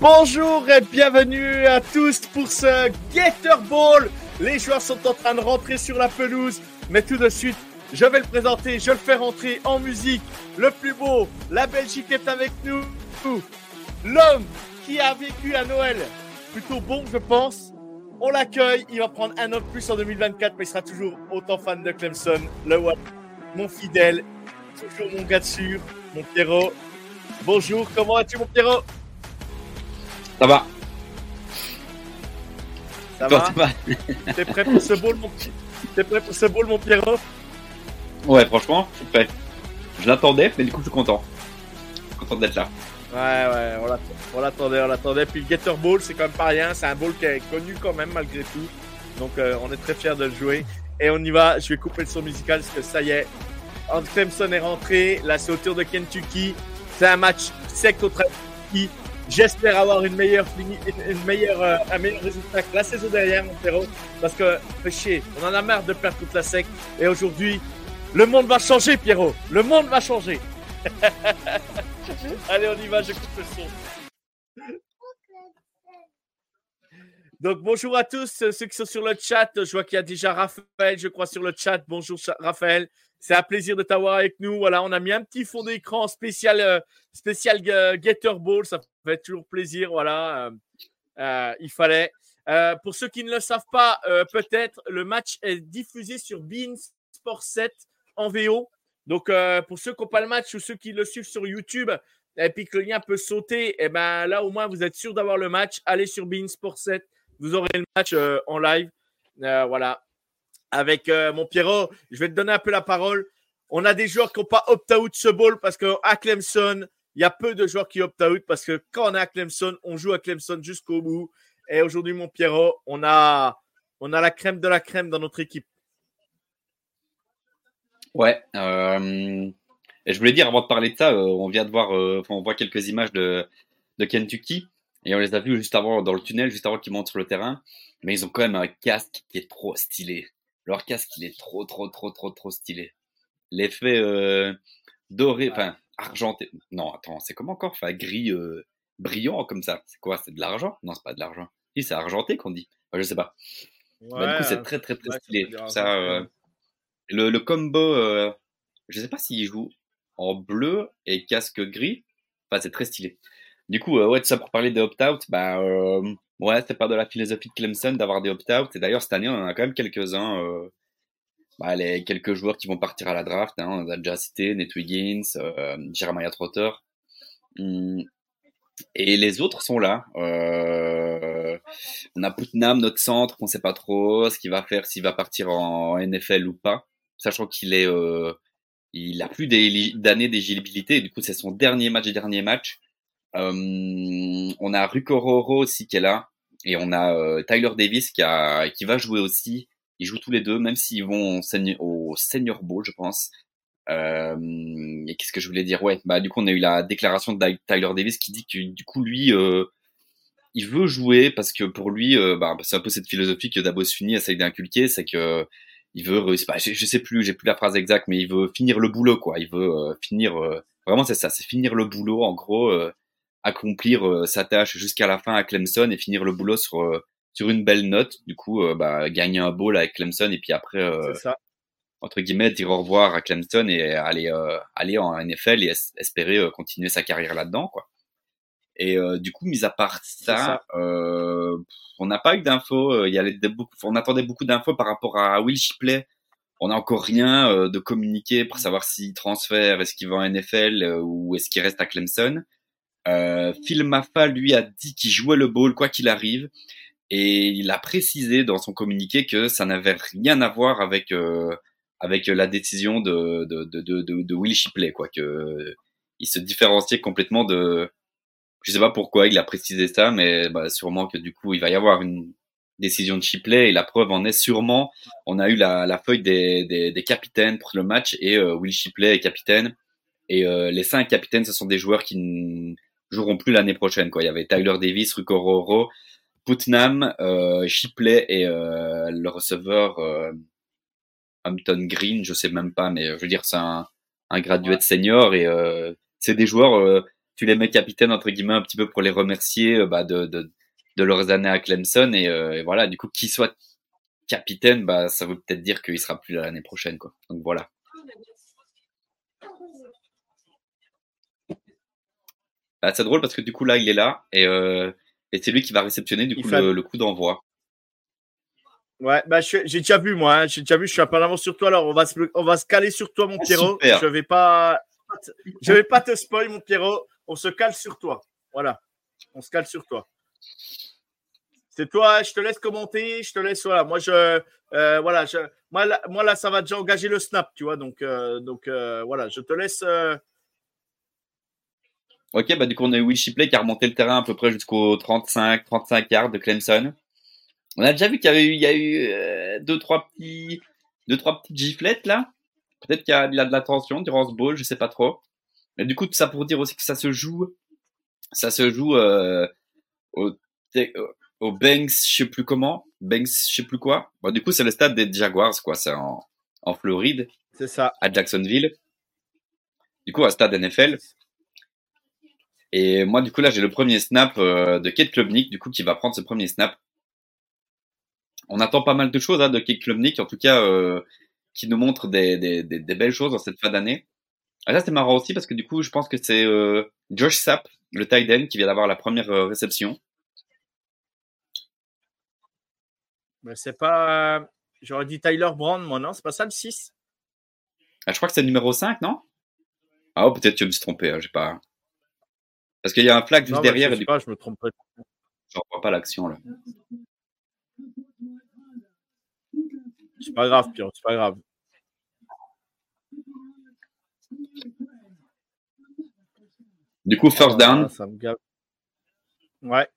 Bonjour et bienvenue à tous pour ce Gator Ball. Les joueurs sont en train de rentrer sur la pelouse, mais tout de suite, je vais le présenter, je le fais rentrer en musique. Le plus beau, la Belgique est avec nous. L'homme qui a vécu à Noël, plutôt bon je pense. On l'accueille, il va prendre un an de plus en 2024, mais il sera toujours autant fan de Clemson. Le one, mon fidèle, toujours mon gars de sûr, mon Pierrot. Bonjour, comment vas-tu mon Pierrot? Ça va. Ça va T'es prêt pour ce ball mon petit T'es prêt pour ce ball mon Pierrot? Ouais, franchement, je suis prêt. Je l'attendais, mais du coup, je suis content. Content d'être là. Ouais, ouais, on l'att- on l'attendait, on l'attendait. Puis le Gator Ball, c'est quand même pas rien. C'est un ball qui est connu quand même, malgré tout. Donc, euh, on est très fiers de le jouer. Et on y va. Je vais couper le son musical parce que ça y est. Entre Clemson est rentré. Là, c'est au tour de Kentucky. C'est un match sec contre Kentucky. J'espère avoir une meilleure une- meilleure, euh, un meilleur résultat que la saison dernière, mon frérot. Parce que, chier. On en a marre de perdre toute la sec. Et aujourd'hui, le monde va changer, Pierrot. Le monde va changer. Allez, on y va, je coupe le son. Donc, bonjour à tous, euh, ceux qui sont sur le chat. Je vois qu'il y a déjà Raphaël, je crois, sur le chat. Bonjour, Raphaël. C'est un plaisir de t'avoir avec nous. Voilà, on a mis un petit fond d'écran spécial, euh, spécial Gator Ball. Ça fait toujours plaisir. Voilà, euh, euh, il fallait. Euh, pour ceux qui ne le savent pas, peut-être, le match est diffusé sur Bean Sport 7 en VO. Donc, pour ceux qui n'ont pas le match ou ceux qui le suivent sur YouTube, et puis que le lien peut sauter, et ben là, au moins, vous êtes sûr d'avoir le match. Allez sur Bein Sport 7, vous aurez le match en live. Voilà. Avec mon Pierrot, je vais te donner un peu la parole. On a des joueurs qui n'ont pas opt-out ce ball parce qu'à Clemson, il y a peu de joueurs qui opt-out parce que quand on est à Clemson, on joue à Clemson jusqu'au bout. Et aujourd'hui, mon Pierrot, on a, on a la crème de la crème dans notre équipe. Ouais. euh, et je voulais dire, avant de parler de ça, euh, on vient de voir, euh, enfin, on voit quelques images de, de Kentucky. Et on les a vus juste avant, dans le tunnel, juste avant qu'ils montent sur le terrain. Mais ils ont quand même un casque qui est trop stylé. Leur casque, il est trop, trop, trop, trop, trop stylé. L'effet euh, doré, enfin, argenté. Non, attends, c'est comment encore Enfin, gris, euh, brillant comme ça. C'est quoi? C'est de l'argent? Non, c'est pas de l'argent. Si, c'est argenté qu'on dit. Enfin, je sais pas. Bah, du coup, c'est très, très, très ça stylé. Ça, euh, le, le combo, euh, je sais pas s'il joue en bleu et casque gris. Enfin, c'est très stylé. Du coup, euh, ouais, tout ça pour parler des opt-out, bah, ouais, c'est pas de la philosophie de Clemson d'avoir des opt-out. Et d'ailleurs, cette année, on en a quand même quelques-uns. Bah, les quelques joueurs qui vont partir à la draft, hein, on a déjà cité Nate Wiggins, euh, Jeremiah Trotter. Hum, et les autres sont là. Euh, on a Putnam, notre centre, qu'on sait pas trop ce qu'il va faire, s'il va partir en NFL ou pas, sachant qu'il est, euh, il a plus d'années d'éligibilité. Du coup, c'est son dernier match, dernier match. Euh, on a Rukororo aussi qui est là, et on a euh, Tyler Davis qui a, qui va jouer aussi. Ils jouent tous les deux, même s'ils vont au senior, bowl, je pense. Euh, et qu'est-ce que je voulais dire? Ouais, bah du coup on a eu la déclaration de Tyler Davis qui dit que du coup lui, euh, il veut jouer parce que pour lui, euh, bah, c'est un peu cette philosophie que Dabo Sweeney essaye d'inculquer, c'est que il veut. Bah, je, je sais plus, j'ai plus la phrase exacte, mais il veut finir le boulot quoi. Il veut euh, finir. euh, vraiment c'est ça, c'est finir le boulot en gros, accomplir sa tâche jusqu'à la fin à Clemson et finir le boulot sur sur une belle note. Du coup, euh, bah, gagner un bowl avec Clemson et puis après. euh, ça. entre guillemets dire au revoir à Clemson et aller euh, aller en NFL et es- espérer continuer sa carrière là-dedans quoi. Et euh, du coup, mis à part ça, ça. euh, on n'a pas eu d'infos. Il y a les- des- beaucoup- on attendait beaucoup d'infos par rapport à Will Shipley. On n'a encore rien euh, de communiqué pour savoir s'il transfère, est-ce qu'il va en NFL ou est-ce qu'il reste à Clemson. Euh, Phil Maffa, lui, a dit qu'il jouait le ball quoi qu'il arrive. Et il a précisé dans son communiqué que ça n'avait rien à voir avec euh, avec la décision de de, de, de, de, Will Shipley, quoi. Que il se différenciait complètement de. Je sais pas pourquoi il a précisé ça, mais bah, sûrement que du coup il va y avoir une décision de Shipley et la preuve en est sûrement. On a eu la, la feuille des, des, des capitaines pour le match et euh, Will Shipley est capitaine et euh, les cinq capitaines ce sont des joueurs qui ne joueront plus l'année prochaine. Quoi. Il y avait Tyler Davis, Rukororo, Putnam, euh, Shipley et euh, le receveur euh, Hampton Green, je sais même pas, mais je veux dire c'est un, un graduate senior et euh, c'est des joueurs. Euh, tu les mets capitaines entre guillemets un petit peu pour les remercier bah, de, de, de leurs années à Clemson et, et voilà. Du coup qui soit capitaine bah ça veut peut-être dire qu'il sera plus là l'année prochaine quoi. Donc voilà. Bah, c'est drôle parce que du coup là il est là et, euh, et c'est lui qui va réceptionner du coup le, le, coup d'envoi Ouais, bah j'ai déjà vu moi, hein. j'ai déjà vu, je suis un peu en avance sur toi, alors on va se, on va se caler sur toi mon ah, Pierrot. je vais pas, je vais pas te spoil mon Pierrot, on se cale sur toi. Voilà, on se cale sur toi. C'est toi, je te laisse commenter, je te laisse voilà. Moi je, euh, voilà, je, moi là, moi là, ça va déjà engager le snap, tu vois, donc euh, donc euh, voilà, je te laisse. Ok, bah du coup on a eu Will Shipley qui a remonté le terrain à peu près jusqu'au 35, 35 yards de Clemson. On a déjà vu qu'il y avait eu, il y a eu euh, deux, trois petits, deux, trois petites giflettes là. Peut-être qu'il y, a de la tension durant ce ball, je sais pas trop. Mais du coup, tout ça pour dire aussi que ça se joue, ça se joue euh, au, au Banks, je sais plus comment, Banks, je sais plus quoi. Bon, du coup, c'est le stade des Jaguars, quoi. C'est en, en Floride. C'est ça. À Jacksonville. Du coup, un stade NFL. Et moi, du coup, là, j'ai le premier snap euh, de Kate Klubnik, du coup, qui va prendre ce premier snap on attend pas mal de choses hein, de Kate Klubnik, en tout cas, euh, qui nous montre des, des, des, belles choses dans cette fin d'année. Ah, là, c'est marrant aussi parce que du coup, je pense que c'est euh, Josh Sapp, le tight end, qui vient d'avoir la première euh, réception. Mais c'est pas. J'aurais dit Tyler Brown, moi, non? C'est pas ça le 6 ah, Je crois que c'est le numéro 5, non? Ah, oh, peut-être que je me suis trompé, hein, j'ai pas. Parce qu'il y a un flag juste derrière. Je, sais pas, je me trompe pas. Je vois pas l'action là. C'est pas grave, Pierre, c'est pas grave. Du coup, first down. ça me Ouais.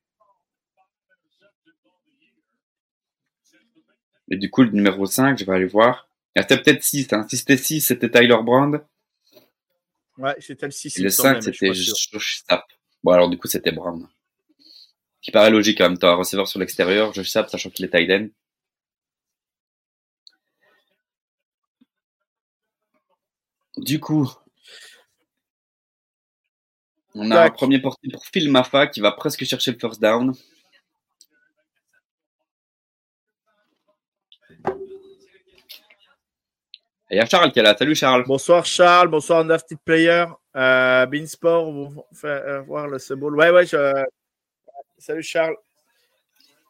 Et du coup, le numéro 5, je vais aller voir. Ah, c'était peut-être 6. Hein. Si c'était 6, c'était Tyler Brand. Ouais, c'était le 6. le 5, c'était Josh Sapp. Bon, alors du coup, c'était Brand. Qui paraît logique quand même. T'as un receveur sur l'extérieur, Josh Sapp, sachant qu'il est tight end. Du coup, on a un premier porté pour Phil Maffa qui va presque chercher le first down. Et il y a Charles qui est là. Salut Charles. Bonsoir Charles, bonsoir Nafty Player. Euh, Beansport, vous faire euh, voir le symbole. Ouais, ouais, je... salut Charles.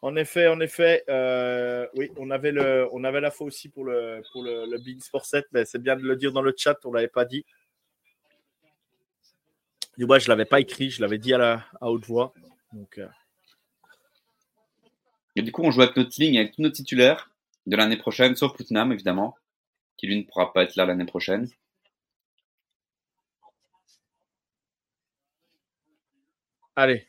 En effet, en effet, euh, oui, on avait, le, on avait la fois aussi pour le, pour le, le Bean Sport 7, mais c'est bien de le dire dans le chat, on ne l'avait pas dit. Du moins, je ne l'avais pas écrit, je l'avais dit à, la, à haute voix. Donc, euh. Et du coup, on joue avec notre ligne, avec tous nos titulaires de l'année prochaine, sauf Putnam, évidemment, qui lui ne pourra pas être là l'année prochaine. Allez,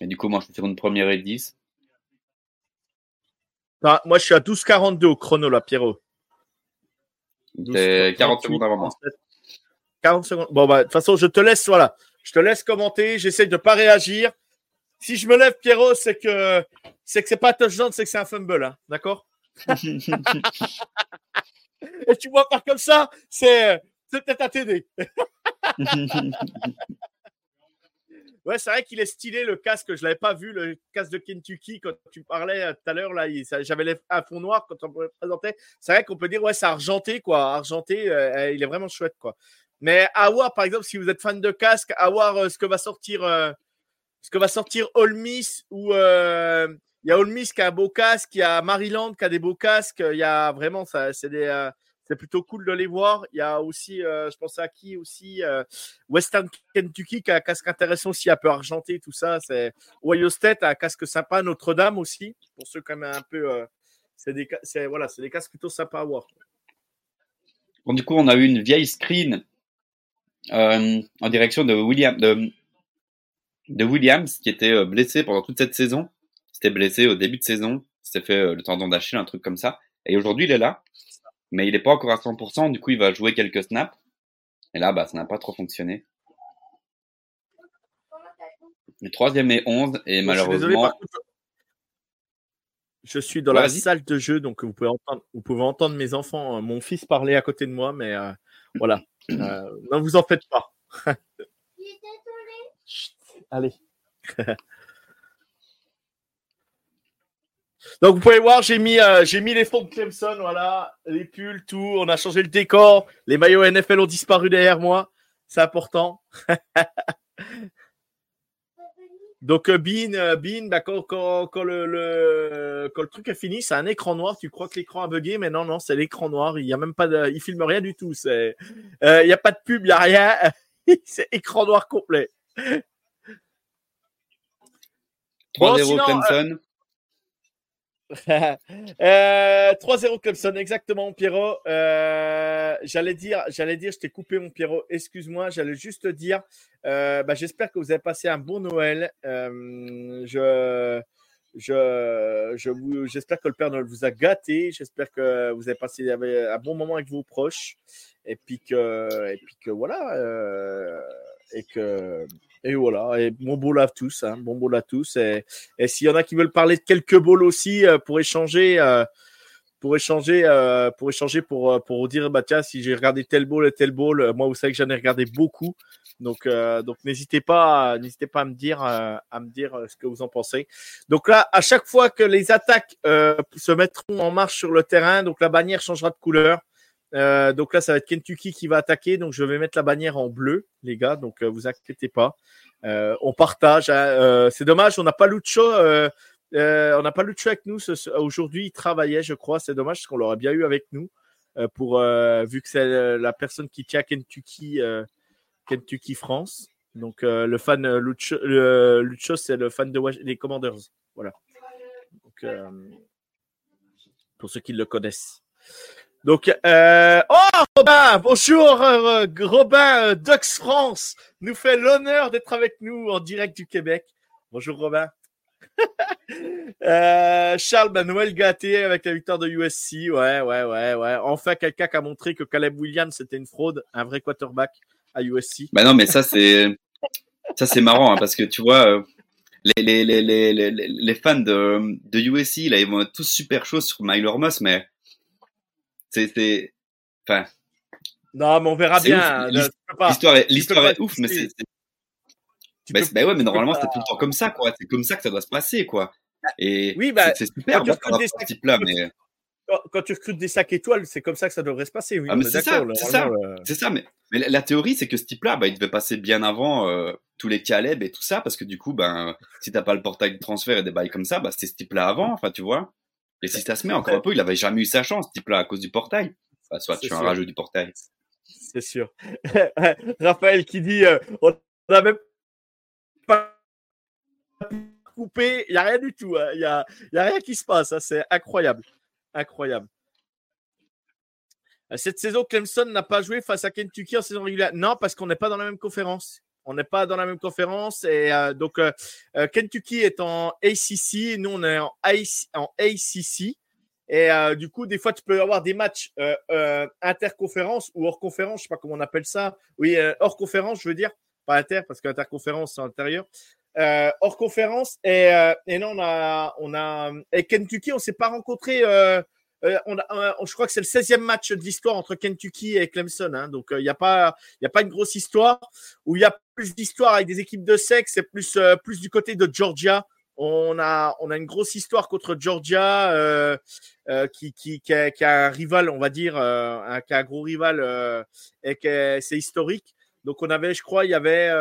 et du coup, moi, je suis sur une première et 10. moi, je suis à 12,42 au chrono, là, Pierrot. C'est 40 secondes avant moi. 40 secondes. Bon, bah, de toute façon, je te laisse, voilà. Je te laisse commenter. J'essaie de ne pas réagir. Si je me lève, Pierrot, c'est que c'est que c'est pas touchdown, c'est que c'est un fumble, hein. D'accord? Et tu vois pas comme ça, c'est peut-être à t'aider. Ouais, c'est vrai qu'il est stylé le casque. Je l'avais pas vu, le casque de Kentucky, quand tu parlais euh, tout à l'heure. là. J'avais un fond noir quand on le présentait. C'est vrai qu'on peut dire, ouais, c'est argenté, quoi. Argenté, euh, euh, il est vraiment chouette, quoi. Mais voir, par exemple, si vous êtes fan de casque, à voir ce que va sortir, ce que va sortir All Miss ou il y a All Miss qui a un beau casque, il y a Maryland qui a des beaux casques. Il y a vraiment, ça, c'est plutôt cool de les voir. Il y a aussi, euh, je pense à qui aussi, euh, Western Kentucky qui a un casque intéressant aussi, un peu argenté, tout ça. C'est Ohio State a un casque sympa, Notre-Dame aussi, pour ceux quand même un peu. Euh, c'est des, voilà, c'est des casques plutôt sympas à voir. Du coup, on a eu une vieille screen en direction de Williams qui était blessé pendant toute cette saison. C'était blessé au début de saison. C'était fait le tendon d'Achille, un truc comme ça. Et aujourd'hui, il est là mais il n'est pas encore à 100%, du coup il va jouer quelques snaps. Et là, bah, ça n'a pas trop fonctionné. Le troisième et 11, et malheureusement... Je suis, dans la salle de jeu, donc vous pouvez entendre, vous pouvez entendre mes enfants, euh, mon fils parler à côté de moi, mais euh, voilà, euh, ne vous en faites pas. allez. Donc vous pouvez voir, j'ai mis, euh, j'ai mis les fonds de Clemson, voilà, les pulls, tout. On a changé le décor. Les maillots NFL ont disparu derrière moi. C'est important. Donc, euh, Bean, euh, Bean bah, quand, quand, le, le, quand, le, truc est fini, c'est un écran noir. Tu crois que l'écran a bugué, mais non, non, c'est l'écran noir. Il y a même pas de, il filme rien du tout. C'est, il n'y a pas de pub, il n'y a rien. c'est écran noir complet. 3-0 Clemson. euh, 3-0 Clemson, exactement, Pierrot. Euh, j'allais dire, j'allais dire, je t'ai coupé mon Pierrot. Excuse-moi, j'allais juste dire. Euh, bah, j'espère que vous avez passé un bon Noël. Euh, je, je, je j'espère que le Père Noël vous a gâté. J'espère que vous avez passé un bon moment avec vos proches. Et puis que, et puis que voilà, euh, et que et voilà, et bon bowl à tous, hein, bon bowl à tous. Et, et s'il y en a qui veulent parler de quelques bowls aussi euh, pour échanger, euh, pour échanger, euh, pour échanger, pour, pour dire, bah tiens, si j'ai regardé tel bowl et tel bowl, moi vous savez que j'en ai regardé beaucoup. Donc, donc n'hésitez pas, n'hésitez pas à me dire, à me dire ce que vous en pensez. Donc là, à chaque fois que les attaques se mettront en marche sur le terrain, donc la bannière changera de couleur. Euh, donc là, ça va être Kentucky qui va attaquer. Donc je vais mettre la bannière en bleu, les gars. Donc euh, vous inquiétez pas. Euh, on partage. Hein. c'est dommage, on n'a pas Lucho. on n'a pas Lucho avec nous aujourd'hui. Il travaillait, je crois. C'est dommage parce qu'on l'aurait bien eu avec nous. pour vu que c'est la personne qui tient Kentucky, Kentucky France. Donc le fan Lucho, Lucho c'est le fan de des Commanders. Voilà. Pour ceux qui le connaissent. Donc, euh... oh, Robin, bonjour, euh, Robin, euh, Dux France nous fait l'honneur d'être avec nous en direct du Québec. Bonjour, Robin. Charles, ben, Noël gâté avec la victoire de USC. Ouais, ouais, ouais, ouais. Enfin, quelqu'un qui a montré que Caleb Williams, c'était une fraude, un vrai quarterback à USC. Ben non, mais ça, c'est, ça, c'est marrant, hein, parce que tu vois, les, les, les, les, les, fans de, de USC, là, ils vont être tous super chauds sur Myler Moss, mais c'est. Enfin. Non, mais on verra bien. L'histoire est, l'histoire est ouf, mais c'est. Ben, ben, ouais, mais normalement, c'est tout le temps comme ça, quoi. C'est comme ça que ça doit se passer, quoi. Et oui, bah, c'est super type-là, mais. Quand, tu recrutes des sacs étoiles, c'est comme ça que ça devrait se passer. Oui, ah, mais c'est ça, c'est ça, euh... ça. Mais, mais la, théorie, c'est que ce type-là, bah, il devait passer bien avant euh, tous les Caleb et tout ça, parce que du coup, ben, si t'as pas le portail de transfert et des bails comme ça, bah, c'était ce type-là avant, enfin, tu vois. Et si ça se met encore un peu, il avait jamais eu sa chance, ce type-là, à cause du portail. Enfin, soit tu es un rageux du portail. C'est sûr. Raphaël qui dit euh, on n'a même pas coupé, il n'y a rien du tout. Hein. Il n'y a, y a rien qui se passe. Hein. C'est incroyable. Incroyable. Cette saison, Clemson n'a pas joué face à Kentucky en saison régulière. Non, parce qu'on n'est pas dans la même conférence. On n'est pas dans la même conférence. Et euh, donc, euh, euh, Kentucky est en ACC. Nous, on est en, ACC. Et du coup, des fois, tu peux avoir des matchs interconférence ou hors conférence. Je ne sais pas comment on appelle ça. Oui, hors conférence, je veux dire. Pas inter, parce qu'interconférence, c'est intérieur. hors conférence. Et, et non, on a, on a. Et Kentucky, on ne s'est pas rencontré euh, on a, je crois que c'est le 16e match de l'histoire entre Kentucky et Clemson. Hein, donc, il n'y a, pas, y a pas une grosse histoire. Où il y a plus d'histoire avec des équipes de sexe, c'est plus, euh, plus du côté de Georgia. On a, on a une grosse histoire contre Georgia euh, qui, qui, qui, a, qui, a, un rival, on va dire, un, qui a un gros rival et c'est historique. Donc, on avait, je crois, il y avait,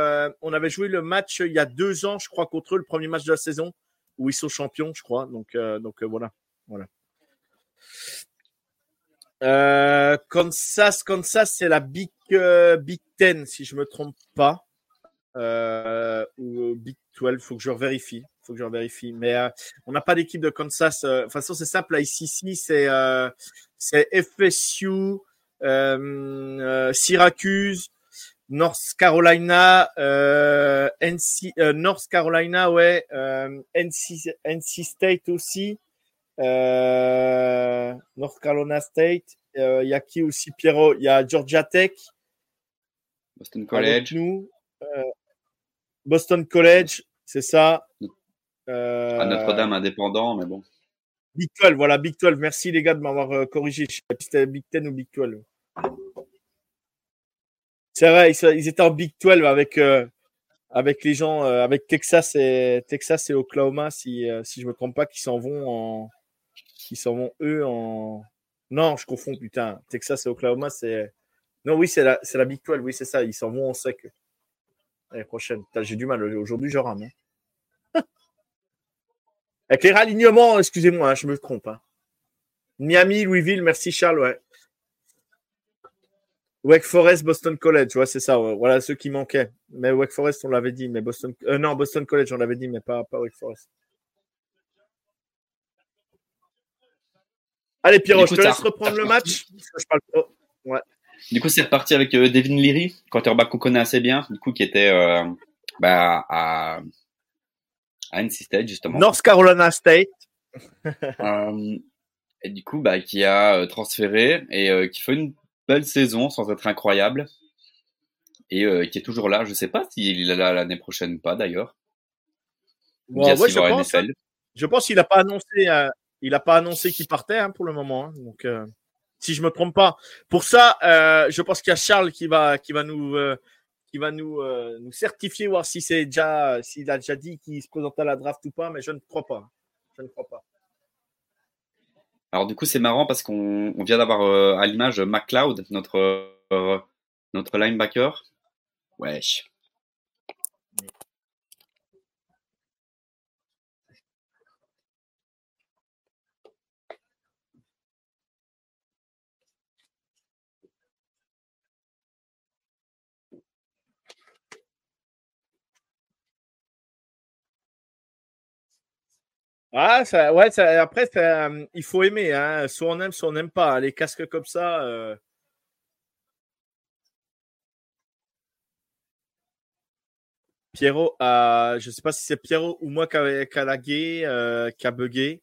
on avait joué le match il y a deux ans, je crois, contre eux, le premier match de la saison, où ils sont champions, je crois. Donc, donc voilà. voilà. Euh, Kansas, Kansas, c'est la Big, euh, Big Ten, si je me trompe pas. Euh, ou Big 12, faut que je vérifie. Faut que je vérifie. Mais euh, on n'a pas d'équipe de Kansas. Euh, de toute façon, c'est simple. Là, ici, c'est c'est FSU, Syracuse, North Carolina, NC, North Carolina, ouais, NC, NC State aussi. Euh, North Carolina State. Euh, il y a qui aussi, Pierrot Il y a Georgia Tech. Boston College. Nous. Euh, Boston College, c'est ça. À Notre-Dame indépendant, mais bon. Big 12, voilà, Big 12. Merci les gars de m'avoir corrigé. Je sais pas si c'était Big 10 ou Big 12. C'est vrai, ils, étaient en Big 12 avec, euh, avec les gens, euh, avec Texas et, Texas et Oklahoma, si, euh, si je me trompe pas, qui s'en vont en. S'en vont eux en. Non, je confonds, putain. Texas et Oklahoma, c'est. Non, oui, c'est la, la Big 12, oui, c'est ça. Ils s'en vont en sec. L'année prochaine. J'ai du mal. Aujourd'hui, je rame. Hein. Avec les ralignements, excusez-moi, hein, je me trompe. Hein. Miami, Louisville, merci Charles, ouais. Wake Forest, Boston College, ouais, c'est ça. Voilà ceux qui manquaient. Mais Wake Forest, on l'avait dit, mais Boston. Euh, non, Boston College, on l'avait dit, mais pas, pas Wake Forest. Allez, Pierrot, je te laisse reprendre le match. Du coup, c'est reparti avec euh, Devin Leary, quarterback qu'on connaît assez bien, du coup, qui était euh, bah, à, à NC State, justement. North Carolina State. et du coup, bah, qui a transféré et qui fait une belle saison sans être incroyable et euh, qui est toujours là. Je sais pas s'il est là l'année prochaine ou pas d'ailleurs. je, pense, hein. je pense qu'il n'a pas annoncé, euh, il a pas annoncé qu'il partait hein, pour le moment. Hein. donc, euh, si je me trompe pas, pour ça, je pense qu'il y a Charles qui va, va nous, certifier voir s'il a déjà dit qu'il se présente à la draft ou pas, mais je ne crois pas. Je ne crois pas. Alors du coup, c'est marrant parce qu'on vient d'avoir euh, à l'image McLeod, notre, euh, notre linebacker. Wesh. Ah, ça, ouais, ça, après, euh, il faut aimer. Hein. Soit on aime, soit on n'aime pas. Les casques comme ça. Euh... Pierrot, je ne sais pas si c'est Pierrot ou moi qui a, lagué, euh, qui a bugué.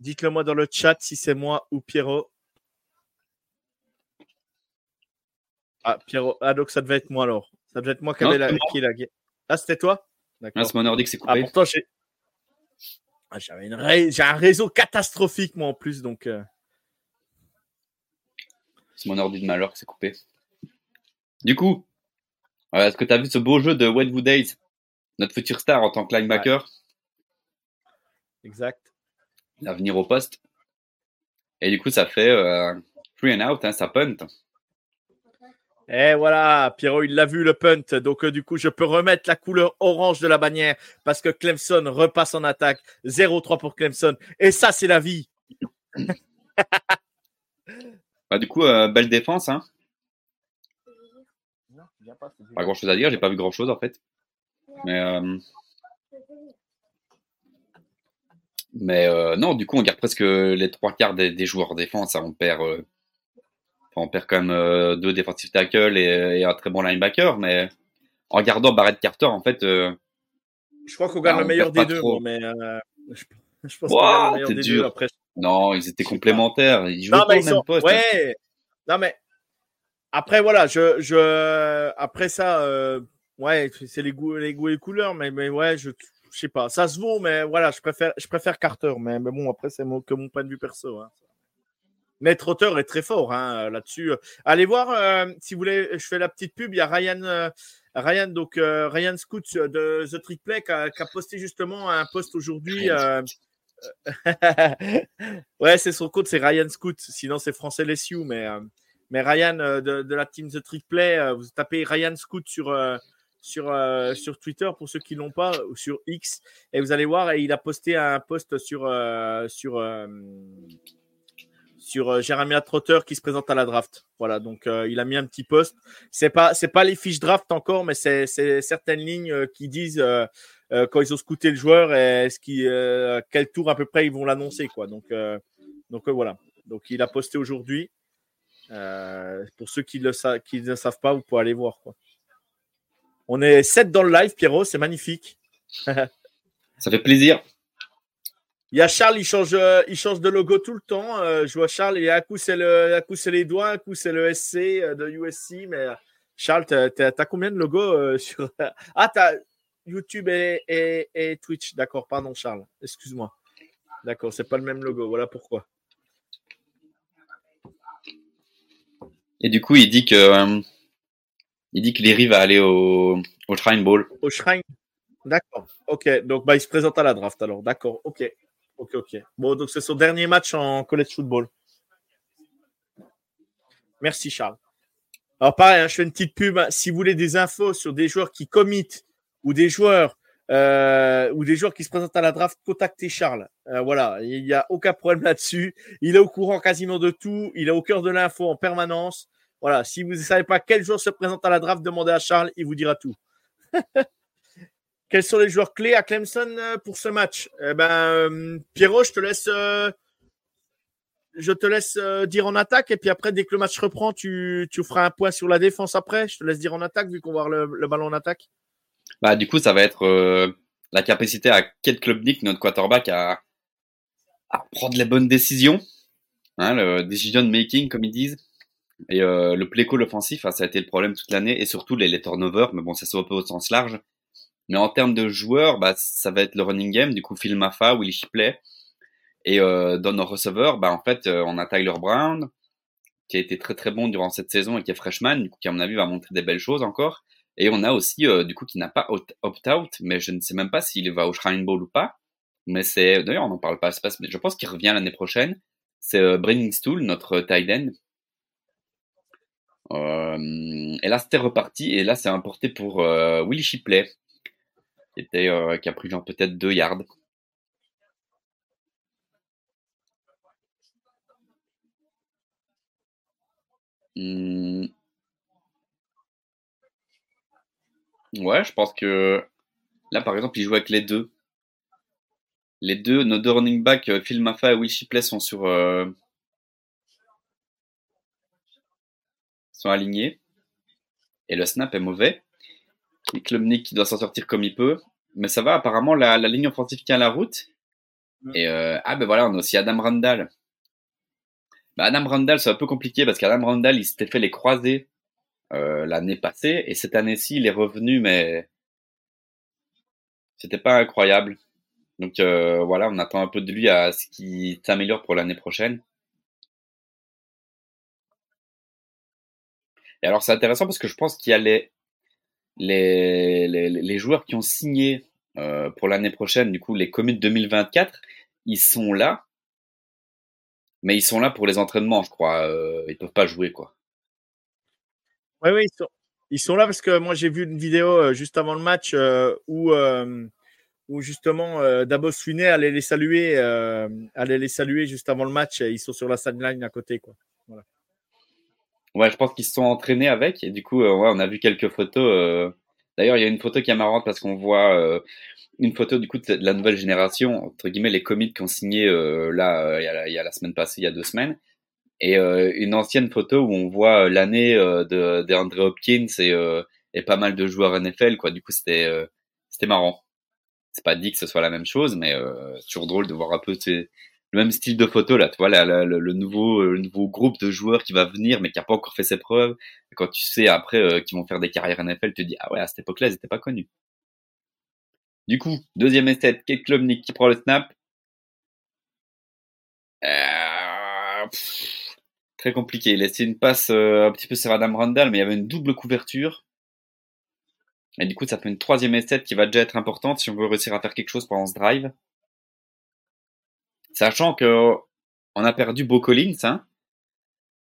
Dites-le moi dans le chat si c'est moi ou Pierrot. Ah, Pierrot. Ah, donc ça devait être moi alors. Ça devait être moi qui, avait la, qui lagué. Ah, c'était toi? D'accord. Ah, c'est mon ordi qui s'est coupé. Ah, pourtant, j'ai. Ah, j'ai un réseau catastrophique, moi, en plus. Donc, euh. C'est mon ordi de malheur qui s'est coupé. Du coup, est-ce que tu as vu ce beau jeu de Wetwood Days? Notre futur star en tant que linebacker? Exact. L'avenir au poste. Et du coup, ça fait euh, free and out, hein, ça punt. Et voilà, Pierrot, il l'a vu le punt. Donc, euh, du coup, je peux remettre la couleur orange de la bannière parce que Clemson repasse en attaque. 0-3 pour Clemson. Et ça, c'est la vie. bah, du coup, euh, belle défense. Hein. Pas grand chose à dire, j'ai pas vu grand chose en fait. Mais, euh, mais non, du coup, on garde presque les trois quarts des, joueurs en défense. Hein. On perd on perd quand même euh, deux defensive tackles et, un très bon linebacker, mais en gardant Barrett Carter, en fait. Euh, je crois qu'on gagne bah, le meilleur des deux, mais euh, je, pense qu'on gagne le meilleur des deux après. Non, ils étaient complémentaires. Ils jouaient pas au même poste. Ouais. Non, mais après, voilà, je, je, après ça, ouais, c'est les goûts, les goûts et les couleurs, mais, mais ouais, je, je sais pas. Ça se vaut, mais voilà, je préfère, je préfère Carter, mais, mais bon, après, c'est que mon point de vue perso. Hein. Maître auteur est très fort hein, là-dessus. Allez voir euh, si vous voulez. Je fais la petite pub. Il y a Ryan, euh, Ryan donc euh, Ryan Scoot de The Trick Play qui a, posté justement un post aujourd'hui. ouais, c'est son compte, c'est Ryan Scoot. Sinon, c'est français les Sioux, mais mais Ryan de, la team The Trick Play. vous tapez Ryan Scoot sur sur, sur Twitter pour ceux qui l'ont pas ou sur X et vous allez voir et il a posté un post sur euh, Jeremiah Trotter qui se présente à la draft. Voilà, donc euh, il a mis un petit post. C'est pas c'est pas les fiches draft encore, mais c'est certaines lignes euh, qui disent quand ils ont scouté le joueur et ce qui quel tour à peu près ils vont l'annoncer quoi. Donc donc voilà. Donc il a posté aujourd'hui. pour ceux qui, le qui ne savent pas, vous pouvez aller voir quoi. On est 7 dans le live, Pierrot, c'est magnifique. Ça fait plaisir. Il y a Charles, il change, euh, il change de logo tout le temps. Euh, je vois Charles, et un coup c'est le, un coup c'est les doigts, un coup c'est le SC euh, de USC. Mais Charles, tu as, combien de logos sur Ah, as YouTube et, et, Twitch. D'accord, pardon Charles. Excuse-moi. D'accord, c'est pas le même logo. Voilà pourquoi. Et du coup, il dit que euh, il dit que Leary va aller au, au Shrine Bowl. Au Shrine. D'accord. Ok. Donc, bah, il se présente à la draft alors. D'accord. Ok. Ok, ok. Bon, donc c'est son dernier match en college football. Merci, Charles. Alors, pareil, hein, je fais une petite pub. Si vous voulez des infos sur des joueurs qui committent ou des joueurs euh, ou des joueurs qui se présentent à la draft, contactez Charles. Euh, voilà, il n'y a aucun problème là-dessus. Il est au courant quasiment de tout. Il est au cœur de l'info en permanence. Voilà, si vous ne savez pas quel joueur se présente à la draft, demandez à Charles, il vous dira tout. Quels sont les joueurs clés à Clemson euh, pour ce match? Eh ben, Pierrot, je te laisse, laisse dire en attaque et puis après, dès que le match reprend, tu, feras un point sur la défense après. Je te laisse dire en attaque vu qu'on va voir le ballon en attaque. Bah, du coup, ça va être euh, la capacité à Kate Klubnik, notre quarterback, à, prendre les bonnes décisions, hein, le decision making, comme ils disent. Et euh, le play call offensif, hein, ça a été le problème toute l'année, et surtout les, turnovers, mais bon, ça se au sens large. Mais en termes de joueurs, bah, ça va être le running game, du coup, Phil Maffa, Willie Shipley. Et euh, dans nos receveurs, bah, en fait, euh, on a Tyler Brown, qui a été très très bon durant cette saison et qui est freshman, du coup, qui à mon avis va montrer des belles choses encore. Et on a aussi, euh, du coup, qui n'a pas opt-out, mais je ne sais même pas s'il va au Shrine Bowl ou pas. Mais c'est, d'ailleurs, on n'en parle pas, mais je pense qu'il revient l'année prochaine. C'est euh, Stool, notre tight end. Et là, c'était reparti. Et là, c'est importé pour Willie Shipley, qui, était, euh, qui a pris genre peut-être deux yards. Hmm. Ouais, je pense que là, par exemple, il joue avec les deux. Les deux, nos deux running backs, euh, Phil Maffa et Will Shipley, sont sur euh, sont alignés. Et le snap est mauvais. Et Klubnik qui doit s'en sortir comme il peut. Mais ça va, apparemment, la, la ligne offensive tient la route. Et euh, ah ben voilà, on a aussi Adam Randall. Bah, Adam Randall, c'est un peu compliqué parce qu'Adam Randall, il s'était fait les croisés euh, l'année passée et cette année-ci il est revenu mais c'était pas incroyable. Donc euh, voilà, on attend un peu de lui à ce qu'il s'améliore pour l'année prochaine. Et alors c'est intéressant parce que je pense qu'il y a les, les, joueurs qui ont signé euh, pour l'année prochaine, du coup les commits 2024, ils sont là, mais ils sont là pour les entraînements, je crois. Euh, ils peuvent pas jouer quoi. Oui, oui, ils sont, là parce que moi j'ai vu une vidéo euh, juste avant le match euh, où, justement Davos Finet allait les saluer, allait les saluer juste avant le match. Ils sont sur la sideline à côté, quoi. Ouais, je pense qu'ils se sont entraînés avec et du coup, ouais, on a vu quelques photos. D'ailleurs, il y a une photo qui est marrante parce qu'on voit une photo du coup de la nouvelle génération, entre guillemets les comics qui ont signé là il y, a, il y, a, la semaine passée, il y a deux semaines et euh, une ancienne photo où on voit euh, l'année euh, de, Andre Hopkins et, et pas mal de joueurs NFL quoi. Du coup c'était c'était marrant. C'est pas dit que ce soit la même chose, mais toujours drôle de voir un peu le même style de photo là. Tu vois le, nouveau le nouveau groupe de joueurs qui va venir mais qui a pas encore fait ses preuves. Quand tu sais après qu'ils vont faire des carrières NFL, tu te dis ah ouais à cette époque-là ils étaient pas connus. Du coup, deuxième essai, Kate Klubnik qui prend le snap. Euh, très compliqué. Il a une passe euh, un petit peu sur Adam Randall, mais il y avait une double couverture. Et du coup, ça fait une troisième essai qui va déjà être importante si on veut réussir à faire quelque chose pendant ce drive. Sachant que on a perdu Beau Collins, hein.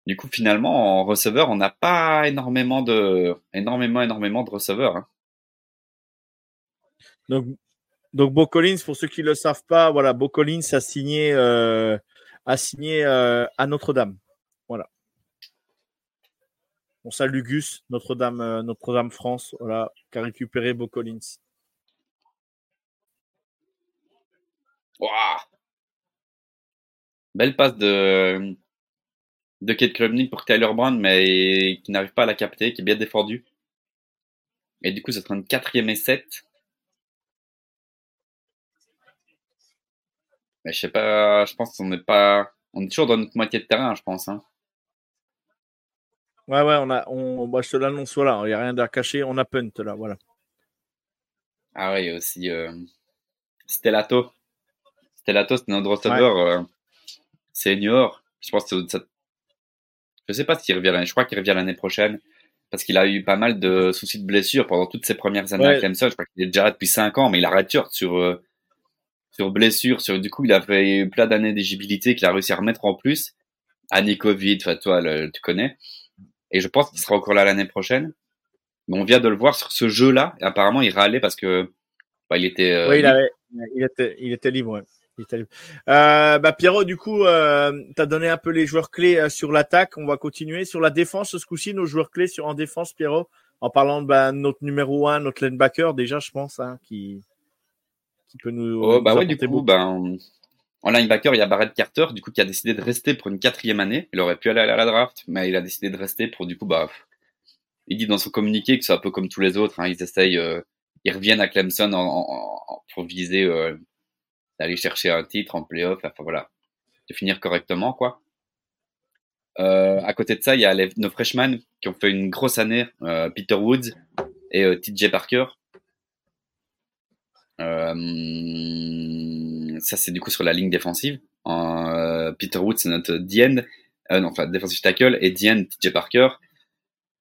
Du coup, finalement, en receveur, on n'a pas énormément de, énormément, énormément de receveurs. Hein. Donc, donc Beau Collins, pour ceux qui ne le savent pas, voilà, Beau Collins a signé, euh, a signé euh, à Notre-Dame. Voilà. On salue Gus, Notre-Dame, euh, Notre-Dame France, voilà, qui a récupéré Beau Collins. Belle passe de, de Kate Klubnik pour Tyler Brown, mais qui n'arrive pas à la capter, qui est bien défendu. Et du coup, ça sera une quatrième et 7. Mais je sais pas, je pense qu'on n'est pas, on est toujours dans notre moitié de terrain, je pense. Hein. Ouais, ouais, on a, on, bah, je te l'annonce, voilà, il n'y a rien à cacher, on a punt là, voilà. Ah oui, aussi euh, Stellato. Stellato, c'est notre receveur euh, senior. Je pense que ça, Je sais pas s'il revient. Je crois qu'il revient l'année prochaine parce qu'il a eu pas mal de soucis de blessures pendant toutes ses premières années à Clemson. Je crois qu'il est déjà là depuis 5 ans, mais il arrête sur euh, sur blessure. Sur du coup, il a fait plein d'années d'éligibilité qu'il a réussi à remettre en plus. Année Covid, enfin toi, tu connais. Et je pense qu'il sera encore là l'année prochaine. Mais on vient de le voir sur ce jeu-là. Apparemment, il râlait parce que bah, il était. Euh, oui, il, avait, il, était, il était libre. Ouais. Euh, bah Pierrot, du coup, euh, tu as donné un peu les joueurs clés euh, sur l'attaque. On va continuer sur la défense ce coup-ci. Nos joueurs clés sur en défense, Pierrot, en parlant de bah, notre numéro 1, notre linebacker, déjà, je pense, hein, qui, qui peut nous. Oh, bah ouais, du coup, ben, en linebacker, il y a Barrett Carter, du coup, qui a décidé de rester pour une quatrième année. Il aurait pu aller à la draft, mais il a décidé de rester pour, du coup, bah, il dit dans son communiqué que c'est un peu comme tous les autres. Hein, ils essayent, euh, ils reviennent à Clemson en, pour viser euh, d'aller chercher un titre en playoff, enfin voilà, de finir correctement, quoi. Euh, à côté de ça, il y a nos freshmen qui ont fait une grosse année, euh, Peter Woods et euh, TJ Parker. Euh, ça, c'est du coup sur la ligne défensive. Euh, Peter Woods, c'est notre DN, non, enfin, defensive tackle, et DN, TJ Parker.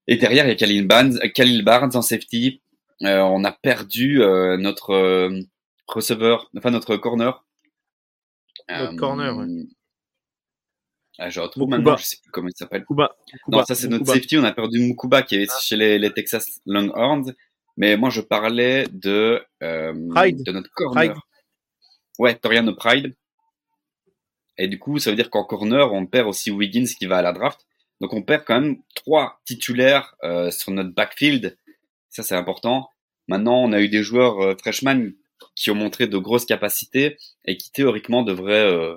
Et derrière, il y a Khalil Barnes, Khalil Barnes en safety. on a perdu notre receveur, enfin notre corner. Notre corner, ouais. Ah, je retrouve maintenant, je sais plus comment il s'appelle. Non, ça c'est notre safety, on a perdu Mukuba qui est ah. chez les, les, Texas Longhorns. Mais moi je parlais de, euh, de notre corner. Ouais, Toriano Pride. Et du coup, ça veut dire qu'en corner, on perd aussi Wiggins qui va à la draft. Donc on perd quand même trois titulaires euh, sur notre backfield. Ça c'est important. Maintenant, on a eu des joueurs euh, freshman qui ont montré de grosses capacités et qui théoriquement devraient, euh,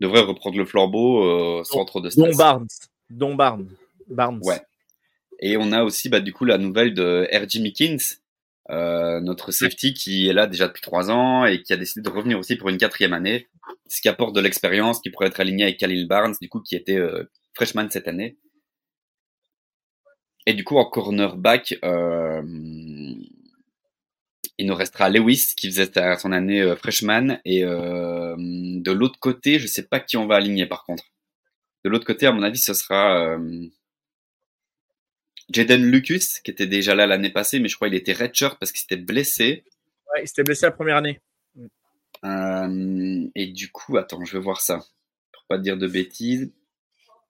devraient reprendre le flambeau euh, sans trop de stress. Don Barnes. Don Barnes. Barnes. Ouais. Et on a aussi bah, du coup la nouvelle de R.J. Mickens, euh, notre safety qui est là déjà depuis trois ans et qui a décidé de revenir aussi pour une quatrième année, ce qui apporte de l'expérience, qui pourrait être aligné avec Khalil Barnes, du coup qui était euh, freshman cette année. Et du coup en cornerback, euh, il nous restera Lewis qui faisait son année euh, freshman et euh, de l'autre côté, je sais pas qui on va aligner par contre. De l'autre côté, à mon avis, ce sera euh, Jaden Lucas qui était déjà là l'année passée, mais je crois qu'il était redshirt parce qu'il s'était blessé. Ouais, il s'était blessé la première année. Euh, et du coup, attends, je vais voir ça pour pas dire de bêtises.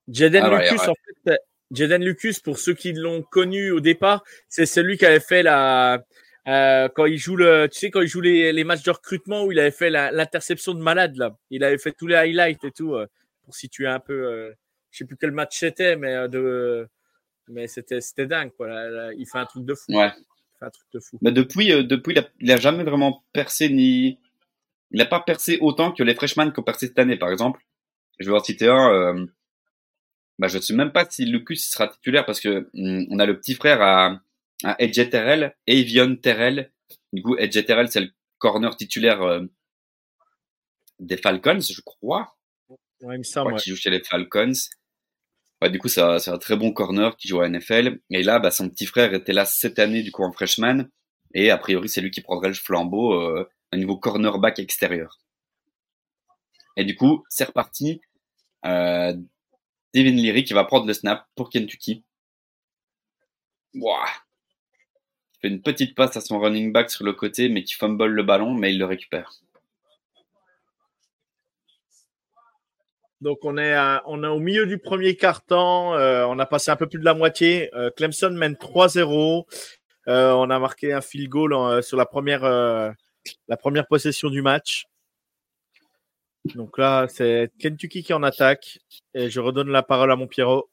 Jaden ah, Lucas, en fait, Jaden Lucas, pour ceux qui l'ont connu au départ, c'est celui qui avait fait la euh, quand il joue le, tu sais, quand il joue les, les matchs de recrutement où il avait fait l'interception de malade là, il avait fait tous les highlights et tout euh, pour situer un peu. Euh, je sais plus quel match c'était, mais euh, de, mais c'était c'était dingue quoi. il fait un truc de fou. Ouais. Il fait un truc de fou. Mais depuis, depuis, il a, il a, jamais vraiment percé ni, il n'a pas percé autant que les freshmen qui ont percé cette année, par exemple. Je vais en citer un. bah, je ne sais même pas si Lucas sera titulaire parce que hum, on a le petit frère à à Edge Terrell, Avion Terrell. Du coup, Edge Terrell, c'est le corner titulaire euh, des Falcons, je crois. Ouais, il me semble. Qui joue chez les Falcons. Ouais, du coup, c'est un très bon corner qui joue à NFL. Et là, bah, son petit frère était là cette année, du coup, en freshman. Et a priori, c'est lui qui prendrait le flambeau euh, au niveau cornerback extérieur. Et du coup, c'est reparti. Euh, Devin Leary qui va prendre le snap pour Kentucky. Une petite passe à son running back sur le côté, mais qui fumble le ballon, mais il le récupère. Donc on est, on est au milieu du premier quart-temps, euh, on a passé un peu plus de la moitié. Euh, Clemson mène 3-0. Euh, on a marqué un field goal sur la première, la première possession du match. Donc là, c'est Kentucky qui en attaque. Et je redonne la parole à mon Pierrot.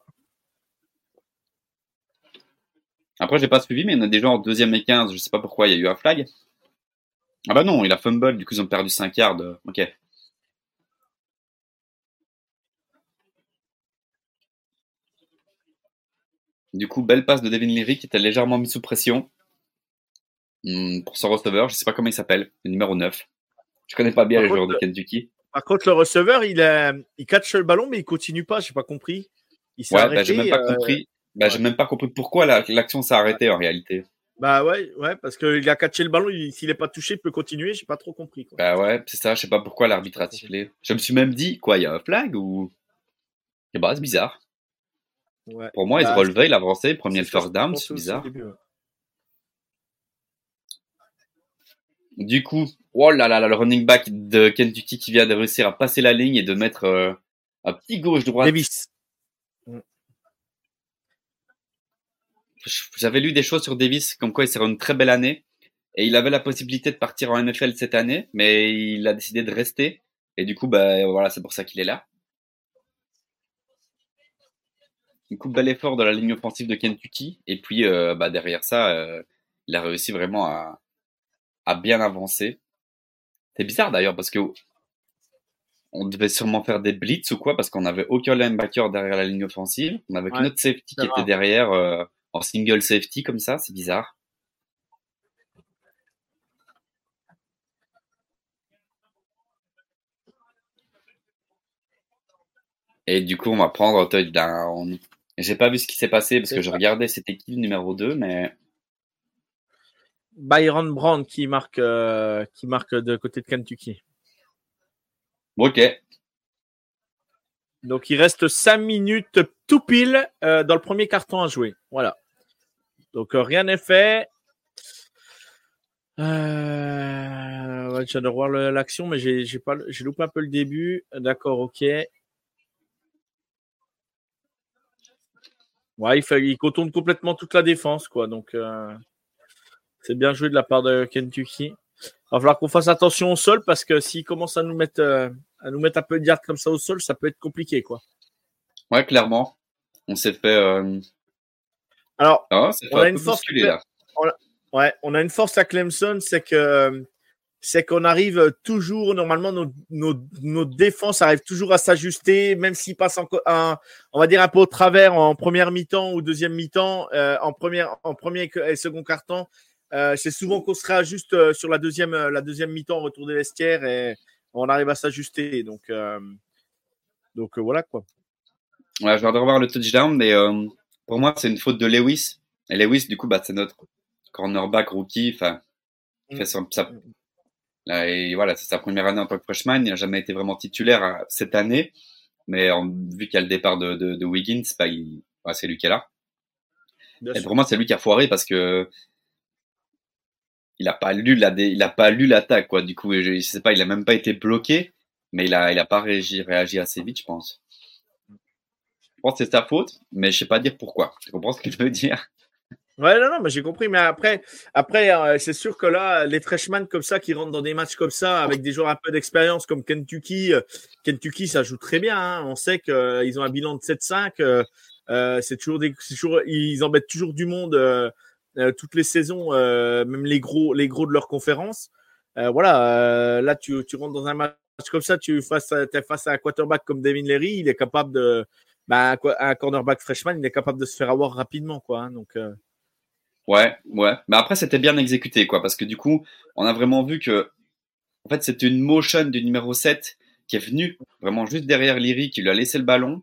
Après, j'ai pas suivi, mais il y en a des gens en deuxième et 15. Je sais pas pourquoi il y a eu un flag. Ah bah non, il a fumble, du coup ils ont perdu 5 yards. Ok. Du coup, belle passe de Devin Leary qui était légèrement mis sous pression hmm, pour son receveur. Je sais pas comment il s'appelle, le numéro 9. Je connais pas bien les joueurs de Kentucky. Par contre, le receveur, il, a, il catch le ballon, mais il continue pas. J'ai pas compris. Il s'est ouais, bah, j'ai même pas euh, compris. Bah, j'ai même pas compris pourquoi l'action s'est arrêtée en réalité. Bah ouais, ouais, parce qu'il a catché le ballon, s'il n'est pas touché, il peut continuer, j'ai pas trop compris. Quoi. Bah ouais, c'est ça, je sais pas pourquoi l'arbitre a sifflé. Je me suis même dit, quoi, il y a un flag ou? Et bah, c'est bizarre. Pour moi, il se Bah, relevait, il avançait, il prenait le first down, c'est bizarre. début, ouais. Du coup, oh là là là, le running back de Kentucky qui vient de réussir à passer la ligne et de mettre euh, un petit gauche-droite. Davis. J'avais lu des choses sur Davis, comme quoi il serait une très belle année. Et il avait la possibilité de partir en NFL cette année, mais il a décidé de rester. Et du coup, bah, voilà, c'est pour ça qu'il est là. Du coup, bel effort de la ligne offensive de Kentucky. Et puis, euh, bah, derrière ça, euh, il a réussi vraiment à, à bien avancer. C'est bizarre d'ailleurs parce que on devait sûrement faire des blitz ou quoi parce qu'on n'avait aucun linebacker derrière la ligne offensive. On avait Ouais, que notre safety qui était derrière euh, en single safety comme ça. C'est bizarre. Et du coup, on va prendre touchdown. J'ai pas vu ce qui s'est passé parce que je regardais c'était qui le numéro 2, mais Byron Brown qui marque, euh, qui marque de côté de Kentucky. ok. Donc il reste 5 minutes tout pile euh, dans le premier carton à jouer. Voilà. Donc euh, rien n'est fait. Euh, ouais, de revoir le- l'action, mais j'ai pas loupé un peu le début. D'accord, ok. Ouais, il, contourne complètement toute la défense, quoi. Donc euh, c'est bien joué de la part de Kentucky. Il va falloir qu'on fasse attention au sol parce que s'il commence à nous mettre euh, à nous mettre un peu de yards comme ça au sol, ça peut être compliqué, quoi. Ouais, clairement. On s'est fait. Alors, ah, on a un une force. Ouais, on a une force à Clemson, c'est que c'est qu'on arrive toujours, normalement, nos, nos, nos défenses arrivent toujours à s'ajuster, même s'ils passent en, un, on va dire un peu au travers en première mi-temps ou deuxième mi-temps, euh, en première, en premier et second quart-temps. Euh, c'est souvent qu'on se réajuste euh, sur la deuxième, la deuxième mi-temps, au retour des vestiaires, et on arrive à s'ajuster. Donc, euh, donc voilà quoi. Ouais, je de revoir le touchdown, mais pour moi, c'est une faute de Lewis. Et Lewis, du coup, bah, c'est notre cornerback rookie. Enfin, il fait son- sa, là, et voilà, c'est sa première année en tant que freshman. Il n'a jamais été vraiment titulaire euh, cette année. Mais en- vu qu'il y a le départ de, de, de Wiggins, bah, ouais, c'est lui qui est là. Bien Et sûr. pour moi, c'est lui qui a foiré parce que il a pas lu la, il a pas lu l'attaque, quoi. Du coup, je, je sais pas, il a même pas été bloqué, mais il a, il a pas réagi, réagi assez vite, je pense. Pense que c'est sa faute, mais je sais pas dire pourquoi. Tu comprends ce que je veux dire? Ouais, non, non, mais j'ai compris. Mais après, après euh, c'est sûr que là, les freshmen comme ça, qui rentrent dans des matchs comme ça, avec des joueurs un peu d'expérience comme Kentucky, euh, Kentucky, ça joue très bien. hein. On sait qu'ils ont un bilan de 7-5. euh, euh, c'est toujours des, toujours, ils embêtent toujours du monde euh, euh, toutes les saisons, euh, même les gros, les gros de leur conférence. Euh, voilà, euh, là, tu, tu rentres dans un match comme ça, tu face, t'es face à un quarterback comme Devin Leary, il est capable de, bah, un, cornerback freshman, il est capable de se faire avoir rapidement, quoi. hein. donc. euh, Ouais, ouais. Mais après, c'était bien exécuté, quoi, parce que du coup, on a vraiment vu que, en fait, c'était une motion du numéro 7 qui est venu vraiment juste derrière Leary, qui lui a laissé le ballon.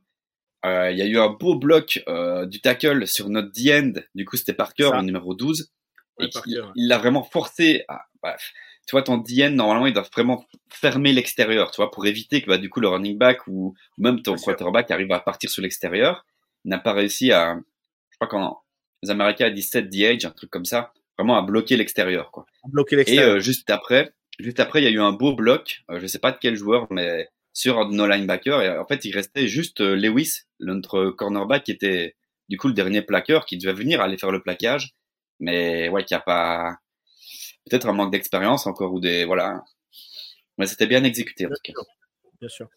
Euh, Il y a eu un beau bloc euh, du tackle sur notre D-end. Du coup, c'était Parker, le numéro 12. Ouais, et Parker, qu'il- ouais. il l'a vraiment forcé à, bref. Tu vois, ton DN, normalement, il doit vraiment fermer l'extérieur, tu vois, pour éviter que, bah, du coup, le running back ou même ton quarterback arrive à partir sur l'extérieur. Il n'a pas réussi à, je crois qu'en, les Américains à 17 DH, un truc comme ça, vraiment à bloquer l'extérieur, quoi. bloquer Et l'extérieur. euh, juste après, juste après, il y a eu un beau bloc, euh, je sais pas de quel joueur, mais sur un de nos linebackers. Et en fait, il restait juste euh, Lewis, notre cornerback, qui était du coup le dernier plaqueur, qui devait venir aller faire le plaquage, mais ouais, qui a pas peut-être un manque d'expérience encore ou des voilà. Mais c'était bien exécuté en Bien tout cas. sûr. Bien sûr.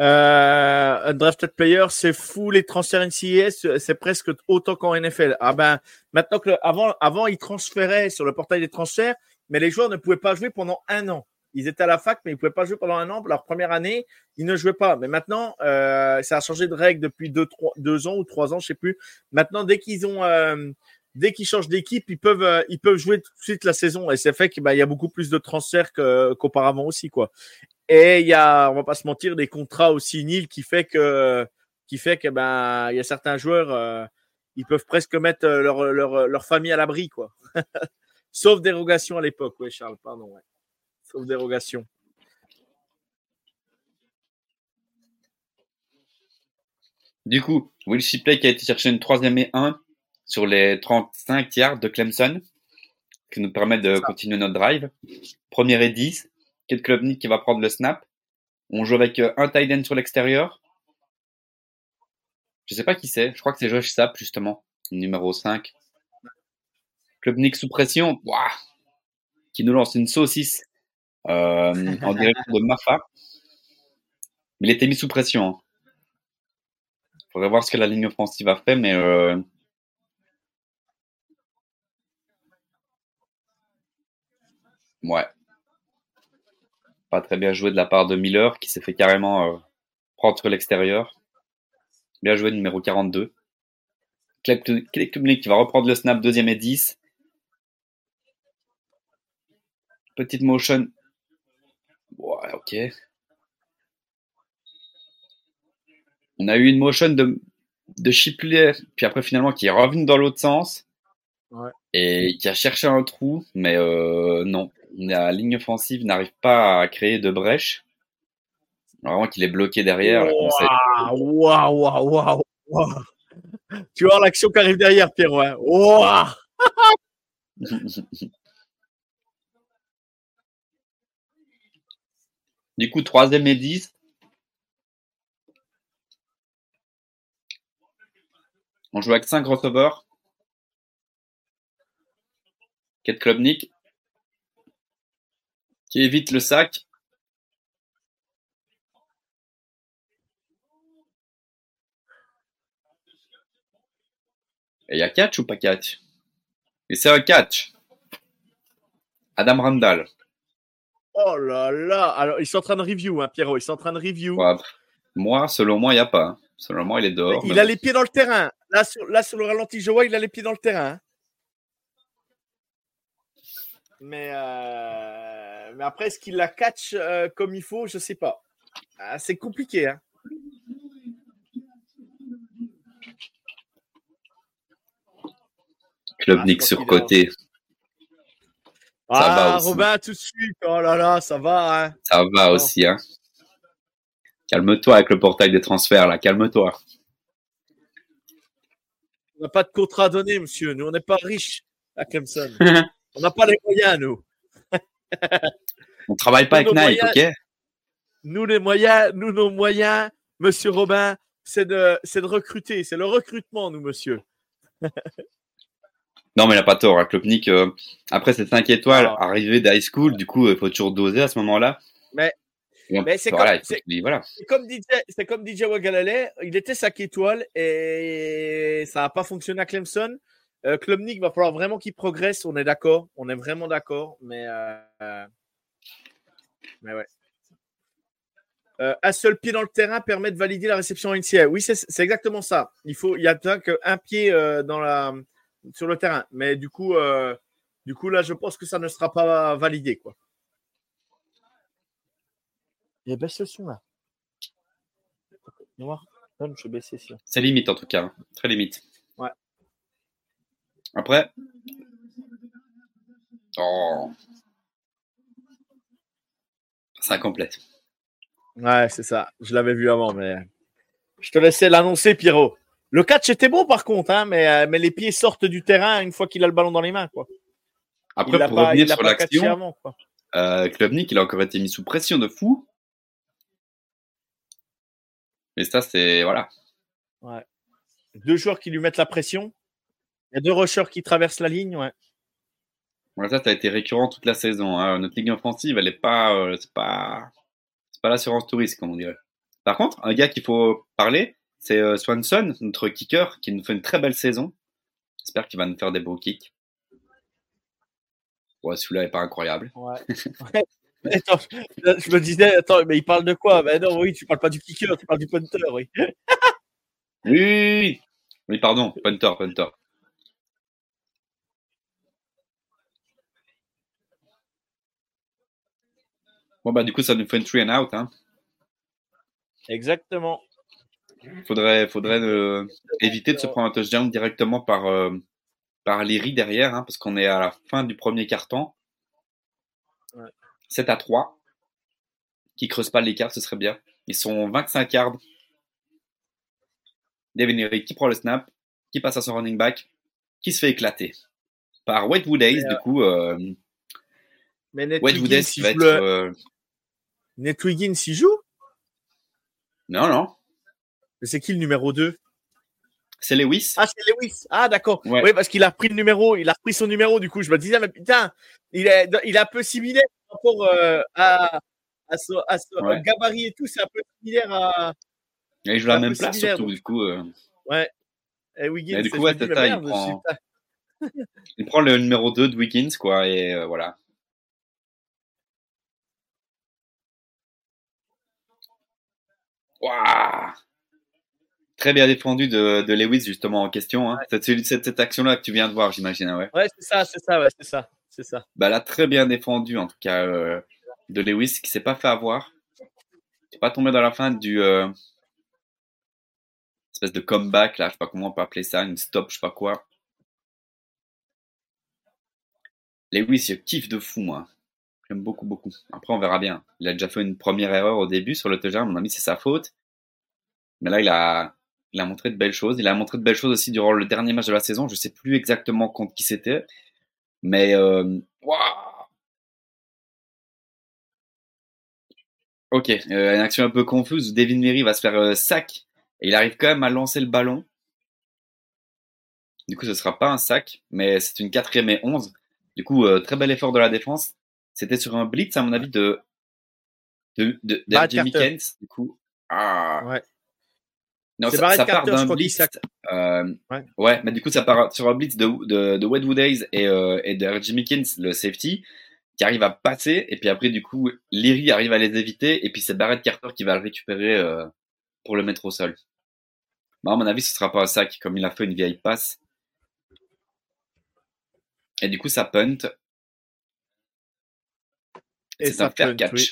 Euh, un drafted player, c'est fou les transferts NCIS, c'est presque autant qu'en NFL. Ah ben, maintenant que le- avant, avant, ils transféraient sur le portail des transferts, mais les joueurs ne pouvaient pas jouer pendant un an. Ils étaient à la fac, mais ils ne pouvaient pas jouer pendant un an. Leur première année, ils ne jouaient pas. Mais maintenant, euh, ça a changé de règle depuis deux, trois, deux ans ou trois ans, je sais plus. Maintenant, dès qu'ils ont, euh, dès qu'ils changent d'équipe, ils peuvent, euh, ils peuvent jouer tout de suite la saison. Et c'est fait qu'il bah, y a beaucoup plus de transferts que- qu'auparavant aussi, quoi. Et il y a, on va pas se mentir, des contrats aussi nuls qui fait que, qui fait que ben, il y a certains joueurs, euh, ils peuvent presque mettre euh, leur, leur, leur famille à l'abri, quoi. Sauf dérogation à l'époque, oui, Charles, pardon, ouais. Sauf dérogation. Du coup, Will Shipley qui a été chercher une troisième et 1 sur les 35 yards de Clemson, qui nous permet de continuer notre drive. Première et 10. Kate Klubnik qui va prendre le snap. On joue avec euh, un tight end sur l'extérieur. Je sais pas qui c'est. Je crois que c'est Josh Sapp, justement, numéro 5. Klubnik sous pression. Ouah qui nous lance une saucisse euh, en direction de Mafa. Il était mis sous pression. Hein. Faudrait voir ce que la ligne offensive a fait, mais euh... ouais, pas très bien joué de la part de Miller qui s'est fait carrément euh, prendre sur l'extérieur. Bien joué numéro 42. Klebnik qui va reprendre le snap deuxième et 10. Petite motion. Ouais, ok. On a eu une motion de, de Shipley, puis après finalement qui est revenu dans l'autre sens. Et qui a cherché un trou, mais euh, non. La ligne offensive n'arrive pas à créer de brèche. Vraiment qu'il est bloqué derrière. Waouh, waouh, waouh, Tu vois l'action qui arrive derrière, Pierrot. Hein. Waouh Du coup, troisième et 10. On joue avec 5 receveurs. Kate Klubnik qui évite le sac. Et il y a catch ou pas catch? Et c'est un catch. Adam Randall. Oh là là Alors, ils sont en train de review, hein, Pierrot. Ils sont en train de review. moi, selon moi, il n'y a pas. Selon moi, il est dehors. Il a les pieds dans le terrain. Là, sur, là, sur le ralenti, je vois, il a les pieds dans le terrain. Mais, euh, mais après, est-ce qu'il la catch euh, comme il faut? Je ne sais pas. Ah, c'est compliqué. Hein. Club ah, Nick sur côté. Ah, Robin, tout de suite. Oh là là, ça va. Hein. Ça va aussi. Hein. Calme-toi avec le portail des transferts, là. Calme-toi. On n'a pas de contrat à donner, monsieur. Nous, on n'est pas riches à Clemson. on n'a pas les moyens, nous. On travaille pas avec Nike, ok? Nous, les moyens, nous, nos moyens, monsieur Robin, c'est de, de recruter. C'est le recrutement, nous, monsieur. Non, mais il n'a pas tort. Hein. Klopnik, euh, après ces 5 étoiles, ah. arrivé d'high school, du coup, il faut toujours doser à ce moment-là. Mais, mais c'est comme, voilà. comme, DJ, comme DJ Wagalale, il était 5 étoiles et ça n'a pas fonctionné à Clemson. Euh, Klopnik va falloir vraiment qu'il progresse, on est d'accord, on est vraiment d'accord, mais, euh, mais ouais. Euh, un seul pied dans le terrain permet de valider la réception initiale. Oui, c'est exactement ça. Il faut, il y a qu'un pied dans la, sur le terrain. Mais du coup, euh, du coup, là, je pense que ça ne sera pas validé. Quoi. Et baisse le son là. je vais baisser C'est limite en tout cas. Hein. Très limite. Après? Oh. Ça complète. Ouais, c'est ça. Je l'avais vu avant, mais je te laissais l'annoncer, Pierrot. Le catch était bon par contre, hein, mais, euh, mais les pieds sortent du terrain une fois qu'il a le ballon dans les mains. Quoi. Après, pour revenir sur l'action, euh, Klubnik, il a encore été mis sous pression de fou. Mais ça, c'est. Voilà. Ouais. Deux joueurs qui lui mettent la pression. Il y a deux rushers qui traversent la ligne. Ouais. Ça, ça a été récurrent toute la saison. Hein. Notre ligne offensive, elle n'est pas. Euh, c'est pas. C'est pas l'assurance touriste, comme on dirait. Par contre, un gars qu'il faut parler, c'est euh, Swanson, notre kicker, qui nous fait une très belle saison. J'espère qu'il va nous faire des beaux kicks. Ouais, celui-là n'est pas incroyable. Ouais. attends, je me disais, attends, mais il parle de quoi? Ben non, oui, tu parles pas du kicker, tu parles du punter, oui. oui, oui, oui. pardon, punter, punter. Bon, bah, du coup, ça nous fait une three and out, hein. Exactement. Faudrait, faudrait euh, éviter de se prendre un touchdown directement par, euh, par Léry derrière, hein, parce qu'on est à la fin du premier quart-temps. 7 à 3. Qui creuse pas l'écart, ce serait bien. Ils sont 25 yards. Devin Leary qui prend le snap, qui passe à son running back, qui se fait éclater par Whitewood Hayes, du coup. Euh, mais Wiggins, Hayes qui va être. Net Wiggins, il joue? Non, non. Mais C'est qui le numéro 2 C'est Lewis. Ah, c'est Lewis. Ah, d'accord. Ouais. Oui, parce qu'il a repris le numéro, il a repris son numéro. Du coup, je me disais, mais putain, il est, il est un peu similaire par rapport euh, à, à ce, à ce Ouais. gabarit et tout. C'est un peu similaire à Et il joue la même place, similaire, surtout, du coup. euh, eh, Wiggins. Mais du et coup, ouais, il prend- il prend le numéro 2 de Wiggins, quoi, et euh, voilà. Waouh Très bien défendu de, de Lewis, justement, en question. Hein. Cette, cette action-là que tu viens de voir, j'imagine. Ouais. Ouais, c'est ça, c'est ça, ouais, c'est ça, c'est ça. Bah, là, très bien défendu, en tout cas, euh, de Lewis, qui s'est pas fait avoir. Qui est pas tombé dans la fin du. euh, espèce de comeback, là, je sais pas comment on peut appeler ça, une stop, je sais pas quoi. Lewis, il kiffe de fou, moi. Beaucoup, beaucoup. Après, on verra bien. Il a déjà fait une première erreur au début sur le. À mon avis, c'est sa faute. Mais là, il a, il a montré de belles choses. Il a montré de belles choses aussi durant le dernier match de la saison. Je sais plus exactement contre qui c'était. Mais, euh! Ok, euh, une action un peu confuse où Devin va se faire euh, sac et il arrive quand même à lancer le ballon. Du coup, ce sera pas un sac, mais c'est une quatrième et 11. Du coup, euh, très bel effort de la défense. C'était sur un blitz, à mon avis, de de, de. Mickens. Du coup, ah. Ouais. Non, C'est ça, Barrett ça part Carter, je d'un blitz. Euh, Ouais. ouais. mais du coup, ça part sur un blitz de, de, de Wedwood Hayes et, euh, et de R.J. Mickens, le safety, qui arrive à passer. Et puis après, du coup, Leary arrive à les éviter. Et puis c'est Barrett Carter qui va le récupérer euh, pour le mettre au sol. Bah, à mon avis, ce sera pas un sac, comme il a fait une vieille passe. Et du coup, ça punt. Et C'est un fair catch. oui.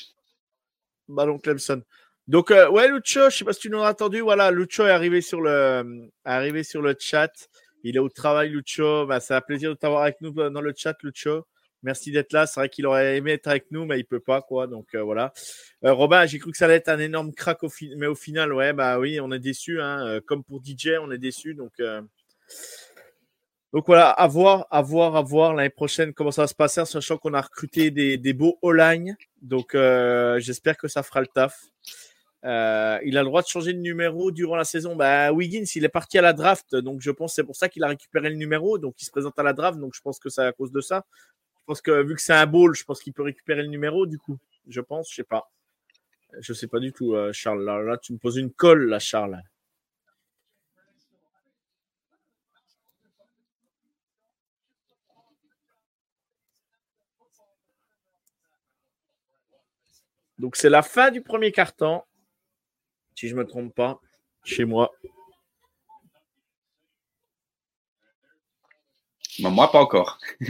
Ballon Clemson. Donc, euh, ouais, Lucho, je sais pas si tu nous as entendu. Voilà, Lucho est arrivé sur le, arrivé sur le chat. Il est au travail, Lucho. Bah, c'est un plaisir de t'avoir avec nous dans le chat, Lucho. Merci d'être là. C'est vrai qu'il aurait aimé être avec nous, mais il peut pas, quoi. Donc, euh, voilà. Euh, Robin, j'ai cru que ça allait être un énorme crack, au mais au final, ouais, bah oui, on est déçu. Hein. Comme pour DJ, on est déçu. Donc, donc voilà, à voir, à voir, à voir l'année prochaine comment ça va se passer, sachant qu'on a recruté des, des beaux O-line. Donc euh, j'espère que ça fera le taf. Euh, il a le droit de changer de numéro durant la saison. Bah, Wiggins, il est parti à la draft, donc je pense c'est pour ça qu'il a récupéré le numéro. Donc il se présente à la draft, donc je pense que c'est à cause de ça. Je pense que vu que c'est un ball, je pense qu'il peut récupérer le numéro du coup. Je pense, je sais pas. Je sais pas du tout, euh, Charles. Là, là, tu me poses une colle, là, Charles. Donc c'est la fin du premier carton, si je me trompe pas, chez moi. Moi, pas encore.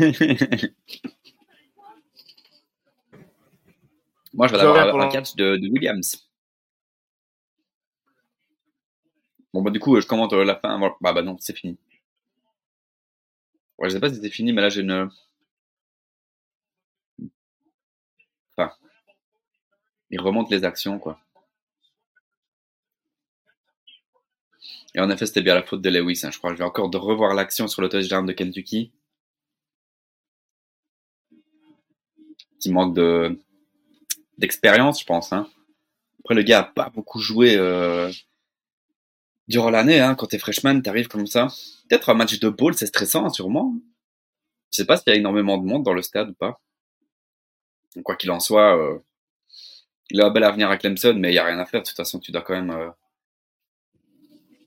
moi, je vais avoir un, catch de, de Williams. Bon, bah, du coup, je commente euh, la fin. Bah, bah, non, c'est fini. Ouais, je sais pas si c'était fini, mais là, j'ai une. Enfin. Il remonte les actions, quoi. Et en effet, c'était bien la faute de Lewis. hein. Je crois je vais encore revoir l'action sur le touchdown de Kentucky. Petit manque de d'expérience, je pense. Hein. Après, le gars a pas beaucoup joué euh, durant l'année. Hein. Quand t'es freshman, t'arrives comme ça. Peut-être un match de ball, c'est stressant, hein, sûrement. Je sais pas s'il y a énormément de monde dans le stade ou pas. Quoi qu'il en soit, euh, il a un bel avenir à Clemson, mais il y a rien à faire. De toute façon, tu dois quand même euh,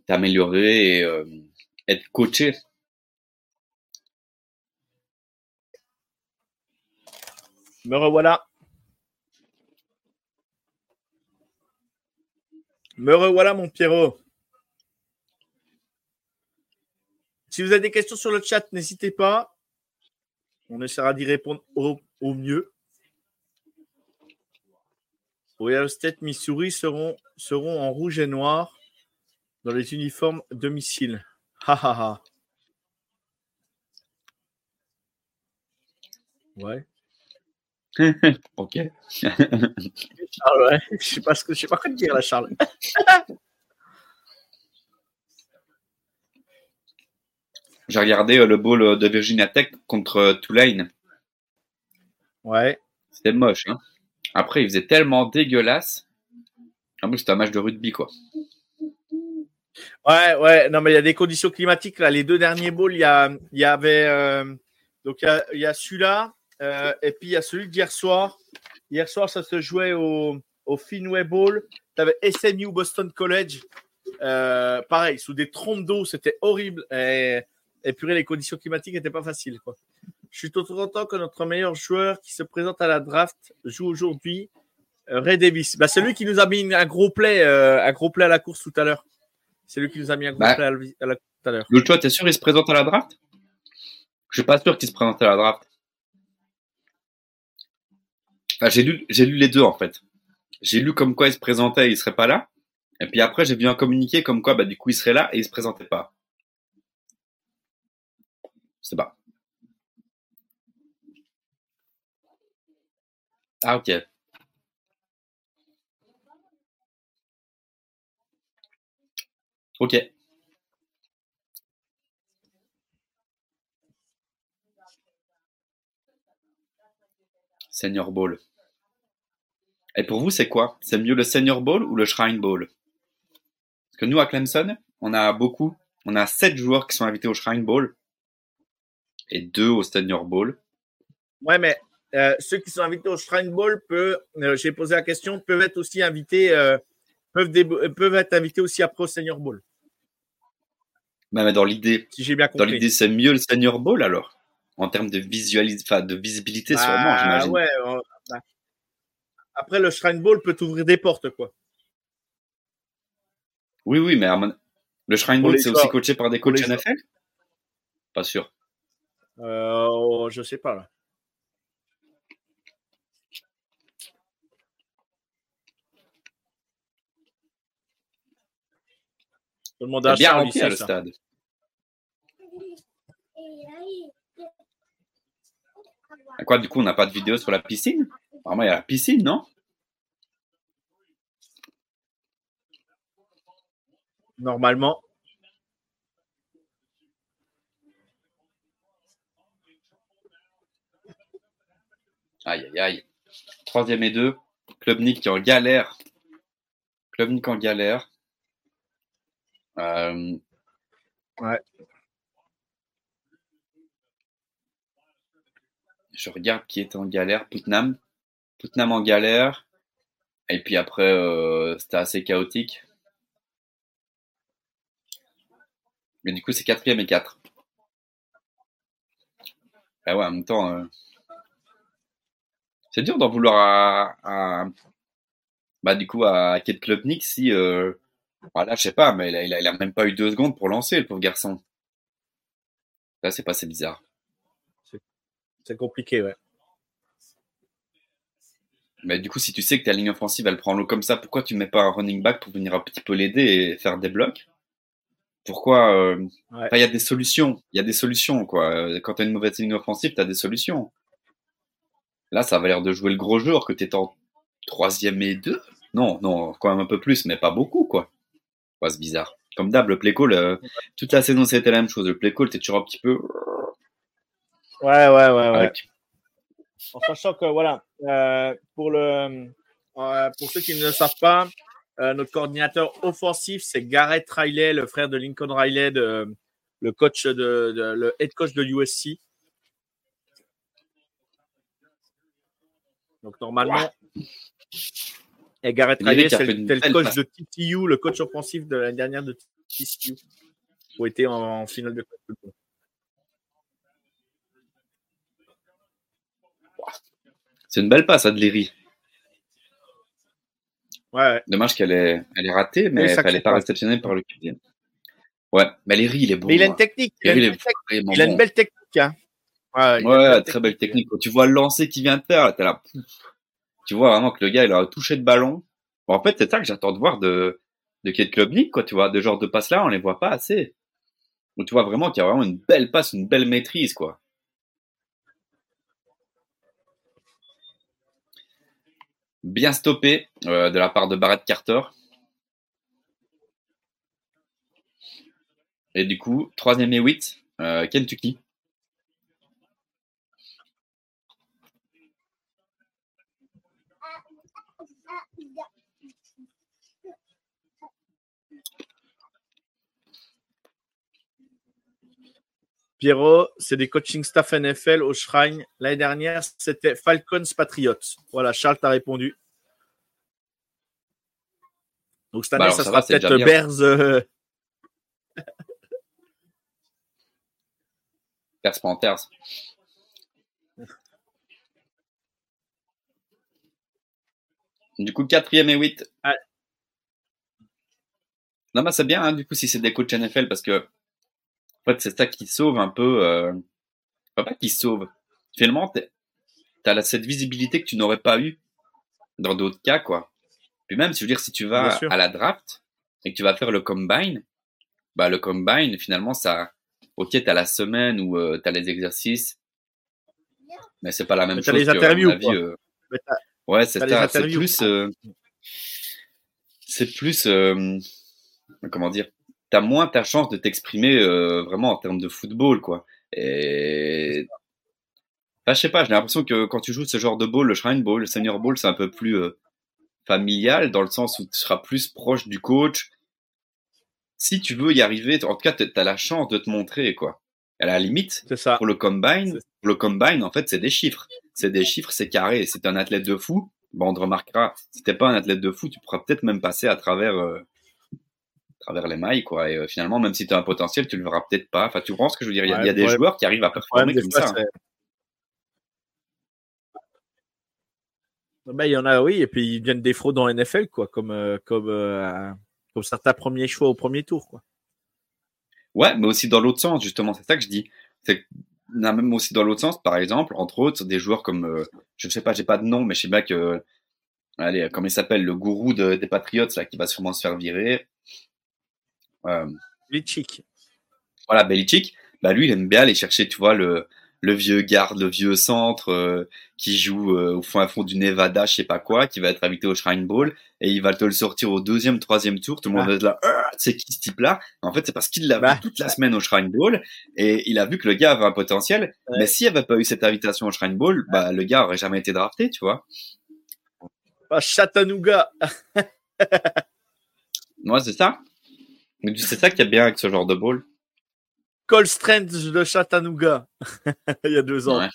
t'améliorer et euh, être coaché. Me revoilà. Me revoilà, mon Pierrot. Si vous avez des questions sur le chat, n'hésitez pas. On essaiera d'y répondre au mieux. Ohio State, Missouri seront, seront en rouge et noir dans les uniformes domicile. Ha ha ha. Ouais. Ok. Ah ouais. Je sais pas ce que je sais pas quoi te dire là, Charles. j'ai regardé euh, le bowl de Virginia Tech contre euh, Tulane. Ouais. C'était moche. Hein. Après, il faisait tellement dégueulasse. En plus, c'était un match de rugby, quoi. Ouais, ouais. Non, mais il y a des conditions climatiques. Là. Les deux derniers bowls, il y, avait. euh, donc, il y a, celui-là. euh, et puis, il y a celui d'hier soir. Hier soir, ça se jouait au, au Finway Bowl. Tu avais SMU Boston College. Euh, pareil, sous des trompes d'eau. C'était horrible. Et, et les conditions climatiques n'étaient pas faciles. Quoi. Je suis tout content que notre meilleur joueur qui se présente à la draft joue aujourd'hui. euh, Ray Davis. Bah, c'est lui qui nous a mis un gros play, euh, un gros play à la course tout à l'heure. C'est lui qui nous a mis un gros Bah. play à la, course tout à l'heure. Le choix, t'es sûr il se présente à la draft? Je suis pas sûr qu'il se présente à la draft. Enfin, j'ai lu, j'ai lu les deux en fait. J'ai lu comme quoi il se présentait et il serait pas là. Et puis après, j'ai vu un communiqué comme quoi, bah, du coup, il serait là et il se présentait pas. Je sais pas. Ah, ok. Ok. Senior Bowl. Et pour vous, c'est quoi? C'est mieux le Senior Bowl ou le Shrine Bowl? Parce que nous, à Clemson, on a beaucoup. On a sept joueurs qui sont invités au Shrine Bowl et deux au Senior Bowl. Ouais, mais euh, ceux qui sont invités au Shrine Bowl peuvent, euh, j'ai posé la question, peuvent être aussi invités, euh, peuvent, être invités aussi après au Senior Bowl, Bah, mais dans l'idée, si dans l'idée, c'est mieux le Senior Bowl alors En termes de, visualis... de visibilité, sûrement, Bah, j'imagine. ouais, euh, bah. Après, le Shrine Bowl peut t'ouvrir des portes, quoi. Oui, oui, mais mon- le Shrine Bowl, c'est aussi coaché par des coachs. NFL Pas sûr. Oh, je sais pas, là. C'est bien rempli à le stade. Quoi, du coup, on n'a pas de vidéo sur la piscine? Apparemment, il y a la piscine, non? Normalement. Aïe, aïe, aïe. Troisième et deux. Klubnik qui est en galère. Klubnik en galère. Euh, Ouais. Je regarde qui est en galère. Putnam. Putnam en galère. Et puis après, euh, c'était assez chaotique. Mais du coup, c'est quatrième et quatre. Ah ouais, en même temps, euh, c'est dur d'en vouloir à, à- bah du coup à Kate Klubnik si, euh, voilà, je sais pas, mais il a, il a, il a même pas eu deux secondes pour lancer le pauvre garçon. Là, c'est pas, c'est bizarre. C'est compliqué, ouais. Mais du coup, si tu sais que ta ligne offensive, elle prend l'eau comme ça, pourquoi tu mets pas un running back pour venir un petit peu l'aider et faire des blocs? Pourquoi euh, Ouais. enfin, Il y a des solutions. Il y a des solutions, quoi. Euh, Quand tu as une mauvaise ligne offensive, tu as des solutions. Là, ça va l'air de jouer le gros jour que tu es en troisième et deux. Non, non, quand même un peu plus, mais pas beaucoup, quoi. Ouais, c'est bizarre. Comme d'hab, le play call, euh, toute la saison, c'était la même chose. Le play call, t'es toujours un petit peu... Ouais, ouais, ouais, ouais. avec- En sachant que, voilà, euh, pour, le, euh, pour ceux qui ne le savent pas, notre coordinateur offensif, c'est Garrett Riley, le frère de Lincoln Riley, de- le coach de, de- le head coach de USC. Donc, normalement, et avait Riley, c'est le, une coach de TCU, le coach offensif de l'année dernière de TCU, qui été en, finale de Coupe du Monde. C'est une belle passe, Adleri. Ouais, ouais. Dommage qu'elle est, elle est ratée, mais Oui, elle n'est pas réceptionnée par le QB. Ouais, mais Léry, il est bon. Mais il a une hein. technique. Il a une, il a une belle technique. Hein. Ouais, une Ouais, très belle technique. Quand tu vois le lancer qu'il vient de faire, t'es là. pouf. Tu vois vraiment que le gars, il a touché de ballon. Bon, en fait, c'est ça que j'attends de voir de, de Kate Klubnik, quoi. Tu vois, de genre de passes-là, on les voit pas assez. Où tu vois vraiment qu'il y a vraiment une belle passe, une belle maîtrise, quoi. Bien stoppé euh, de la part de Barrett Carter. Et du coup, troisième et 8. Euh, Kentucky. Pierrot, c'est des coaching staff NFL au Shrine. L'année dernière, c'était Falcons Patriots. Voilà, Charles t'a répondu. Donc cette année, Bah ça, alors, ça sera peut-être. Bears. euh, Bears Panthers. Du coup, quatrième et 8. Ah. Non, bah, c'est bien, hein, du coup, si c'est des coachs NFL, parce que, en fait, c'est ça qui sauve un peu, euh... enfin, pas qui sauve. Finalement, t'as la- cette visibilité que tu n'aurais pas eu dans d'autres cas, quoi. Puis même, si je veux dire, si tu vas à la draft et que tu vas faire le combine, bah, le combine, finalement, ça, ok, t'as la semaine où euh, t'as les exercices, mais c'est pas la même t'as chose les que, interviews, avis, quoi. euh, Ouais, c'est plus, euh, c'est plus, euh, comment dire, t'as moins ta chance de t'exprimer euh, vraiment en termes de football, quoi. Et, enfin, je sais pas, j'ai l'impression que quand tu joues ce genre de ball, le Shrine Ball, le Senior Ball, c'est un peu plus euh, familial dans le sens où tu seras plus proche du coach. Si tu veux y arriver, en tout cas, t'as t'as la chance de te montrer, quoi. À la limite, C'est ça. pour le combine, C'est- pour le combine, en fait, c'est des chiffres. C'est des chiffres, c'est carré. T'es un athlète de fou, bon, on te remarquera. Si t'es pas un athlète de fou, tu pourras peut-être même passer à travers, euh, travers les mailles, quoi. Et euh, finalement, même si tu as un potentiel, tu le verras peut-être pas. Enfin, tu comprends ce que je veux dire? Il y a, Ouais, il y a le des joueurs qui arrivent à performer comme ça. hein. Ben, il y en a, oui, et puis ils viennent des fraudes en NFL, quoi, comme, euh, comme, euh, comme certains premiers choix au premier tour, quoi. Ouais, mais aussi dans l'autre sens, justement. C'est ça que je dis. C'est même aussi dans l'autre sens, par exemple, entre autres, des joueurs comme, euh, je sais pas, j'ai pas de nom, mais je sais bien que, allez, comment il s'appelle, le gourou de- des Patriots, là, qui va sûrement se faire virer. Euh, Belichick. voilà, Belichick, bah lui, il aime bien aller chercher, tu vois, le, le vieux garde, le vieux centre euh, qui joue euh, au fond à fond du Nevada, je sais pas quoi, qui va être invité au Shrine Bowl et il va te le sortir au deuxième, troisième tour. Tout le monde Ah. va être là, Ah, c'est qui ce type-là? En fait, c'est parce qu'il l'a Bah. vu toute la semaine au Shrine Bowl et il a vu que le gars avait un potentiel. Ouais. Mais s'il avait pas eu cette invitation au Shrine Bowl, bah le gars aurait jamais été drafté, tu vois. Ah, Chattanooga. Moi, c'est ça. C'est ça qui est bien avec ce genre de bowl. Cole Strange de Chattanooga. il y a deux ans. Ouais.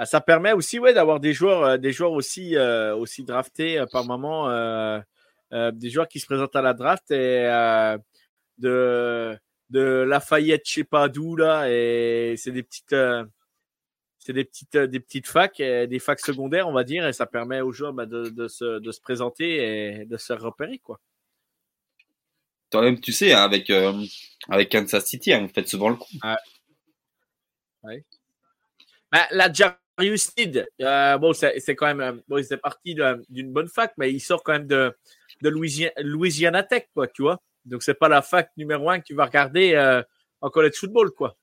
Bah, ça permet aussi ouais, d'avoir des joueurs, euh, des joueurs aussi, euh, aussi draftés euh, par moment, des joueurs qui se présentent à la draft et de, de Lafayette, je sais pas d'où là, et c'est des petites, euh, c'est des petites, euh, des petites facs, des facs secondaires, on va dire, et ça permet aux joueurs bah, de, de, se, de se présenter et de se repérer quoi. Toi-même, tu sais, hein, avec, euh, avec Kansas City, hein, vous faites souvent le coup. Bah, la Jarius euh, bon, c'est c'est quand même, euh, bon, c'est parti d'une bonne fac, mais il sort quand même de, de Louisiana, Louisiana Tech, quoi, tu vois. Donc, c'est pas la fac numéro un que tu vas regarder euh, en college football, quoi.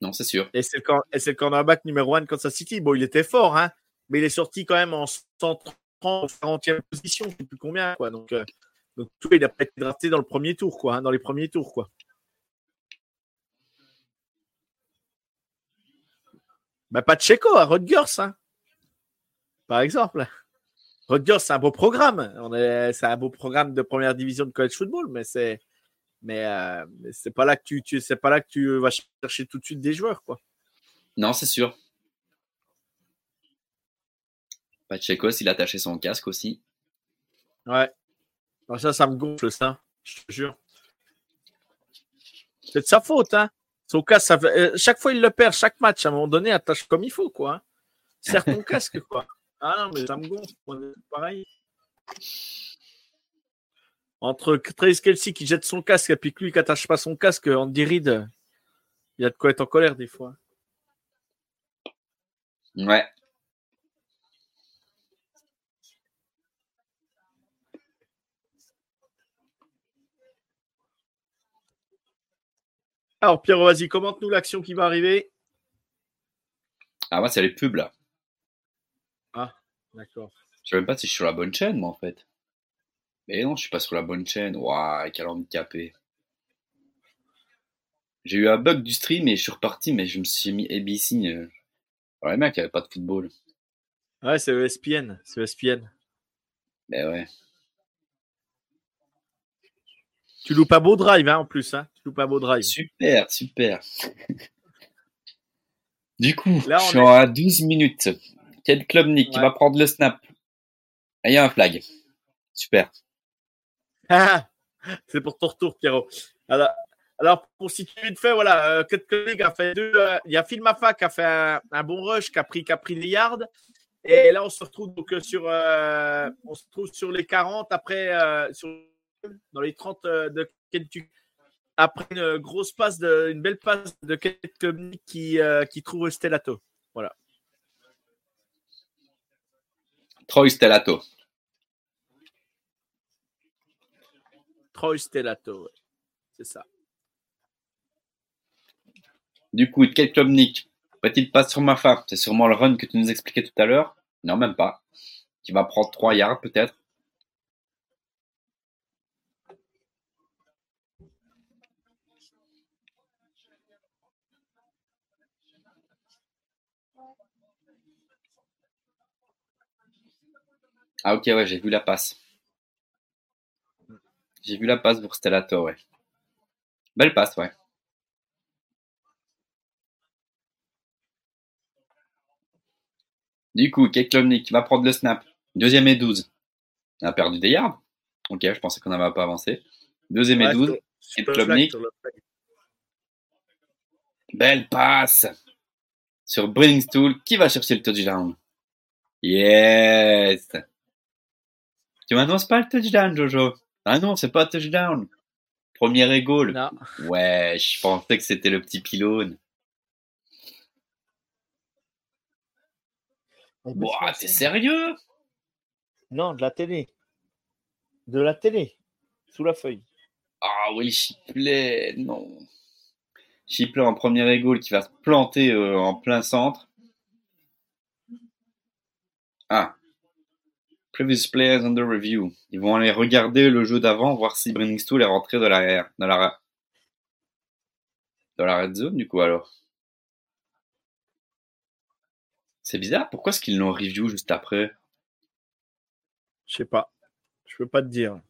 Non, c'est sûr. Et c'est le, et c'est le cornerback numéro un de Kansas City. Bon, il était fort, hein, mais il est sorti quand même en 130, 40e position, je sais plus combien, quoi. Donc, euh, donc tout, il a pas été drafté dans le premier tour, quoi, hein, dans les premiers tours, quoi. Bah, pas de Checo à Rutgers, hein. Par exemple. Rutgers, c'est un beau programme. On est, c'est un beau programme de première division de college football, mais c'est, mais, euh, mais c'est pas là que tu, tu c'est pas là que tu vas chercher tout de suite des joueurs, quoi. Non, c'est sûr. Pacheco, il a attaché son casque aussi. Ouais. Alors ça, ça me gonfle, ça. Je te jure. C'est de sa faute, hein. Son casque, ça fait- euh, chaque fois, il le perd, chaque match. À un moment donné, attache comme il faut, quoi. hein. Serre ton casque, quoi. Ah non, mais ça me gonfle. Pareil. Entre Trace Kelsey qui jette son casque et puis que lui qui attache pas son casque, Andy Reid, il y a de quoi être en colère des fois. Ouais. Alors, Pierre, vas-y, commente-nous l'action qui va arriver. Ah, moi, c'est les pubs, là. D'accord. Je sais même pas si je suis sur la bonne chaîne, moi, en fait. Mais non, je suis pas sur la bonne chaîne. Waouh, quel handicapé. J'ai eu un bug du stream et je suis reparti, mais je me suis mis ABC. Euh... Ouais, mec, il n'y avait pas de football. Ouais, c'est ESPN. C'est ESPN. Mais ouais. Tu loues pas beau drive, hein, en plus. Hein. Tu loues pas beau drive. Super, super. du coup, Là, je suis à 12 minutes. Quel club Nick qui va prendre le snap? Il y a un flag. Super. c'est pour ton retour, Pierrot. Alors, alors, pour situer vite fait, voilà, euh, collègues a fait deux. Euh, il y a Phil Mafa qui a fait un, bon rush, qui a pris, qui a pris les yards. Et là, on se retrouve donc euh, sur, euh, on se trouve sur les 40, après, sur, dans les 30 euh, de Kentucky. Après une grosse passe, de, une belle passe de Kentucky qui, qui trouve Stellato. Voilà. Troy Stellato. Troy Stellato, ouais. c'est ça. Du coup, quel club Nick Petite passe sur ma femme. C'est sûrement le run que tu nous expliquais tout à l'heure? Non, même pas. Qui va prendre 3 yards peut-être. Ah ok, ouais, j'ai vu la passe. J'ai vu la passe pour Stellato, ouais. Belle passe, ouais. Du coup, Keklomnik va prendre le snap. Deuxième et 12. On a perdu des yards. Ok, je pensais qu'on n'avait pas avancé. Deuxième et 12. Keklomnik. Belle passe sur Bringstool qui va chercher le touchdown. Yes! Tu m'annonces pas le touchdown, Jojo? Ah non, c'est pas touchdown. Premier et goal. Non. Ouais, je pensais que c'était le petit pylône. Ouah, t'es sérieux? Non, de la télé. De la télé. Sous la feuille. Ah oui, Chipley, non. Chipley en premier égole qui va se planter euh, en plein centre. Ah. Previous players under review. Ils vont aller regarder le jeu d'avant, voir si Brenningstool est rentré dans la, dans la, dans la red zone, du coup, alors. C'est bizarre, pourquoi est-ce qu'ils l'ont review juste après? Je sais pas. Je peux pas te dire.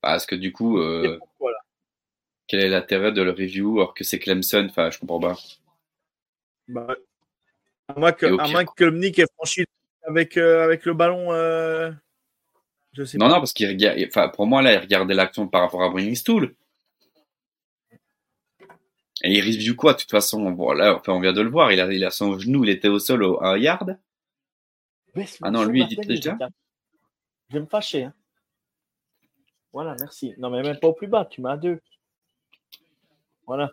Parce que du coup, euh, quel est l'intérêt de le review alors que c'est Clemson? Enfin, je comprends pas. Bah, à moins que, à que ait franchi avec, euh, avec le ballon. Euh, je sais non, pas. non, parce qu'il regarde. Enfin, pour moi, là, il regardait l'action par rapport à Bringing Stool. Et il review quoi, de toute façon Voilà, enfin, on vient de le voir, il a, il a son genou, il était au sol au, à un yard. ah non, lui, il dit déjà. Je vais me fâcher. Hein. Voilà, merci. Non, mais même pas au plus bas, tu m'as deux. Voilà.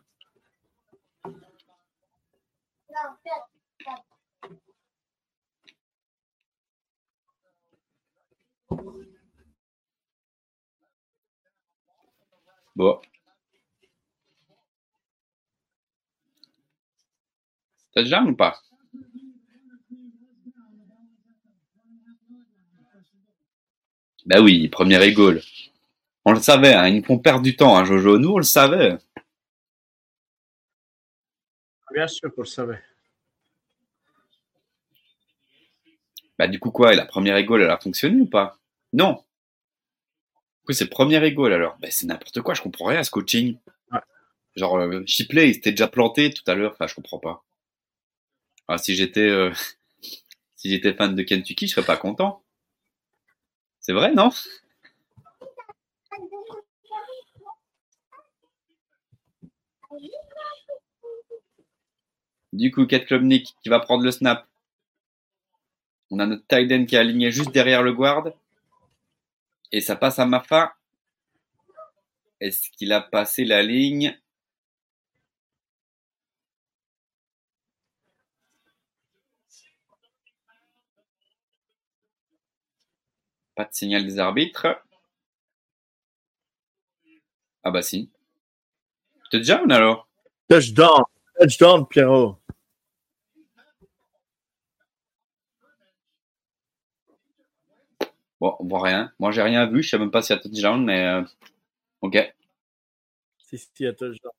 Bon, Touchdown ou pas? Ben oui, premier égole. On le savait, hein, ils font perdre du temps, hein, Jojo. Nous, on le savait. Bien sûr qu'on le savait. Bah du coup quoi, la première égole, elle a fonctionné ou pas? Non. Du c'est premier égole alors. Ben c'est n'importe quoi, je comprends rien à ce coaching. Genre, euh, Shipley, il s'était déjà planté tout à l'heure, enfin je comprends pas. Ah, si j'étais euh, si j'étais fan de Kentucky, je serais pas content. C'est vrai, non? Du coup, Kat Klubnik qui va prendre le snap. On a notre tight end qui est aligné juste derrière le guard. Et ça passe à Mafa. Est-ce qu'il a passé la ligne? Pas de signal des arbitres. Ah bah si. Touchdown alors? Touchdown Touchdown, Pierrot Bon, on voit rien. Moi, j'ai rien vu. Je sais même pas s'il y a touchdown, mais euh, ok. Si, si, il y a touchdown.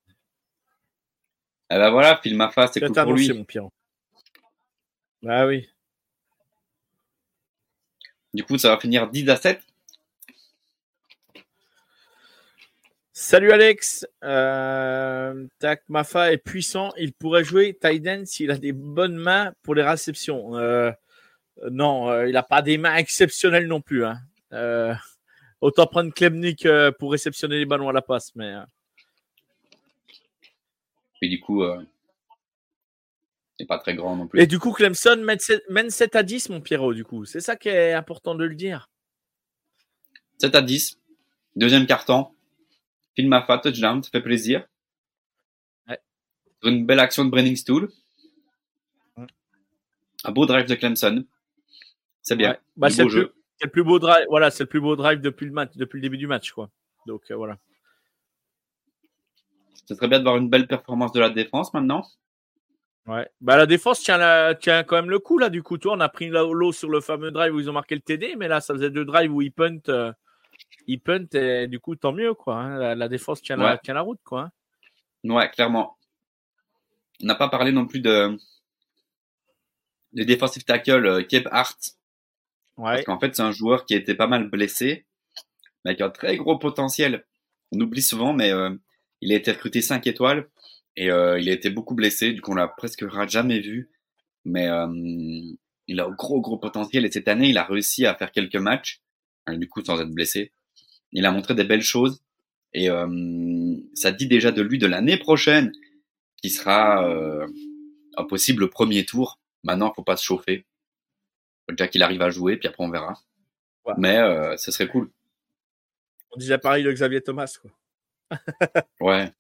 Eh ben voilà, Phil Mafa, c'est cool pour lui. mon Pierrot. Ah oui. Du coup, ça va finir 10 à 7. Salut Alex. Euh, tac, Mafa est puissant. Il pourrait jouer Tyden s'il a des bonnes mains pour les réceptions. Euh, non, euh, il n'a pas des mains exceptionnelles non plus. Hein. Euh, autant prendre Klemnik euh, pour réceptionner les ballons à la passe. Mais, euh, Et du coup, euh, c'est pas très grand non plus. Et du coup, Clemson mène 7, mène 7 à 10, mon Pierrot, du coup. C'est ça qui est important de le dire. 7 à 10. Deuxième carton. Phil Mafa, touchdown, ça fait plaisir. Ouais. Une belle action de Brenning Stool. Ouais. Un beau drive de Clemson. C'est bien. Ouais. Bah, c'est le, plus- c'est le plus beau drive. Voilà, c'est le plus beau drive depuis le match, depuis le début du match, quoi. Donc euh, voilà. Ce serait bien de voir une belle performance de la défense maintenant. Ouais. Bah la défense tient, la- tient quand même le coup là. Du coup, toi, on a pris l'eau sur le fameux drive où ils ont marqué le TD, mais là, ça faisait deux drives où ils punt, euh, ils punt et du coup, tant mieux quoi. hein. La, la défense tient, la, tient la route quoi. hein. Ouais, clairement. On n'a pas parlé non plus de du defensive tackle euh, Keb Hart. Ouais. Parce qu'en fait, c'est un joueur qui a été pas mal blessé, mais avec un très gros potentiel. On oublie souvent, mais euh, il a été recruté 5 étoiles et euh, il a été beaucoup blessé. Du coup, on l'a presque jamais vu. Mais euh, il a un gros, gros potentiel. Et cette année, il a réussi à faire quelques matchs, hein, du coup, sans être blessé. Il a montré des belles choses. Et euh, ça dit déjà de lui de l'année prochaine, qui sera euh, un possible premier tour. Maintenant, faut pas se chauffer. Faut déjà qu'il arrive à jouer, puis après on verra. Ouais. Mais euh, ce serait cool. On disait pareil de Xavier Thomas quoi. Ouais.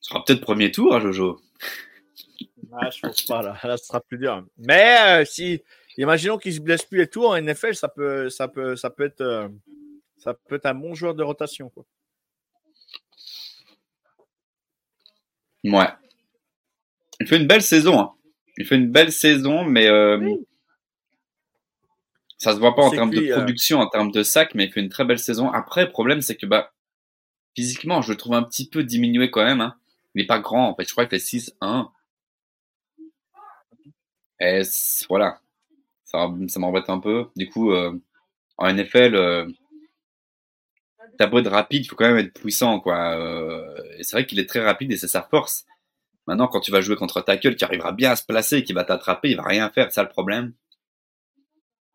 Ce sera peut-être premier tour, hein, Jojo. Ah, je pense pas là. Là, ce sera plus dur. Mais euh, si, imaginons qu'il se blesse plus et tout en NFL, ça peut, ça peut, ça peut être, euh, ça peut être un bon joueur de rotation quoi. Ouais. Il fait une belle saison. Hein. Il fait une belle saison, mais euh, Oui. Ça se voit pas en termes de euh, production, en termes de sacs, mais il fait une très belle saison. Après, le problème, c'est que bah physiquement, je le trouve un petit peu diminué quand même. Hein. Il pas grand, en fait. Je crois qu'il fait 6-1. Et voilà. Ça, ça m'embête un peu. Du coup, euh, en NFL, euh, t'as beau être rapide, il faut quand même être puissant, quoi. Euh, et c'est vrai qu'il est très rapide et c'est sa force. Maintenant, quand tu vas jouer contre tackle qui arrivera bien à se placer, qui va t'attraper, il va rien faire, c'est ça le problème.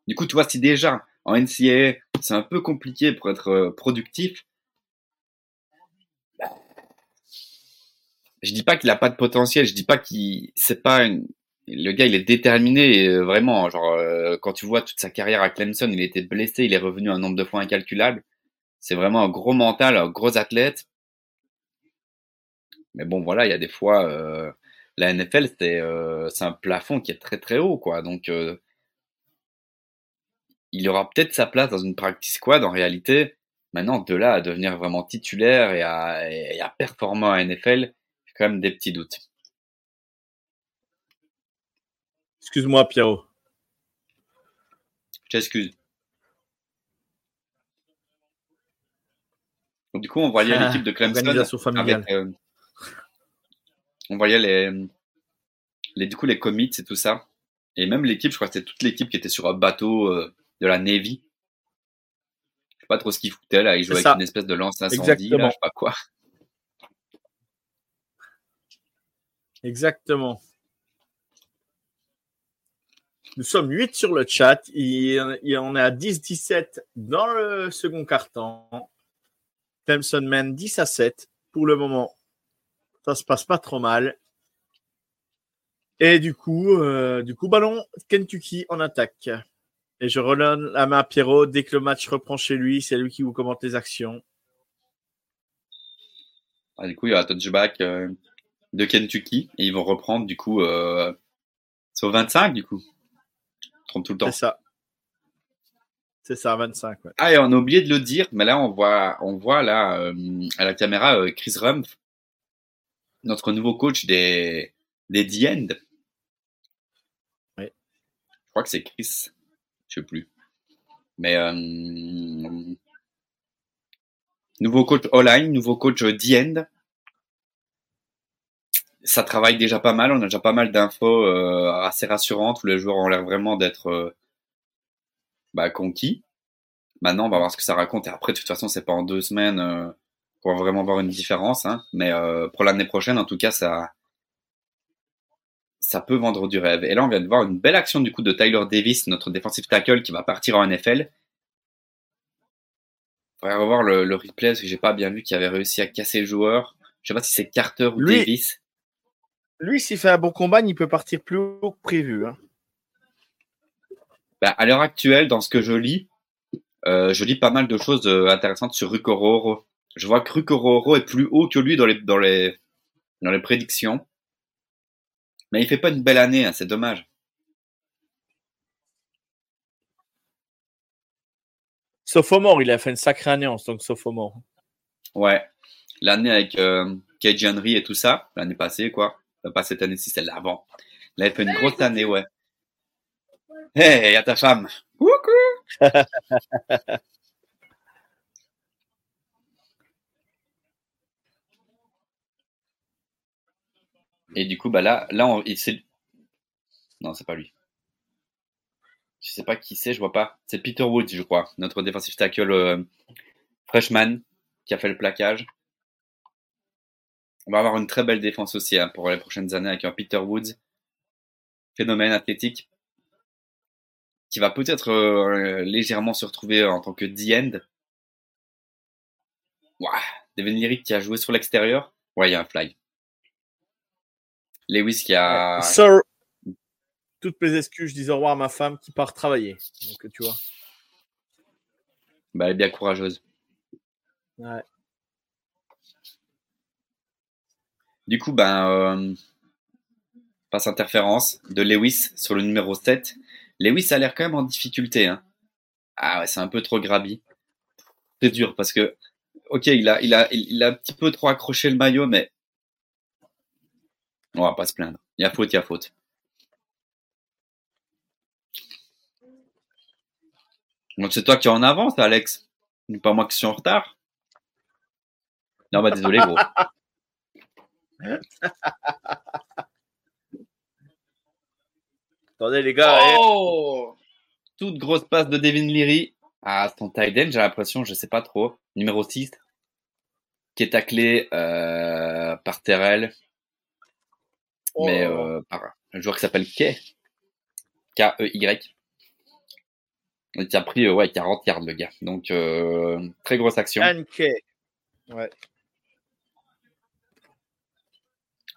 Du coup, tu vois, si déjà en NCAA, c'est un peu compliqué pour être euh, productif, bah, je dis pas qu'il a pas de potentiel, je dis pas qu'il, c'est pas le gars, il est déterminé, euh, vraiment. Genre, euh, quand tu vois toute sa carrière à Clemson, il était blessé, il est revenu un nombre de fois incalculable. C'est vraiment un gros mental, un gros athlète. Mais bon, voilà, il y a des fois, la NFL, c'est c'est un plafond qui est très très haut, quoi. Donc, il aura peut-être sa place dans une practice squad en réalité. Maintenant, de là à devenir vraiment titulaire et à, et à performant à NFL, j'ai quand même des petits doutes. Excuse-moi, Pierrot. Je t'excuse. Du coup, on voyait Ah, l'équipe de Clemson avec, euh, on voyait les, les, du coup, les commits et tout ça. Et même l'équipe, je crois que c'était toute l'équipe qui était sur un bateau euh, de la Navy. Je sais pas trop ce qu'ils foutaient là. Ils jouaient C'est avec ça. une espèce de lance incendie, Exactement. là, je sais pas quoi. Exactement. Nous sommes 8 sur le chat. Il, il- on est à 10-17 dans le second carton. Clemson mène 10 à 7 pour le moment. Ça se passe pas trop mal. Et du coup, euh, du coup, ballon Kentucky en attaque. Et je redonne la main à Pierrot dès que le match reprend chez lui. C'est lui qui vous commente les actions. Ah, du coup, il y a un touchback euh, de Kentucky et ils vont reprendre du coup. Euh, c'est au 25 du coup. Je trompe tout le temps. C'est ça. C'est ça, 25. Ouais. Ah, et on a oublié de le dire, mais là, on voit, on voit là, euh, à la caméra, euh, Chris Rumpf, notre nouveau coach des, des The End. Ouais. Je crois que c'est Chris. Je sais plus. Mais euh, nouveau coach online, nouveau coach D-end. Ça travaille déjà pas mal. On a déjà pas mal d'infos euh, assez rassurantes les joueurs ont l'air vraiment d'être euh, bah, conquis. Maintenant, on va voir ce que ça raconte. Et après, de toute façon, c'est pas en deux semaines qu'on va vraiment voir une différence. Hein. Mais pour l'année prochaine, en tout cas, ça, ça peut vendre du rêve. Et là, on vient de voir une belle action du coup de Tyler Davis, notre defensive tackle, qui va partir en NFL. Faudrait revoir le, le replay parce que j'ai pas bien vu qu'il avait réussi à casser le joueur. Je sais pas si c'est Carter ou Lui- Davis. Lui, s'il fait un bon combat, il peut partir plus haut que prévu. hein. Bah, à l'heure actuelle, dans ce que je lis, euh, je lis pas mal de choses euh, intéressantes sur Rukororo. Je vois que Rukororo est plus haut que lui dans les, dans les, dans les prédictions. Mais il fait pas une belle année, hein, c'est dommage. Sophomore, il a fait une sacrée année en tant que sophomore. Ouais. L'année avec euh, KJ Henry et tout ça, l'année passée, quoi. Enfin, Pas cette année-ci, celle d'avant. Là, il fait une grosse année, ouais. Hey, y a ta femme. Coucou. Et du coup, bah là, là, on, c'est, non, c'est pas lui. Je sais pas qui c'est, je vois pas. C'est Peter Woods, je crois, notre defensive tackle euh, freshman qui a fait le plaquage. On va avoir une très belle défense aussi hein, pour les prochaines années avec un Peter Woods, phénomène athlétique, qui va peut-être euh, légèrement se retrouver en tant que D-end. Ouah, Devin Lyric qui a joué sur l'extérieur. Ouais, il y a un fly. Lewis qui a... Sir, toutes mes excuses, je dis au revoir à ma femme qui part travailler. Donc, tu vois. Bah, elle est bien courageuse. Ouais. Du coup, ben, euh, passe interférence de Lewis sur le numéro 7. Lewis a l'air quand même en difficulté. Hein. Ah ouais, c'est un peu trop grabi. C'est dur parce que, ok, il a, il, a, il a un petit peu trop accroché le maillot, mais on va pas se plaindre. Il y a faute, il y a faute. Donc c'est toi qui es en avance, Alex. Pas moi qui suis en retard. Non, bah désolé, gros. Attendez, les gars. eh, Oh Toute grosse passe de Devin Leary. Ah, son tight end, j'ai l'impression, je sais pas trop. Numéro 6. Qui est taclé euh, par Terrell, oh, mais euh, par un joueur qui s'appelle Kay. K-E-Y. Et qui a pris euh, ouais, 40 yards, le gars. Donc, euh, très grosse action. Ouais.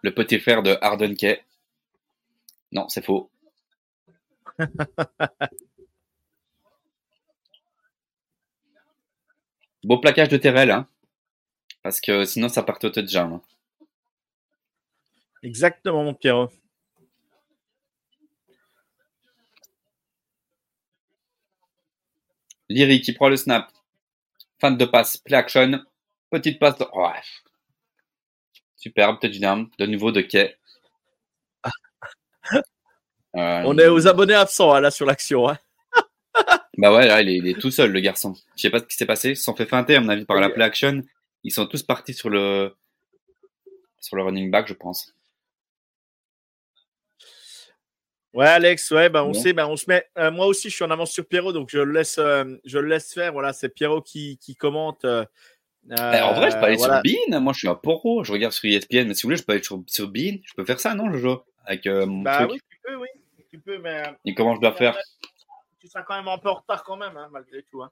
Le petit frère de Harden Kay. Non, c'est faux. Beau plaquage de Terrell, hein. Parce que sinon, ça part au touchdown. hein. Exactement, mon Pierrot. Lyri qui prend le snap. Fin de passe, play action. Petite passe. De... Ouais. Superbe touchdown. De nouveau de Kay. Euh, On est aux abonnés absents hein, là sur l'action. Hein. Bah ouais, là, il est, il est tout seul, le garçon. Je sais pas ce qui s'est passé. Ils se sont fait feinter, à mon avis, par la play action. Ils sont tous partis sur le, sur le running back, je pense. Ouais, Alex, ouais, bah, on sait, bah, on se met. euh, moi aussi, je suis en avance sur Pierrot, donc je le laisse, euh, je le laisse faire. Voilà, c'est Pierrot qui, qui commente. euh, Eh, en vrai, je peux aller voilà. sur Bean. Moi, je suis un poro. Je regarde sur ESPN. Mais si vous voulez, je peux aller sur, sur Bean. Je peux faire ça, non, Jojo? Avec mon Bah truc? oui, tu peux, oui. Tu peux, mais. Et comment je dois faire? Tu seras quand même un peu en retard quand même, hein, malgré tout. Hein.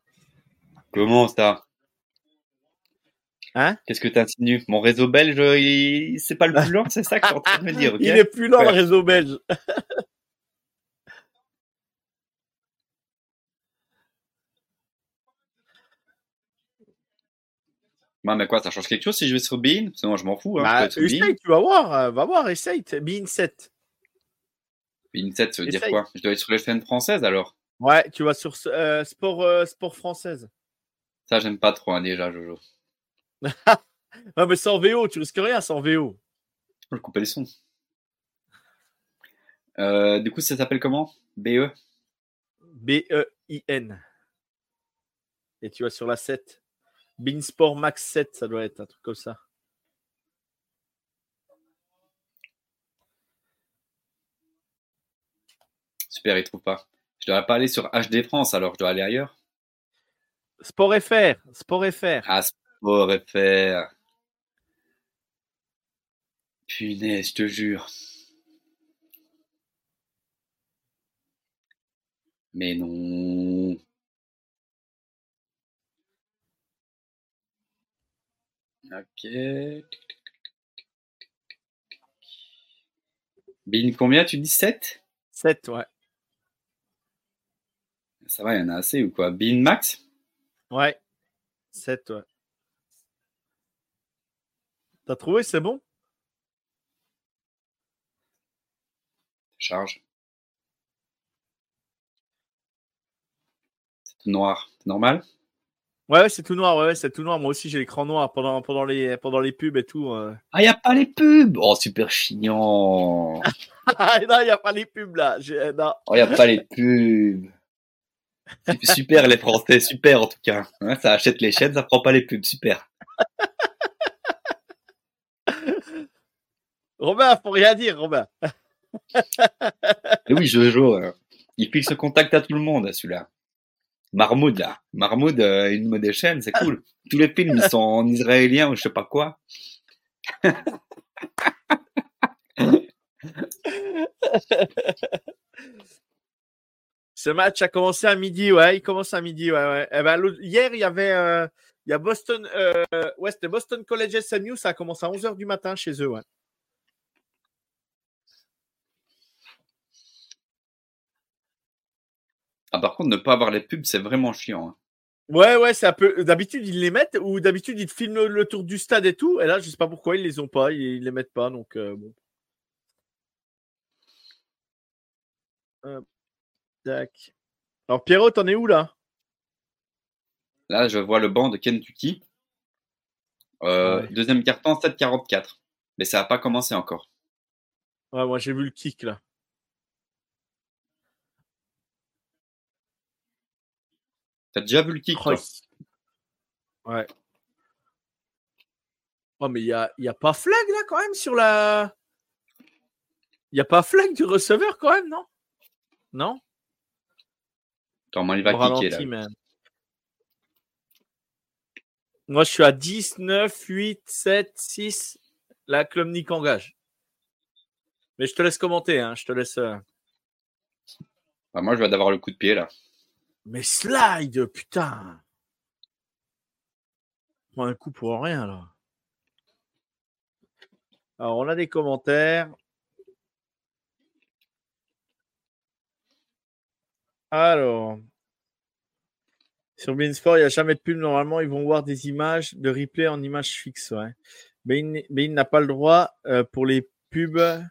Comment ça? Hein? Qu'est-ce que tu insinues? Mon réseau belge, il... c'est pas le plus lent, c'est ça que tu es en train de me dire? Il est plus lent, Ouais. le réseau belge. Ouais, mais quoi, ça change quelque chose si je vais sur Bean? Moi, je m'en fous, hein. Bah, je Bean. essaye, tu vas voir. euh, va voir, essaye. Bean 7. Bean 7, ça veut dire quoi? Je dois être sur les chaînes françaises, alors? Ouais, tu vas sur euh, sport, euh, sport française. Ça, j'aime pas trop, hein, déjà, Jojo. Ouais, mais sans VO, tu risques rien sans VO. Je vais couper les sons. Euh, du coup, ça s'appelle comment? BE? B-E-I-N. Et tu vas sur la 7. Beansport Max 7, ça doit être un truc comme ça. Super, il trouve pas. Je devrais pas aller sur HD France, alors je dois aller ailleurs. Sport FR, Sport FR. Ah, Sport FR. Punaise, je te jure. Mais non. Ok. Bin, combien tu dis 7 7, ouais. Ça va, il y en a assez ou quoi? Bin Max? Ouais. 7, ouais. T'as trouvé, c'est bon? Charge. C'est tout noir. C'est normal? Ouais, ouais, c'est tout noir, ouais, c'est tout noir. Moi aussi, j'ai l'écran noir pendant, pendant, les, pendant les pubs et tout. euh. Ah, il a pas les pubs? Oh, super chiant Ah, non, il n'y a pas les pubs là. J'ai- Non. Oh, il a pas les pubs Super les Français, super en tout cas. Hein, ça achète les chaînes, ça prend pas les pubs, super. Robin, faut rien dire, Robin. Et oui, Jojo, euh, il fixe ce contact à tout le monde, celui-là. Marmoud, là. Marmoud, euh, une mode des chaînes, c'est cool. Tous les films, ils sont en israélien ou je sais pas quoi. Ce match a commencé à midi, ouais, il commence à midi, ouais, ouais. Eh ben, hier, il y avait, euh, il y a Boston, euh, ouais, Boston College SMU, ça a commencé à 11h du matin chez eux, ouais. Ah, par contre, ne pas avoir les pubs, c'est vraiment chiant. hein. Ouais, ouais, c'est un peu. D'habitude, ils les mettent ou d'habitude, ils te filment le, le tour du stade et tout. Et là, je sais pas pourquoi ils les ont pas, ils, ils les mettent pas. Donc, euh, bon. Tac. Alors, Pierrot, t'en es où là? Là, je vois le banc de Kentucky. Euh, Ouais. Deuxième carton, 7,44. Mais ça n'a pas commencé encore. Ouais, moi, j'ai vu le kick là. T'as déjà vu le kick, toi Ouais. Oh, mais il y a, il y a pas flag là quand même sur la. Il y a pas flag du receveur quand même, non? Non? Comment il va kicker, là. Moi, je suis à 10, 9, 8, 7, 6. La Klumnik engage. Mais je te laisse commenter, hein. Je te laisse. euh, Bah, Moi, je vais d'avoir le coup de pied, là. Mais slide, putain. Prends un coup pour rien, là. Alors, on a des commentaires. Alors. Sur Beansport, il n'y a jamais de pub. Normalement, ils vont voir des images de replay en images fixes. Ouais. Mais il, n'a pas le droit euh, pour les pubs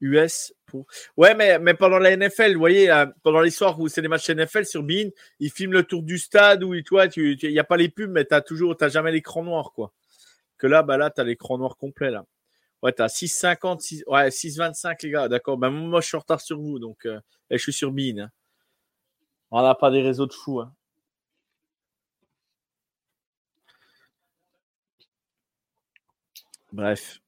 US. Pour... Ouais, mais, mais pendant la NFL, vous voyez, euh, pendant les soirs où c'est des matchs NFL sur Bean, ils filment le tour du stade où toi, il n'y a pas les pubs, mais tu as toujours, t'as jamais l'écran noir, quoi. Que là, bah là, tu as l'écran noir complet, là. Ouais, tu as 6,50, 6, ouais, 6,25, les gars, d'accord. Bah, moi, je suis en retard sur vous, donc euh, et je suis sur Bean. hein. On n'a pas des réseaux de fous. Hein. Bref.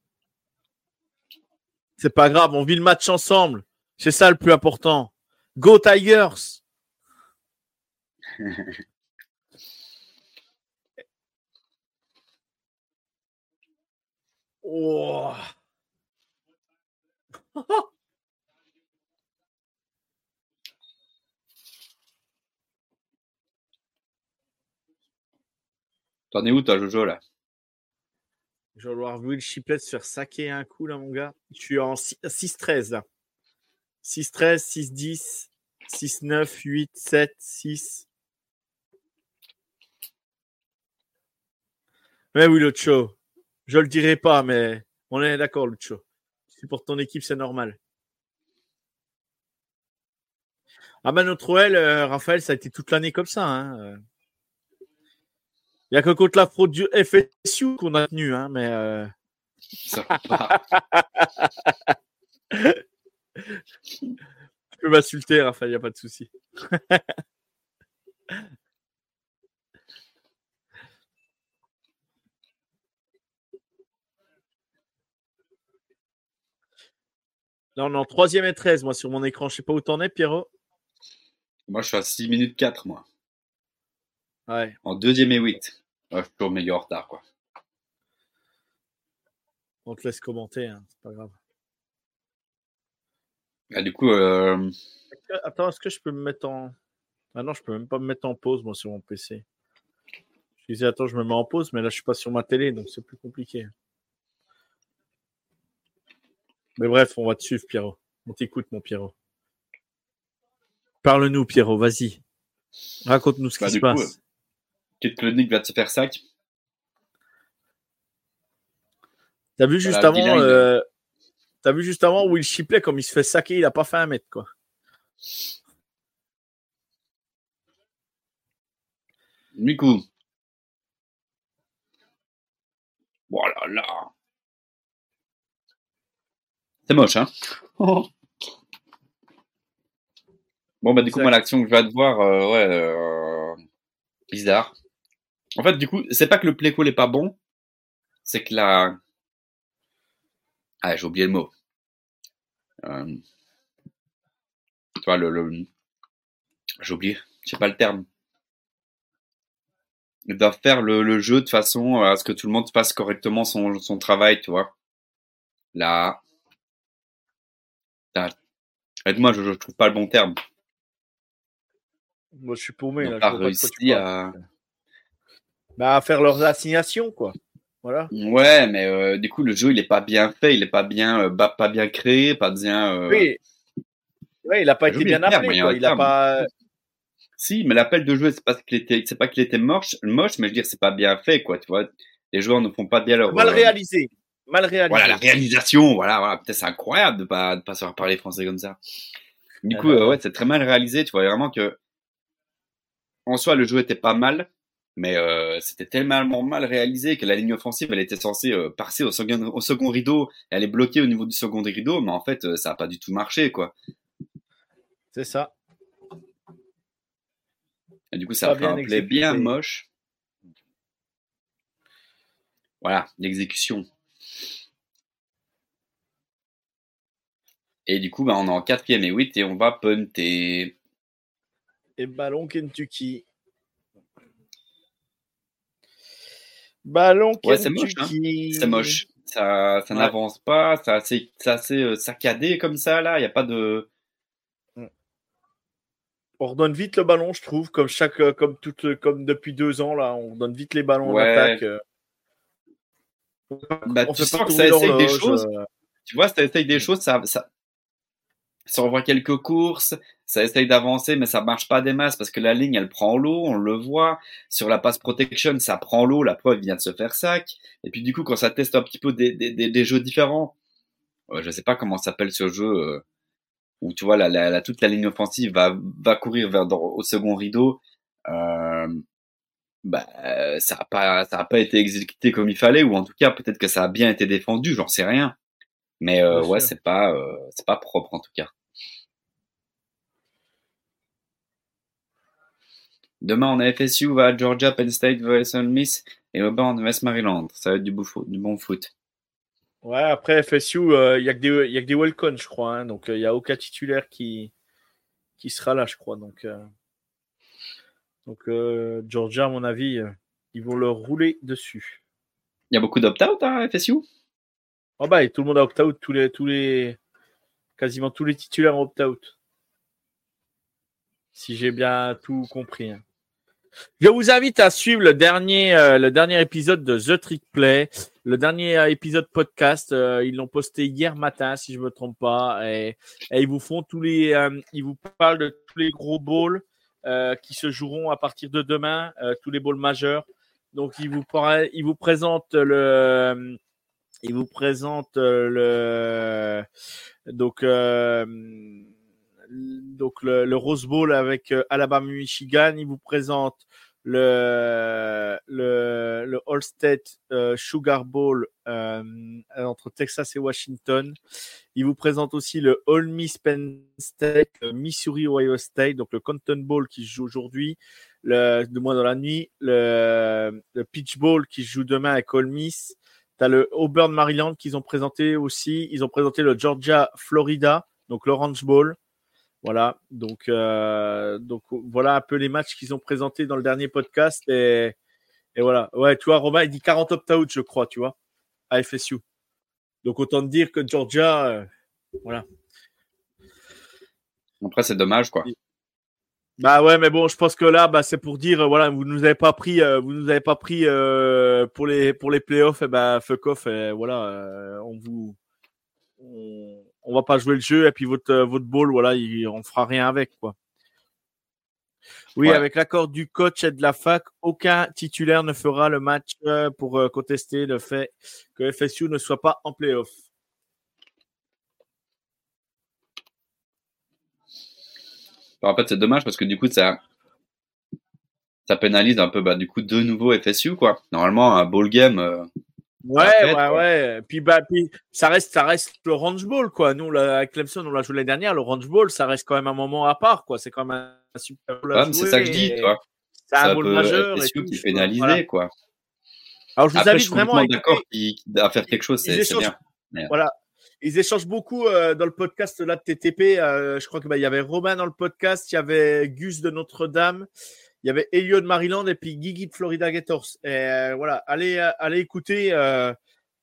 C'est pas grave, on vit le match ensemble. C'est ça le plus important. Go Tigers! Oh. T'en es où, toi, Jojo, là? Je vais voir Will Shiplett se faire saquer un coup, là, mon gars. Je suis en 6 6-13, là. 6-13, 6-10, 6-9, 8, 7, 6. Mais oui, Lucho. Je le dirai pas, mais on est d'accord, Lucho. Si pour ton équipe, c'est normal. Ah ben notre OL, euh, Raphaël, ça a été toute l'année comme ça. Hein. Il n'y a que contre la fraude du FSU qu'on a tenu, hein, mais. Euh. Tu peux m'insulter, Raphaël, il n'y a pas de souci. Là, on est en troisième et 13, moi, sur mon écran. Je ne sais pas où t'en es, Pierrot. Moi, je suis à 6 minutes 4, moi. Ouais. En deuxième et 8 je suis toujours meilleur retard, quoi. On te laisse commenter, hein, c'est pas grave. Ah, du coup. Euh... Attends, est-ce que je peux me mettre en. Ah non, je peux même pas me mettre en pause, moi, sur mon PC. Je disais, attends, je me mets en pause, mais là, je suis pas sur ma télé, donc c'est plus compliqué. Mais bref, on va te suivre, Pierrot. On t'écoute, mon Pierrot. Parle-nous, Pierrot, vas-y. Raconte-nous ce qui bah, se passe. Kate Klonick va te faire sac. T'as vu, juste avant, euh, T'as vu juste avant Will Shipley, comme il se fait saquer, il a pas fait un mètre, quoi. Miku. Voilà, là. C'est moche, hein Bon, bah, du coup, moi, l'action que je vais te voir, euh, ouais, euh, bizarre. En fait, du coup, c'est pas que le playcall est pas bon, c'est que la. Ah, j'ai oublié le mot. Euh... Tu vois, le. le... J'ai oublié, je sais pas le terme. Ils doivent faire le, le, jeu de façon à ce que tout le monde fasse correctement son, son travail, tu vois. Là. Aide-moi, je, je trouve pas le bon terme. Moi, je suis paumé. Là, pas réussi à... Bah, à faire leurs assignations, quoi. Voilà. Ouais, mais euh, du coup, le jeu, il est pas bien fait, il est pas bien, euh, pas bien créé, pas bien. Euh... Oui. Ouais, il a pas été bien appelé, quoi. Il a pas. Si, mais l'appel de jeu, c'est pas qu'il était, c'est pas qu'il était moche, moche, mais je veux dire, c'est pas bien fait, quoi. Tu vois, les joueurs ne font pas bien leur. Mal euh, réalisé. Mal réalisé. Voilà, la réalisation, voilà, voilà. Peut-être c'est incroyable de pas, de pas savoir parler français comme ça. Du coup, ouais, c'est très mal réalisé. Tu vois vraiment que en soi, le jeu était pas mal, mais euh, c'était tellement mal réalisé que la ligne offensive, elle était censée euh, passer au second, au second rideau, elle est bloquée au niveau du second rideau, mais en fait, euh, ça n'a pas du tout marché, quoi. C'est ça. Et du coup, ça a fait un play bien moche. Voilà, l'exécution. Et du coup, bah, on est en quatrième et 8 et on va punter et ballon Kentucky. Ballon ouais, Kentucky. Hein. C'est moche. Ça, ça n'avance pas. C'est assez, euh, saccadé comme ça, là. Il n'y a pas de. Mm. On redonne vite le ballon, je trouve, comme chaque, euh, comme toute, comme depuis deux ans là, on donne vite les ballons ouais. en attaque. Euh. Bah, tu sens que ça essaye des choses. Tu vois, ça essaye des choses, ça, ça, ça envoie quelques courses, ça essaye d'avancer, mais ça marche pas des masses parce que la ligne, elle prend l'eau, on le voit. Sur la pass protection, ça prend l'eau, la preuve vient de se faire sac. Et puis du coup, quand ça teste un petit peu des, des, des, jeux différents, euh, je sais pas comment s'appelle ce jeu euh, où tu vois la, la, toute la ligne offensive va, va courir vers au second rideau. Euh, bah, ça a pas ça a pas été exécuté comme il fallait ou en tout cas peut-être que ça a bien été défendu, j'en sais rien. Mais euh, ouais, c'est pas, euh, c'est pas propre en tout cas. Demain, on a FSU, va à Georgia, Penn State, Ole Miss et Auburn, West Maryland. Ça va être du, du bon foot. Ouais, après FSU, euh, il y a que des, y a que des welcome, je crois. Hein, donc, il n'y a aucun titulaire qui, qui sera là, je crois. Donc, donc Georgia, à mon avis, ils vont leur rouler dessus. Il y a beaucoup d'opt-out à FSU Oh bah, tout le monde a opt-out, tous les, tous les, quasiment tous les titulaires ont opt-out. Si j'ai bien tout compris. Hein. Je vous invite à suivre le dernier, euh, le dernier épisode de The Trick Play, le dernier euh, épisode podcast. Euh, ils l'ont posté hier matin, si je me trompe pas, et, ils vous font tous les, ils vous parlent de tous les gros balls qui se joueront à partir de demain, tous les balls majeurs. Donc ils vous, ils vous présentent le il vous présente euh, euh, le, Rose Bowl avec euh, Alabama Michigan. Il vous présente le All State Sugar Bowl entre Texas et Washington. Il vous présente aussi le All Miss Penn State, Missouri Ohio State, donc le Compton Bowl qui joue aujourd'hui, le de moins dans la nuit, le, Peach Bowl qui joue demain avec All Miss Tu as le Auburn Maryland qu'ils ont présenté aussi. Ils ont présenté le Georgia Florida, donc l'Orange Bowl. Voilà, donc, euh, donc voilà un peu les matchs qu'ils ont présentés dans le dernier podcast. Et, et voilà, ouais, tu vois, Romain, il dit 40 opt-out, je crois, tu vois, à FSU. Donc autant te dire que Georgia, euh, voilà. Après, c'est dommage, quoi. Bah ouais, mais bon, je pense que là, bah, c'est pour dire, euh, voilà, vous nous avez pas pris, vous nous avez pas pris pour les pour les playoffs, et bah fuck off, et voilà, on vous, on va pas jouer le jeu et puis votre, euh, votre ball, voilà, il, on fera rien avec, quoi. Oui, avec l'accord du coach et de la fac, aucun titulaire ne fera le match euh, pour euh, contester le fait que FSU ne soit pas en playoff. En fait, c'est dommage parce que du coup, ça, ça pénalise un peu, bah, du coup, de nouveau FSU, quoi. Normalement, un ball game, Ouais, ouais, ouais. Puis, bah, puis ça reste, ça reste le range ball, quoi. Nous, avec Clemson, on l'a joué l'année dernière. Le range ball, ça reste quand même un moment à part, quoi. C'est quand même un super ball. c'est ça que je dis, toi. C'est un ball majeur. Et tout, qui est pénalisé, quoi. Alors, je vous invite vraiment à, d'accord à faire quelque chose, c'est bien. Voilà. Ils échangent beaucoup euh, dans le podcast là de TTP. Euh, je crois qu'il bah, y avait Romain dans le podcast, il y avait Gus de Notre-Dame il y avait Elio de Maryland et puis Gigi de Florida Gators. Et euh, voilà, allez, allez écouter.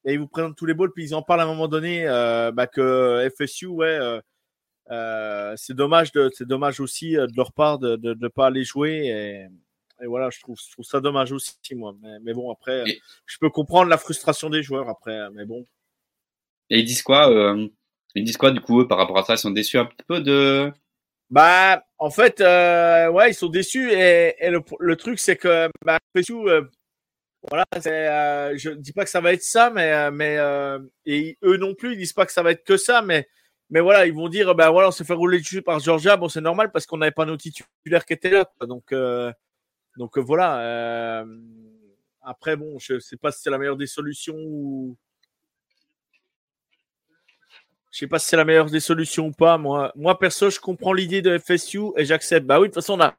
Et ils vous présentent tous les balls, puis ils en parlent à un moment donné bah, que FSU, ouais, c'est dommage, de, c'est dommage aussi de leur part de ne pas aller jouer. Et, voilà, je trouve, je trouve ça dommage aussi, moi. Mais, bon, après, je peux comprendre la frustration des joueurs après, mais bon. Et ils disent quoi Ils disent quoi du coup par rapport à ça? Ils sont déçus un petit peu de bah, en fait, euh, ouais, ils sont déçus et, le, truc c'est que bah, euh, voilà, euh, je dis pas que ça va être ça, mais euh, euh, et eux non plus, ils disent pas que ça va être que ça, mais mais voilà, ils vont dire bah voilà, on s'est fait rouler dessus par Georgia, bon c'est normal parce qu'on n'avait pas nos titulaires qui étaient là, donc donc voilà. après bon, je sais pas si c'est la meilleure des solutions ou je sais pas si c'est la meilleure des solutions ou pas. Moi, moi perso, je comprends l'idée de FSU et j'accepte. Bah oui, de toute façon, on a,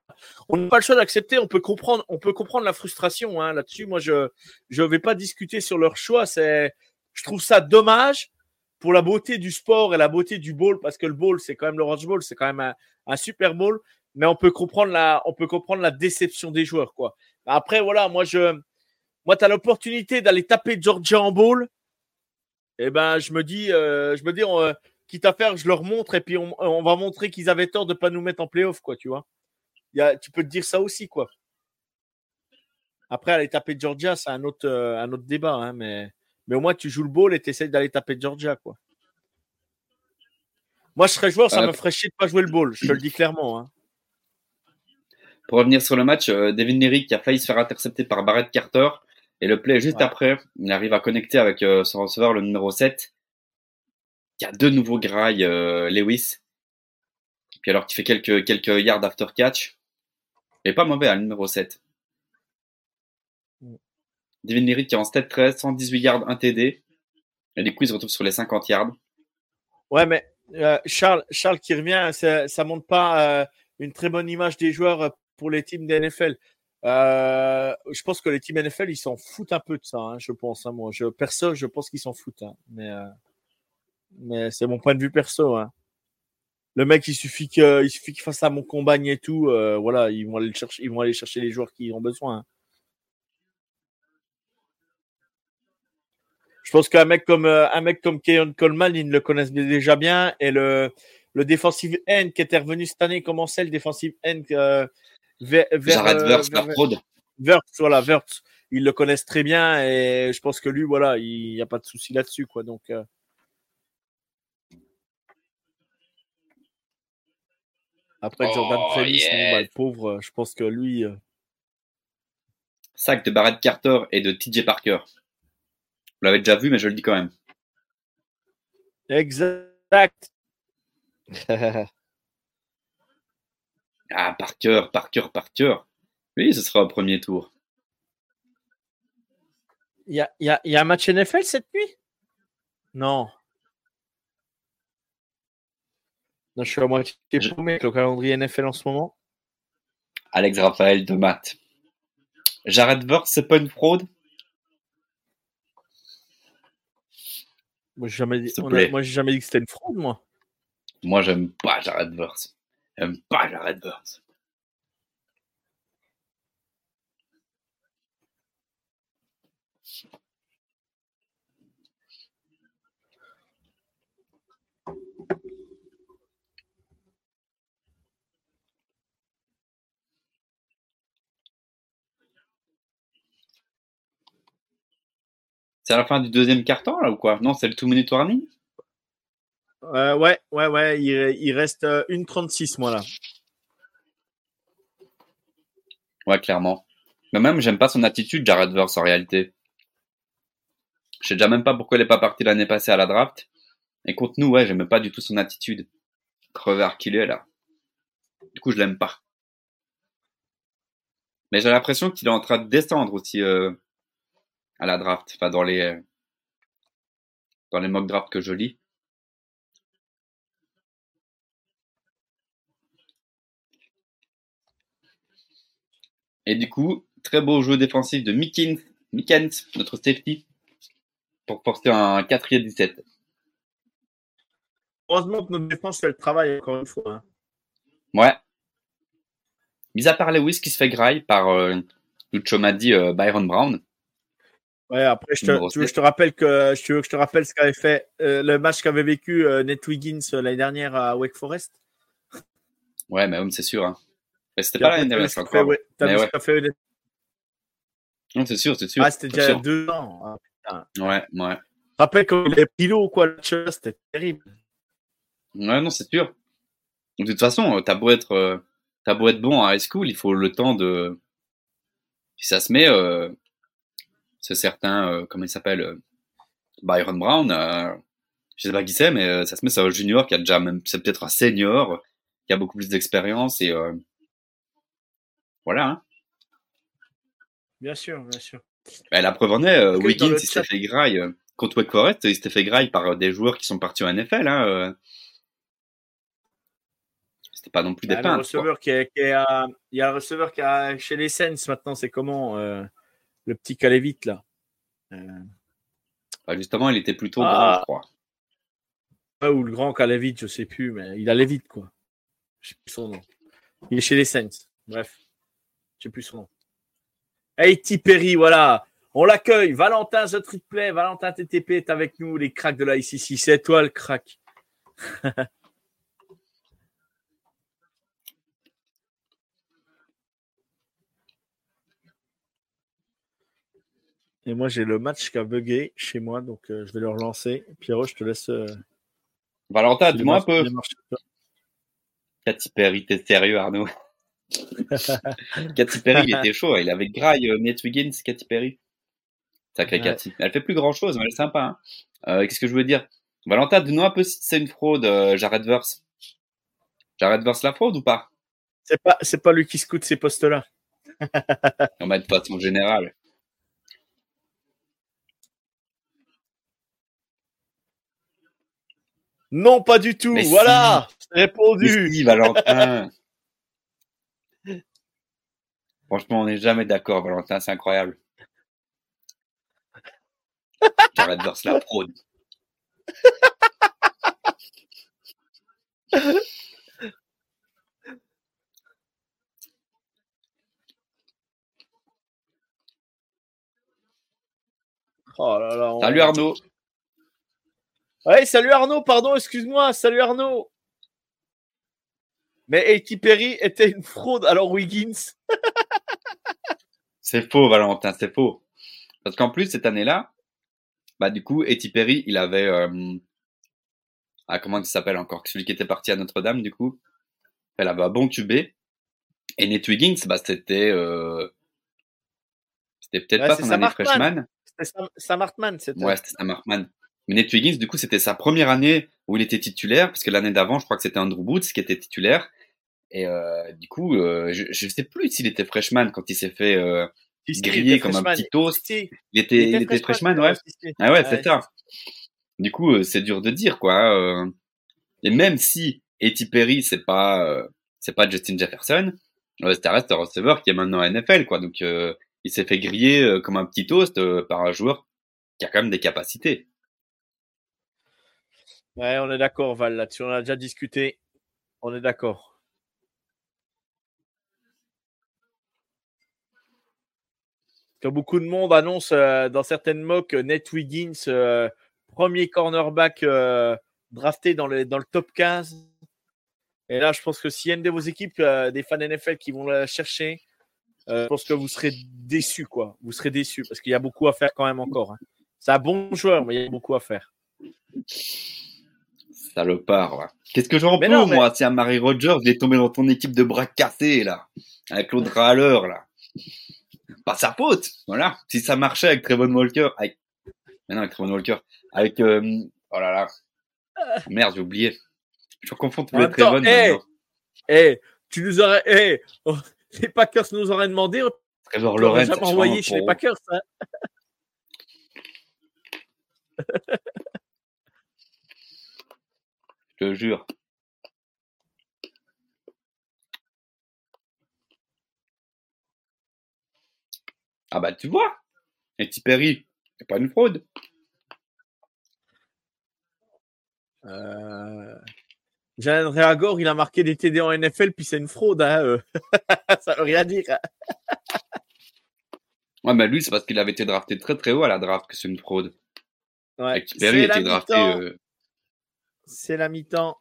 on n'a pas le choix d'accepter. On peut comprendre, on peut comprendre la frustration hein, là-dessus. Moi, je, je vais pas discuter sur leur choix. C'est, je trouve ça dommage pour la beauté du sport et la beauté du ball parce que le ball, c'est quand même l'Orange Bowl, c'est quand même un, un, super ball. Mais on peut comprendre la, on peut comprendre la déception des joueurs, quoi. Après, voilà, moi, je, moi, tu as l'opportunité d'aller taper Georgia en ball eh ben, je me dis, euh, je me dis, euh, quitte à faire, je leur montre et puis on, va montrer qu'ils avaient tort de ne pas nous mettre en playoff, quoi, tu vois. Y a, tu peux te dire ça aussi, quoi. Après, aller taper Georgia, c'est un autre, euh, un autre débat, hein, mais, mais au moins, tu joues le ball et tu essaies d'aller taper Georgia, quoi. Moi, je serais joueur, ça me ferait chier de pas jouer le ball, je te le dis clairement. Hein. Pour revenir sur le match, Devin Leary qui a failli se faire intercepter par Barrett Carter, et le play juste après, il arrive à connecter avec euh, son receveur, le numéro 7. Il y a de nouveaux grailles euh, Lewis. Puis alors qu'il fait quelques, quelques yards after catch. Il est pas mauvais, à hein, le numéro 7. Mm. Devin Leary qui est en stade 13, 118 yards, 1 TD. Et du coup, il se retrouve sur les 50 yards. Ouais, mais euh, Charles, Charles qui revient, ça, ça montre pas une très bonne image des joueurs pour les teams de NFL. Euh, je pense que les teams NFL, ils s'en foutent un peu de ça, hein, je pense. Hein, moi, je, perso, je pense qu'ils s'en foutent. Hein, mais euh, mais c'est mon point de vue perso. Hein. Le mec, il suffit qu'il suffit fasse un bon combat et tout. Euh, voilà, ils vont aller chercher, ils vont aller chercher les joueurs qui ont besoin. Je pense qu'un mec comme un mec comme Keon Coleman, ils le connaissent déjà bien. Et le le defensive end qui était revenu cette année, comment c'est le defensive end vers, vers, euh, voilà, Ils le connaissent très bien et je pense que lui, voilà, il n'y a pas de souci là-dessus, quoi. Donc. Euh. Après Jordan oh, Travis, bah, le pauvre, je pense que lui. Euh. Sac de Barrett Carter et de TJ Parker. Vous l'avez déjà vu, mais je le dis quand même. Exact. Ah, par cœur, par cœur, par cœur. Oui, ce sera au premier tour. Il y a, y, a, y a, un match NFL cette nuit? Non. Non, je suis à moitié paumé avec le calendrier NFL en ce moment. Alex Raphaël de Matt. Jared Verse, c'est pas une fraude? Moi, j'ai jamais, dit- a- moi, j'ai jamais dit que c'était une fraude, moi. Moi, j'aime pas Jared Verse. J'aime pas Jared Verse. C'est la fin du deuxième quart-temps, là, ou quoi? Non, c'est le two-minute warning? Euh, ouais, ouais, ouais. Il, reste euh, une 36, moi, là. Ouais, clairement. Mais même, j'aime pas son attitude, Jared Verse, en réalité. Je sais déjà même pas pourquoi il est pas parti l'année passée à la draft. Et contre nous, ouais, j'aime pas du tout son attitude. Crevard qu'il est, là. Du coup, je l'aime pas. Mais j'ai l'impression qu'il est en train de descendre aussi euh, à la draft. Enfin, dans les, euh, dans les mock drafts que je lis. Et du coup, très beau jeu défensif de Mikins, Mikens, notre safety, pour porter un 4 17. Heureusement que notre défense fait le travail, encore une fois. hein. Ouais. Mis à part Lewis qui se fait graille par euh, Lucho m'a dit euh, Byron Brown. Ouais, après, je te, tu veux je te rappelle que je, tu veux que je te rappelle ce qu'avait fait euh, le match qu'avait vécu euh, Ned Wiggins l'année dernière à Wake Forest. Ouais, mais oui, c'est sûr. Hein. Mais c'était pas l'année dernière, encore. ouais, t'as ouais. fait Non, c'est sûr, c'est sûr. Ah, c'était déjà sûr. deux ans. Ah, Ouais, ouais. rappelle quand il avait pris l'eau, quoi, le c'était terrible. Ouais, non, c'est sûr. De toute façon, euh, t'as beau être, euh, t'as beau être bon en high school, il faut le temps de. Si ça se met, euh, ce certain, euh, comment il s'appelle, euh, Byron Brown, je sais pas qui c'est, mais ça se met, c'est un junior qui a déjà même, c'est peut-être un senior, qui a beaucoup plus d'expérience et voilà. Hein. Bien sûr, bien sûr. Et la preuve en est, euh, Wiggins, il s'est fait graille euh, contre Wake Forest, il s'était fait graille par euh, des joueurs qui sont partis en NFL. Hein, euh. C'était pas non plus des Ah, le peintres. quoi. receveur qui est, qui est à- il y a un receveur qui est chez les Saints maintenant, c'est comment le petit Calevite là Bah, justement, il était plutôt Ah. grand, je crois. Ou le grand Calevite, je sais plus, mais il allait vite quoi. Je sais plus son nom. Il est chez les Saints. Bref, je sais plus son nom. Haiti Perry, voilà. On l'accueille. Valentin The Triplet, Valentin TTP est avec nous, les cracks de la ICC. C'est toi le crack. Et moi, j'ai le match qui a bugué chez moi, donc euh, je vais le relancer. Pierrot, je te laisse. euh, Valentin, dis-moi un peu. Katy Perry, t'es sérieux, Arnaud? Katy Perry, il était chaud. Il avait graille euh, Nate Wiggins, Katy Perry. Sacré Ouais. Katy. Elle fait plus grand chose, mais elle est sympa. Hein. Euh, Qu'est-ce que je veux dire? Valentin, dis-nous un peu si c'est une fraude, euh, Jared Verse. Jared Verse la fraude ou pas? C'est pas, c'est pas lui qui scoute ces postes-là. On va de façon générale. Non, pas du tout. Mais voilà, c'est Mais répondu. si, Valentin Franchement, on n'est jamais d'accord, Valentin, c'est incroyable. Jared Verse la fraude. Oh là là. on- Salut Arnaud. Ouais, salut Arnaud, pardon, excuse-moi. Salut Arnaud. Mais Haiti Perry était une fraude. Alors Wiggins. C'est faux, Valentin, c'est faux. Parce qu'en plus, cette année-là, bah, du coup, Etty Perry, il avait, euh, ah, comment il s'appelle encore? Celui qui était parti à Notre-Dame, du coup. Elle avait un bon QB. Et Nate Wiggins, bah, c'était, euh, c'était peut-être Ouais, pas son année freshman. C'était Sam, Sam Hartman. C'était. Ouais, c'était Sam Hartman. Mais Nate Wiggins, du coup, c'était sa première année où il était titulaire, parce que l'année d'avant, je crois que c'était Andrew Boots qui était titulaire. Et euh, du coup, euh, je, je sais plus s'il était freshman quand il s'est fait euh, était comme un petit toast. Il était, il était freshman, ouais. Ah ouais, Ouais, c'est ça. Du coup, euh, c'est dur de dire quoi. euh. Et même si Etty Perry, c'est pas, euh, c'est pas Justin Jefferson, euh, ça reste un receveur qui est maintenant à NFL quoi. Donc, euh, il s'est fait griller euh, comme un petit toast euh, par un joueur qui a quand même des capacités. Ouais, on est d'accord, Val, là-dessus. On a déjà discuté. On est d'accord. Comme beaucoup de monde annonce euh, dans certaines mocks, euh, Nate Wiggins, euh, premier cornerback drafté dans le, dans le top 15. Et là, je pense que s'il y a une de vos équipes, des fans NFL qui vont la chercher, je pense que vous serez déçus, quoi. Vous serez déçus parce qu'il y a beaucoup à faire quand même encore. Hein. C'est un bon joueur, mais il y a beaucoup à faire. Salopard, ouais. Qu'est-ce que j'en peux, moi? Tiens, Marie Rogers, il est tombé dans ton équipe de bras cassés, là. Avec l'autre râleur, là. Pas sa faute, voilà. Si ça marchait avec Trevon Walker, avec... Mais non, avec Trevon Walker, avec... Euh... Oh là là. Merde, j'ai oublié. Je confonds tous les Trevon. Eh, hey, tu nous aurais... Hey, oh, les Packers nous auraient demandé... Trevor Lawrence. jamais envoyé chez les Packers, hein. Je te jure. Ah bah tu vois, et Perry, c'est pas une fraude. Euh... Jalen Reagor, il a marqué des TD en NFL, puis c'est une fraude. Hein, euh. Ça veut rien dire. ouais, mais lui, c'est parce qu'il avait été drafté très très haut à la draft que c'est une fraude. Ouais. Perry était drafté. Euh, c'est la mi-temps.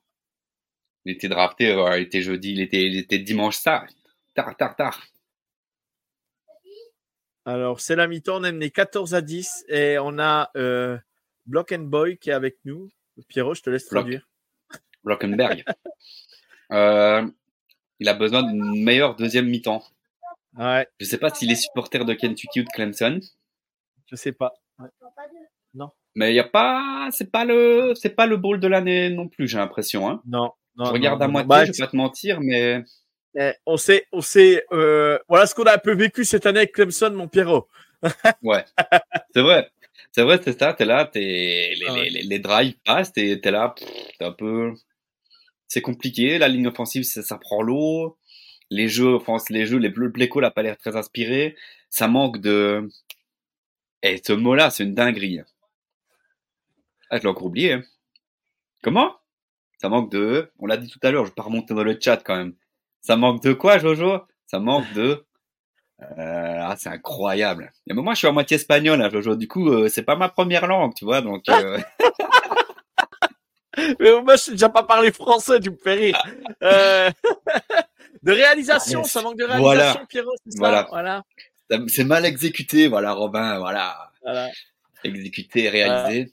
Il était drafté, euh, il était jeudi, il était, il était dimanche tard, tard, tard, tard. Alors, c'est la mi-temps, on est mené 14 à 10 et on a euh, Block and Boy qui est avec nous. Pierrot, je te laisse traduire. Blockenberg. euh, il a besoin d'une meilleure deuxième mi-temps. Ouais. Je sais pas s'il est supporter de Kentucky ou de Clemson. Je sais pas. Non. Mais il y a pas, c'est pas le, c'est pas le bowl de l'année non plus, j'ai l'impression. Hein. Non, non. Je regarde à moitié, bah, je vais pas te mentir, mais. Eh, on sait, on sait, euh, voilà ce qu'on a un peu vécu cette année avec Clemson, mon Pierrot. ouais, c'est vrai, c'est vrai, c'est ça. T'es là, t'es les, ah les, les, les, drives passent, t'es es là, t'es un peu, c'est compliqué. La ligne offensive, ça, ça prend l'eau. Les jeux, enfin, les jeux, les le play call a pas l'air très inspiré. Ça manque de, et eh, ce mot-là, c'est une dinguerie. Ah, je l'ai encore oublié. Hein. Comment? Ça manque de... On l'a dit tout à l'heure, je vais pas remonter dans le chat quand même. Ça manque de quoi, Jojo? Ça manque de... Euh, ah, c'est incroyable. Mais moi, je suis à moitié espagnol, hein, Jojo. Du coup, euh, c'est pas ma première langue, tu vois. Donc. Euh... Mais moi, je sais déjà pas parler français, tu me fais rire. Euh... de réalisation, ça manque de réalisation, voilà. Pierrot, c'est ça? Voilà. voilà. C'est mal exécuté, voilà, Robin, voilà. voilà. Exécuté, réalisé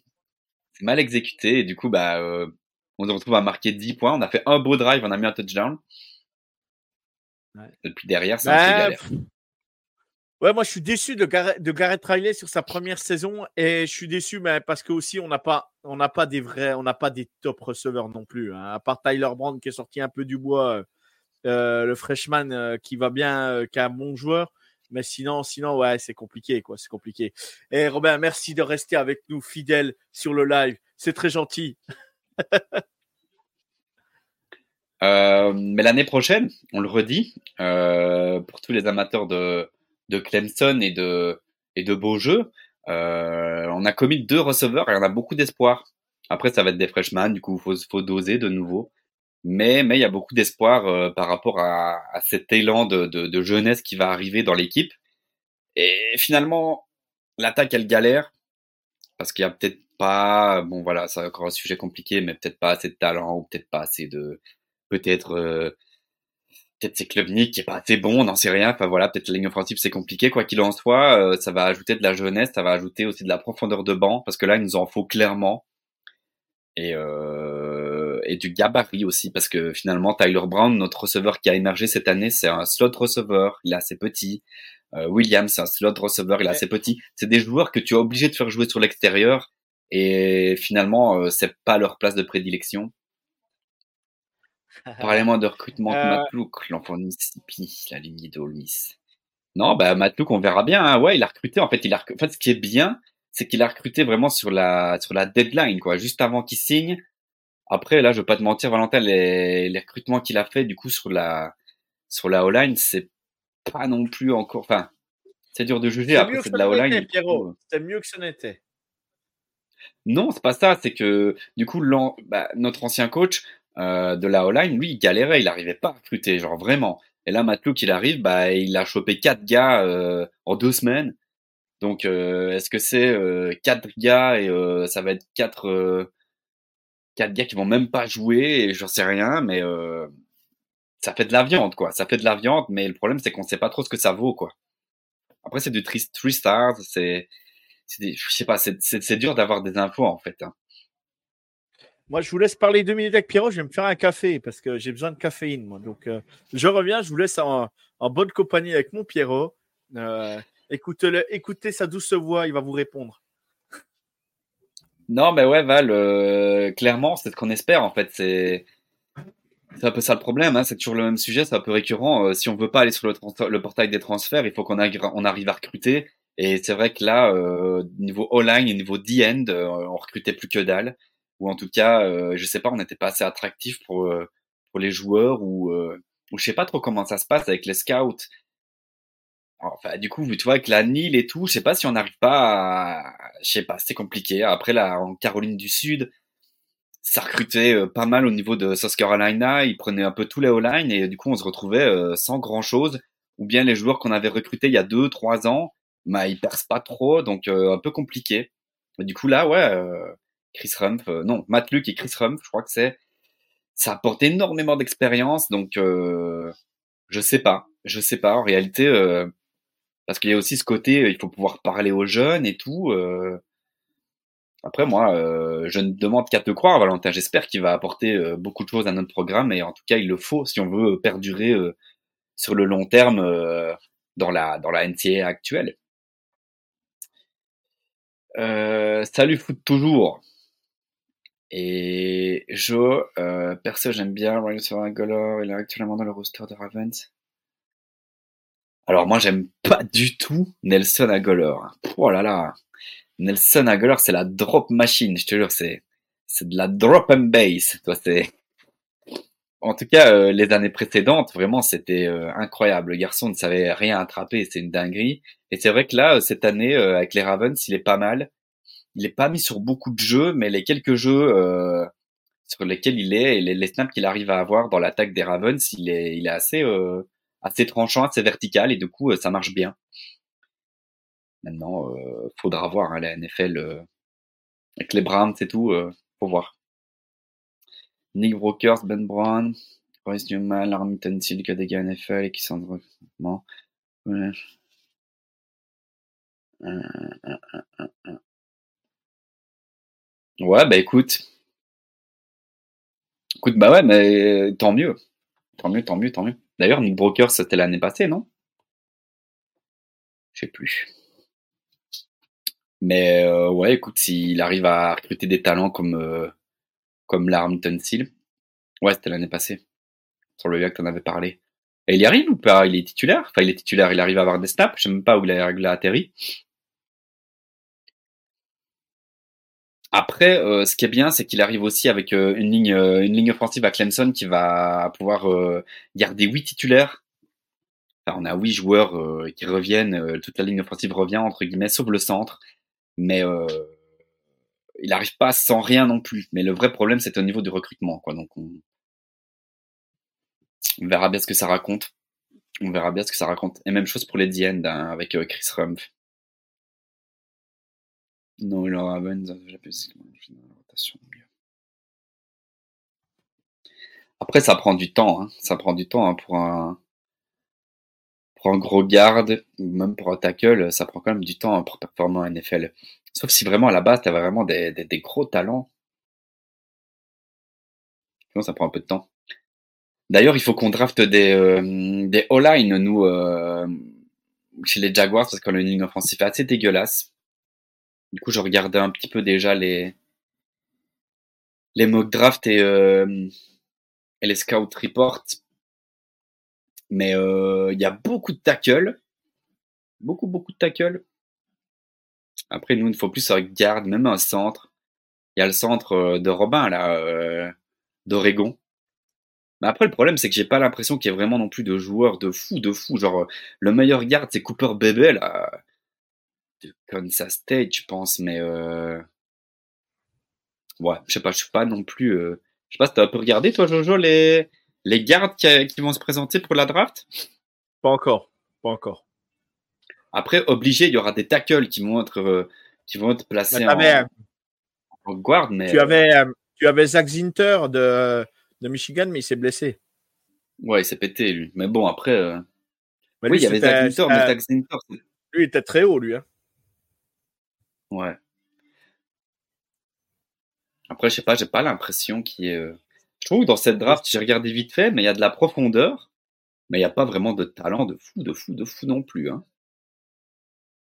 c'est mal exécuté et du coup bah euh, on se retrouve à marquer 10 points. On a fait un beau drive, on a mis un touchdown. Ouais. Depuis derrière, c'est un bah, galère. Ouais, moi je suis déçu de, Gareth, de Riley sur sa première saison et je suis déçu mais parce que aussi on n'a pas on n'a pas des vrais on n'a pas des top receveurs non plus hein. à part Tyler Brand qui est sorti un peu du bois euh, le freshman euh, qui va bien euh, qui est un bon joueur mais sinon, sinon, ouais, c'est compliqué, quoi. C'est compliqué. Et Robin, merci de rester avec nous, fidèle sur le live. C'est très gentil. euh, mais l'année prochaine, on le redit, euh, pour tous les amateurs de, de Clemson et de, et de beaux jeux, euh, on a commis deux receveurs et on a beaucoup d'espoir. Après, ça va être des freshmen, du coup, faut, faut doser de nouveau mais mais il y a beaucoup d'espoir euh, par rapport à, à, cet élan de, de, de, jeunesse qui va arriver dans l'équipe. Et finalement, l'attaque elle galère parce qu'il y a peut-être pas, bon voilà, c'est encore un sujet compliqué, mais peut-être pas assez de talent ou peut-être pas assez de, peut-être euh, peut-être c'est Klubnik qui est pas assez bon, on n'en sait rien. Enfin voilà, peut-être la ligne offensive c'est compliqué. Quoi qu'il en soit, euh, ça va ajouter de la jeunesse, ça va ajouter aussi de la profondeur de banc parce que là il nous en faut clairement. Et euh, et du gabarit aussi, parce que finalement, Tyler Brown, notre receveur qui a émergé cette année, c'est un slot receveur, il est assez petit. Euh, Williams, c'est un slot receveur, il est assez petit. C'est des joueurs que tu es obligé de faire jouer sur l'extérieur, et finalement, euh, c'est pas leur place de prédilection. Parlez-moi de recrutement de euh... Matlouk, l'enfant de Mississippi, la ligne de Miss. Non, bah Matlouk, on verra bien. Hein. Ouais, il a recruté. En fait, il a. En fait, ce qui est bien, c'est qu'il a recruté vraiment sur la sur la deadline, quoi, juste avant qu'il signe. Après, là, je veux pas te mentir, Valentin, les, les recrutements qu'il a fait, du coup, sur la, sur la O-line, c'est pas non plus encore, enfin, c'est dur de juger. Après, c'est de la O-line. C'est mieux que ce n'était. Non, c'est pas ça. C'est que du coup, bah, notre ancien coach euh, de la O-line, lui, il galérait. Il arrivait pas à recruter, genre vraiment. Et là, Matlouk, il arrive, bah, il a chopé quatre gars euh, en deux semaines. Donc, euh, est-ce que c'est euh, quatre gars et euh, ça va être quatre quatre gars qui vont même pas jouer et j'en sais rien, mais ça fait de la viande, quoi. Ça fait de la viande, mais le problème c'est qu'on sait pas trop ce que ça vaut, quoi. Après, c'est du three stars, c'est, je sais pas, c'est dur d'avoir des infos en fait. Hein. Moi, je vous laisse parler deux minutes avec Pierrot. Je vais me faire un café parce que j'ai besoin de caféine, moi. Donc, je reviens. Je vous laisse en, bonne compagnie avec mon Pierrot. Euh, Écoutez-le, écoutez sa douce voix, il va vous répondre. Non, mais ouais, Val, euh, clairement, c'est ce qu'on espère en fait. C'est un peu ça le problème. Hein. C'est toujours le même sujet, c'est un peu récurrent. Euh, si on veut pas aller sur le, portail des transferts, il faut qu'on on arrive à recruter. Et c'est vrai que là, euh, niveau all-line et niveau D-end, euh, on recrutait plus que dalle. Ou en tout cas, je sais pas, on n'était pas assez attractif pour pour les joueurs ou ou je sais pas trop comment ça se passe avec les scouts Enfin, du coup, tu vois, avec la Nile et tout, je sais pas si on n'arrive pas à... Je sais pas, c'est compliqué. Après, là, en Caroline du Sud, ça recrutait euh, pas mal au niveau de South Carolina. Ils prenaient un peu tous les O-line et du coup, on se retrouvait euh, sans grand-chose. Ou bien les joueurs qu'on avait recrutés il y a deux, trois ans, bah, ils percent pas trop, donc euh, un peu compliqué. du coup, là, ouais, Chris Rumpf, non, Matt Luke et Chris Rumpf, je crois que c'est... Ça apporte énormément d'expérience, donc je sais pas. Je sais pas. En réalité parce qu'il y a aussi ce côté, euh, il faut pouvoir parler aux jeunes et tout. Euh. Après, moi, euh, je ne demande qu'à te croire, Valentin. J'espère qu'il va apporter beaucoup de choses à notre programme, et en tout cas, il le faut si on veut perdurer sur le long terme dans la dans la NCA actuelle. salut foot toujours. Et je, perso, j'aime bien Ryan Golor. Il est actuellement dans le roster de Ravens. Alors moi j'aime pas du tout Nelson Agolor. Oh là là, Nelson Agolor c'est la drop machine, je te jure c'est c'est de la drop and base. Toi c'est en tout cas euh, les années précédentes vraiment c'était euh, incroyable. Le garçon ne savait rien attraper, c'est une dinguerie. Et c'est vrai que là euh, cette année avec les Ravens il est pas mal. Il est pas mis sur beaucoup de jeux, mais les quelques jeux sur lesquels il est et les, snaps qu'il arrive à avoir dans l'attaque des Ravens, il est il est assez assez tranchant, assez vertical, et du coup, euh, ça marche bien. Maintenant, euh, faudra voir hein, la NFL euh, avec les Browns et tout, euh, faut voir. Nick Brokers, Ben Brown, Royce Newman, Armington que des gars NFL et qui sont vraiment. Ouais, bah écoute. Écoute, bah ouais, mais tant mieux. Tant mieux, tant mieux, tant mieux. D'ailleurs, Nick Broker, c'était l'année passée, non? Je sais plus. Mais euh, ouais, écoute, s'il arrive à recruter des talents comme euh, comme Larmington Seal, ouais, c'était l'année passée, sur le gars que t'en avais parlé. Et il y arrive ou pas? Il est titulaire? Enfin, il est titulaire, il arrive à avoir des snaps, je sais même pas où il a, atterri. Après, euh, ce qui est bien, c'est qu'il arrive aussi avec euh, une ligne, euh, une ligne offensive à Clemson qui va pouvoir garder huit titulaires. Enfin, on a huit joueurs qui reviennent, toute la ligne offensive revient entre guillemets, sauf le centre, mais il n'arrive pas sans rien non plus. Mais le vrai problème, c'est au niveau du recrutement, quoi. Donc, on... verra bien ce que ça raconte. On verra bien ce que ça raconte. Et même chose pour les D-end hein, avec Chris Rumpf. Non, il aura rotation. Après, ça prend du temps. Hein. Ça prend du temps hein, pour un gros garde ou même pour un tackle. Ça prend quand même du temps hein, pour performer en NFL. Sauf si vraiment à la base, tu avais vraiment des, gros talents. Sinon, ça prend un peu de temps. D'ailleurs, il faut qu'on drafte des, euh, des all-line, nous, euh, chez les Jaguars, parce qu'on a une ligne offensive assez dégueulasse. Du coup, je regardais un petit peu déjà les les mock drafts et, euh, et les scout reports. Mais euh, il y a beaucoup de tackles. Beaucoup, beaucoup de tackles. Après, nous, il faut plus un garde, même un centre. Il y a le centre euh, de Robin, là, d'Oregon. Mais après, le problème, c'est que j'ai pas l'impression qu'il y ait vraiment non plus de joueurs de fou, de fou. Genre, le meilleur garde, c'est Cooper Bebel, là de Kansas State, je pense, mais euh, ouais, je sais pas, je suis pas non plus. Euh... Je sais pas si t'as un peu regardé, toi, Jojo, les, les gardes qui, qui vont se présenter pour la draft? Pas encore. Pas encore. Après, obligé, il y aura des tackles qui vont être, euh, qui vont être placés Bah, t'avais, en, en guard, mais. Tu avais, euh, tu avais Zach Zinter de, de Michigan, mais il s'est blessé. Ouais, il s'est pété, lui. Mais bon, après. euh, oui, lui, il y avait Zach Zinter, mais Zach Zinter, Lui, il était très haut, lui. Hein. Ouais. Après, je sais pas, j'ai pas l'impression qu'il y ait. euh, Je trouve que dans cette draft, j'ai regardé vite fait, mais il y a de la profondeur, mais il n'y a pas vraiment de talent de fou, de fou, de fou non plus. Hein.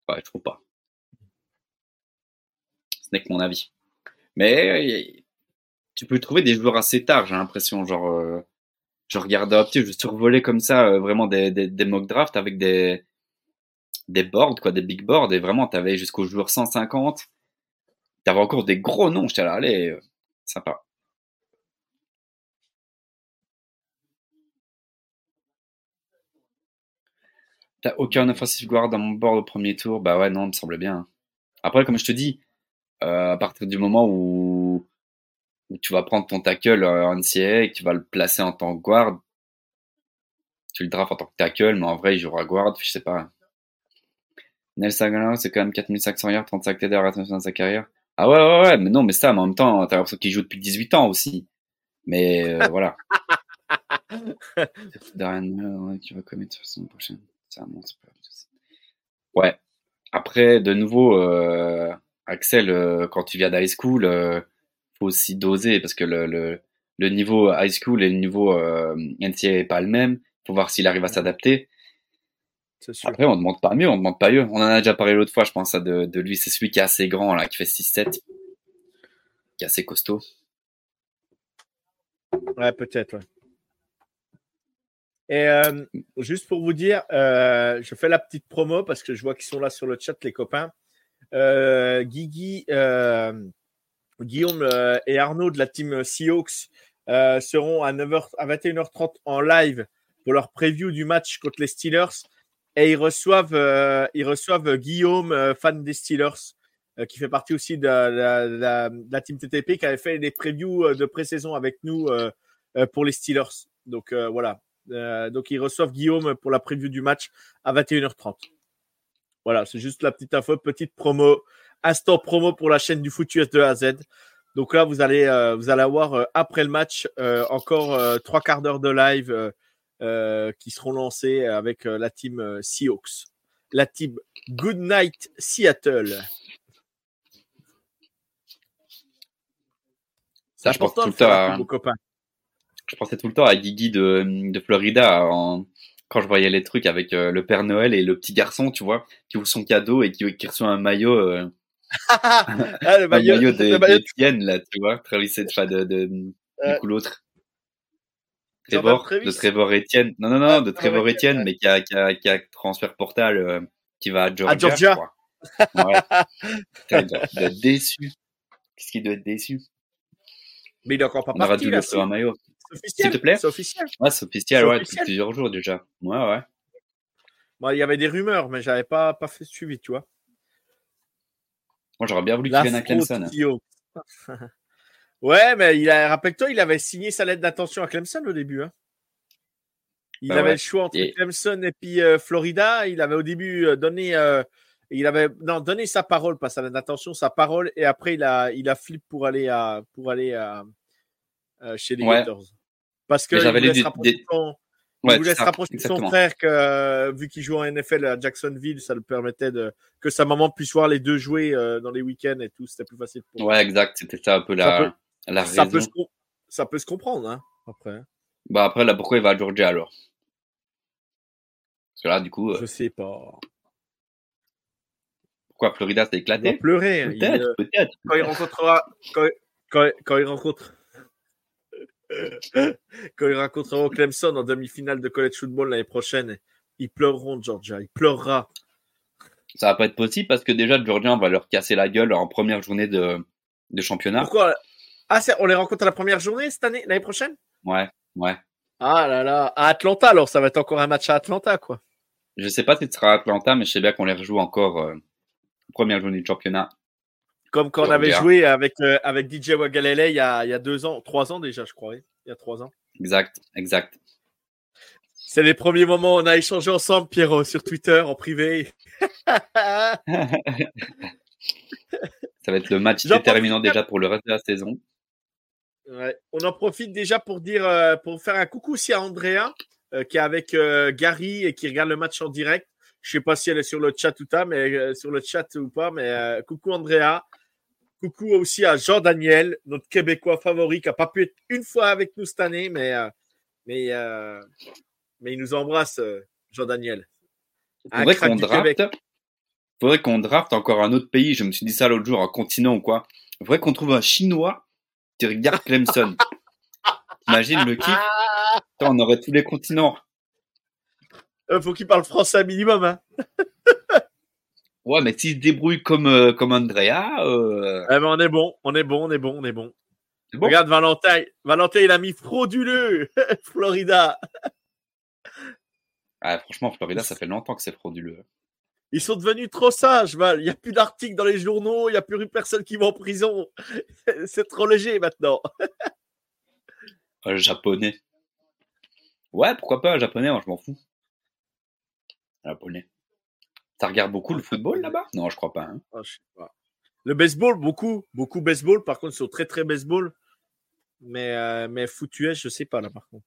Ouais, je trouve pas. Ce n'est que mon avis. Mais tu peux trouver des joueurs assez tard, j'ai l'impression. Genre, euh, je regardais un petit, je survolais comme ça euh, vraiment des, des, des mock drafts avec des, des boards, quoi, des big boards, et vraiment, tu avais jusqu'au joueur 150. T'avais encore des gros noms, j'étais là, allez, euh, sympa. T'as aucun offensive guard dans mon board au premier tour? Bah ouais, non, me semblait bien. Après, comme je te dis, euh, à partir du moment où, tu vas prendre ton tackle euh, en NCAA et tu vas le placer en tant que guard, tu le drafts en tant que tackle, mais en vrai, il jouera guard, je sais pas. Nelson Aguilar, c'est quand même 4500 yards, 35 TD à dans sa carrière. Ah ouais, ouais, ouais, mais non, mais ça, mais en même temps, t'as l'impression qu'il joue depuis 18 ans aussi. Mais euh, voilà. Darren, ouais, qui va commettre la saison prochaine. C'est un monstre. Ouais. Après, de nouveau, euh, Axel, euh, quand tu viens d'high school, euh, faut aussi doser parce que le, le, le niveau high school et le niveau euh, NCAA est pas le même. Faut voir s'il arrive à s'adapter. Sûr. Après, on demande pas mieux, on demande pas mieux. On en a déjà parlé l'autre fois, je pense, de, de lui. C'est celui qui est assez grand, là, qui fait 6-7, qui est assez costaud. Ouais, peut-être. ouais. Et euh, juste pour vous dire, euh, je fais la petite promo parce que je vois qu'ils sont là sur le chat, les copains. Euh, Guigui, Guillaume et Arnaud de la team Seahawks seront à, 9h, à 21h30 en live pour leur preview du match contre les Steelers. Et ils reçoivent, euh, ils reçoivent Guillaume, euh, fan des Steelers, euh, qui fait partie aussi de la, team TTP, qui avait fait des previews euh, de pré-saison avec nous euh, euh, pour les Steelers. Donc euh, voilà. Euh, donc ils reçoivent Guillaume pour la preview du match à 21h30. Voilà, c'est juste la petite info, petite promo, instant promo pour la chaîne du foot US de A à Z. Donc là, vous allez, euh, vous allez avoir euh, après le match euh, encore euh, trois quarts d'heure de live euh, euh, qui seront lancés avec euh, la team euh, Seahawks, la team Good Night Seattle. Ça, je pense tout de le temps à-. Je pensais tout le temps à Guigui de, de Florida en- quand je voyais les trucs avec euh, le Père Noël et le petit garçon, tu vois, qui ouvre son cadeau et qui, qui reçoit un maillot, euh, Ah, le un maillot, maillot le de- maillot d'Étienne, là, tu vois, Travis enfin, de, de, du Ouais. coup, l'autre. Trevor, de Trevor Etienne. Non, non, non, Ah, de Trevor Etienne, mais qui a, qui a, qui a transfert portal, euh, qui va à Georgia. Georgia. je crois. Ouais. Putain, il doit, il doit être déçu. Qu'est-ce qu'il doit être déçu? Mais il est encore pas On parti dû là. maillot. C'est officiel. S'il te plaît C'est officiel. Ouais, c'est officiel, C'est ouais, depuis plusieurs jours déjà. Ouais, ouais. Bon, il y avait des rumeurs, mais j'avais pas, pas fait suivi, tu vois. Moi, j'aurais bien voulu qu'il vienne à Clemson. Ouais, mais il a, rappelle-toi, il avait signé sa lettre d'intention à Clemson au début. hein. Il Bah avait ouais. le choix entre Et- Clemson et puis euh, Florida. Il avait au début euh, donné, euh, il avait non donné sa parole, pas sa lettre d'intention, sa parole, et après il a, il a flip pour aller à, pour aller à, chez les Ouais. Gators. Parce que il voulait se rapprocher des- son- Ouais, voulait se rapprocher de son frère que, vu qu'il joue en NFL à Jacksonville, ça le permettait de que sa maman puisse voir les deux jouer dans les week-ends et tout. C'était plus facile pour Ouais, exact. C'était ça un peu la, la ça raison. peut, se, ça peut se comprendre, hein, après. hein. Bah après, là, pourquoi il va à Georgia alors? Parce que là, du coup, euh, Je sais pas. pourquoi Florida s'est Il va éclaté pleurer. hein. Peut-être, euh, peut-être. quand il rencontrera. Quand, quand, quand il rencontre. quand il rencontrera Clemson en demi-finale de college football l'année prochaine, ils pleureront, Georgia. Il pleurera. Ça va pas être possible parce que déjà, Georgia, on va leur casser la gueule en première journée de, de championnat. Pourquoi? Ah, on les rencontre à la première journée cette année, l'année prochaine? Ouais, ouais. Ah là là. À Atlanta, alors ça va être encore un match à Atlanta, quoi. Je sais pas si ce sera à Atlanta, mais je sais bien qu'on les rejoue encore euh, première journée de championnat Comme quand on avait joué avec, euh, avec DJ Wagalele il y, a, il y a deux ans, trois ans déjà, je crois. Il y a trois ans. Exact, exact. C'est les premiers moments où on a échangé ensemble, Pierrot, sur Twitter, en privé. Ça va être le match déterminant déjà pour le reste de la saison. Ouais. On en profite déjà pour dire, euh, pour faire un coucou aussi à Andrea, euh, qui est avec euh, Gary et qui regarde le match en direct. Je sais pas si elle est sur le chat ou pas, mais sur le chat ou pas, mais coucou Andrea. Coucou aussi à Jean-Daniel, notre Québécois favori, qui a pas pu être une fois avec nous cette année, mais mais mais il nous embrasse, euh, Jean-Daniel. Un Faudrait qu'on draft. Faudrait qu'on draft encore un autre pays. Je me suis dit ça l'autre jour, un continent ou quoi. Faudrait qu'on trouve un Chinois qui regarde Clemson. T'imagines le Putain, On aurait tous les continents. Euh, faut qu'il parle français minimum. Hein. Ouais, mais s'il se débrouille comme, euh, comme Andrea, euh, Eh ben, on est bon, on est bon, on est bon, on est bon. Regarde Valentin. Valentin, il a mis frauduleux. Florida. Ah, franchement, Florida, ça fait longtemps que c'est frauduleux. Ils sont devenus trop sages, Val. Il n'y a plus d'articles dans les journaux. Il n'y a plus personne qui va en prison. C'est trop léger maintenant. Un japonais. Ouais, pourquoi pas un japonais, moi, je m'en fous. Un japonais. Ça regarde beaucoup le football là-bas? Non, je crois pas. hein. Ah, je sais pas. Le baseball, beaucoup. Beaucoup baseball. Par contre, ils sont très, très baseball. Mais, euh, mais foot US, je sais pas là, par contre.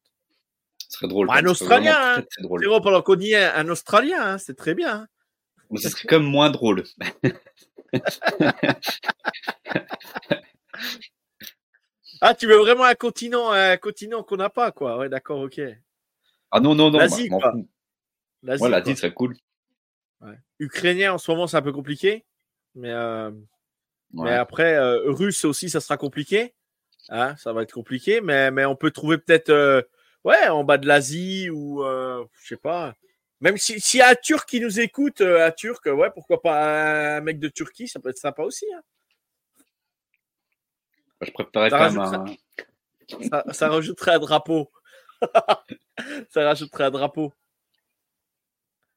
Ce serait drôle. Un ce serait Australien, hein. Très, très drôle. Pendant qu'on y est, un Australien, hein, c'est très bien. Mais ce serait comme moins drôle. Ah, tu veux vraiment un continent, un continent qu'on n'a pas, quoi. Ouais, d'accord, ok. Ah non, non, non, L'Asie, quoi. L'Asie, Ouais, l'Asie serait cool. Ukrainien, en ce moment, c'est un peu compliqué. Mais, euh, Ouais. mais après, euh, russe aussi, ça sera compliqué. Hein, ça va être compliqué, mais, mais on peut trouver peut-être euh, ouais, en bas de l'Asie ou je sais pas. Même si- s'il y a un Turc qui nous écoute, euh, un Turc, ouais, pourquoi pas un mec de Turquie, ça peut être sympa aussi. hein. Je préférerais Ça quand même un... Ça, ça rajouterait un drapeau. ça rajouterait un drapeau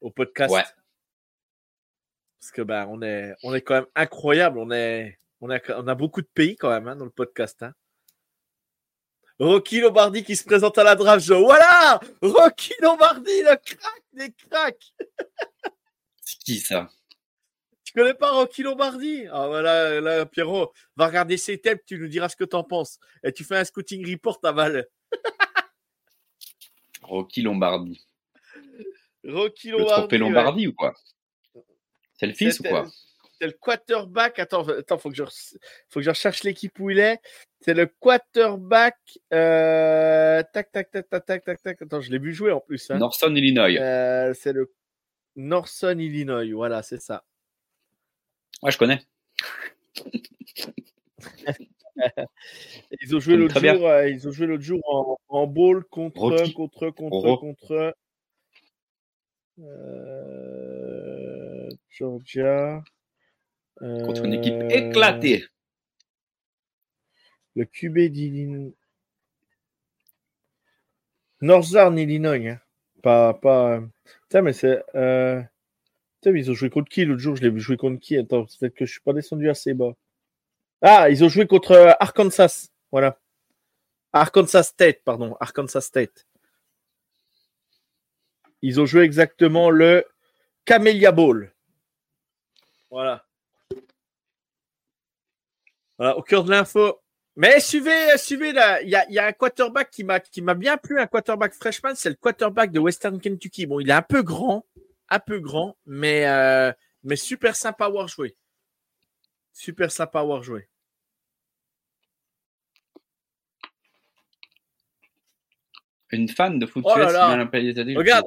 au podcast. Ouais. Parce que ben on est on est quand même incroyable. On est on a on a beaucoup de pays quand même hein, dans le podcast. hein. Rocky Lombardi qui se présente à la draft. Je... Voilà Rocky Lombardi, le crack des cracks. C'est qui ça? Tu connais pas Rocky Lombardi? Ah voilà, là, Pierrot, va regarder ses thèmes, tu nous diras ce que t'en penses. Et tu fais un scouting report à Val. Rocky Lombardi. Rocky Le Lombardi. ouais. Lombardi ou quoi? C'est le fils ou quoi? C'est le quarterback. Attends, attends, faut que je, faut que je recherche l'équipe où il est. C'est le quarterback. euh, Tac, tac, tac, tac, tac, tac, tac. Attends, je l'ai vu jouer en plus. hein. Northern Illinois. Euh, c'est le Northern Illinois. Voilà, c'est ça. Ouais, je connais. Ils ont joué l'autre jour. euh, ils ont joué l'autre jour en, en ball contre, Rocky. contre, contre, Ro- contre. Georgia. Contre une équipe éclatée. Le QB d'Illinois. Northern Illinois. Hein. Pas. pas... mais c'est. Euh... Ils ont joué contre qui l'autre jour? Je l'ai vu jouer contre qui? Attends, peut-être que je suis pas descendu assez bas. Ah, ils ont joué contre euh, Arkansas. Voilà. Arkansas State, pardon. Arkansas State. Ils ont joué exactement le Camellia Bowl. Voilà. Voilà, au cœur de l'info. Mais suivez, suivez là, il y y a un quarterback qui m'a qui m'a bien plu, un quarterback freshman, c'est le quarterback de Western Kentucky. Bon, il est un peu grand, un peu grand, mais euh, mais super sympa à voir jouer. Super sympa à voir jouer. Une fan de foot Oh là US, là. Regarde.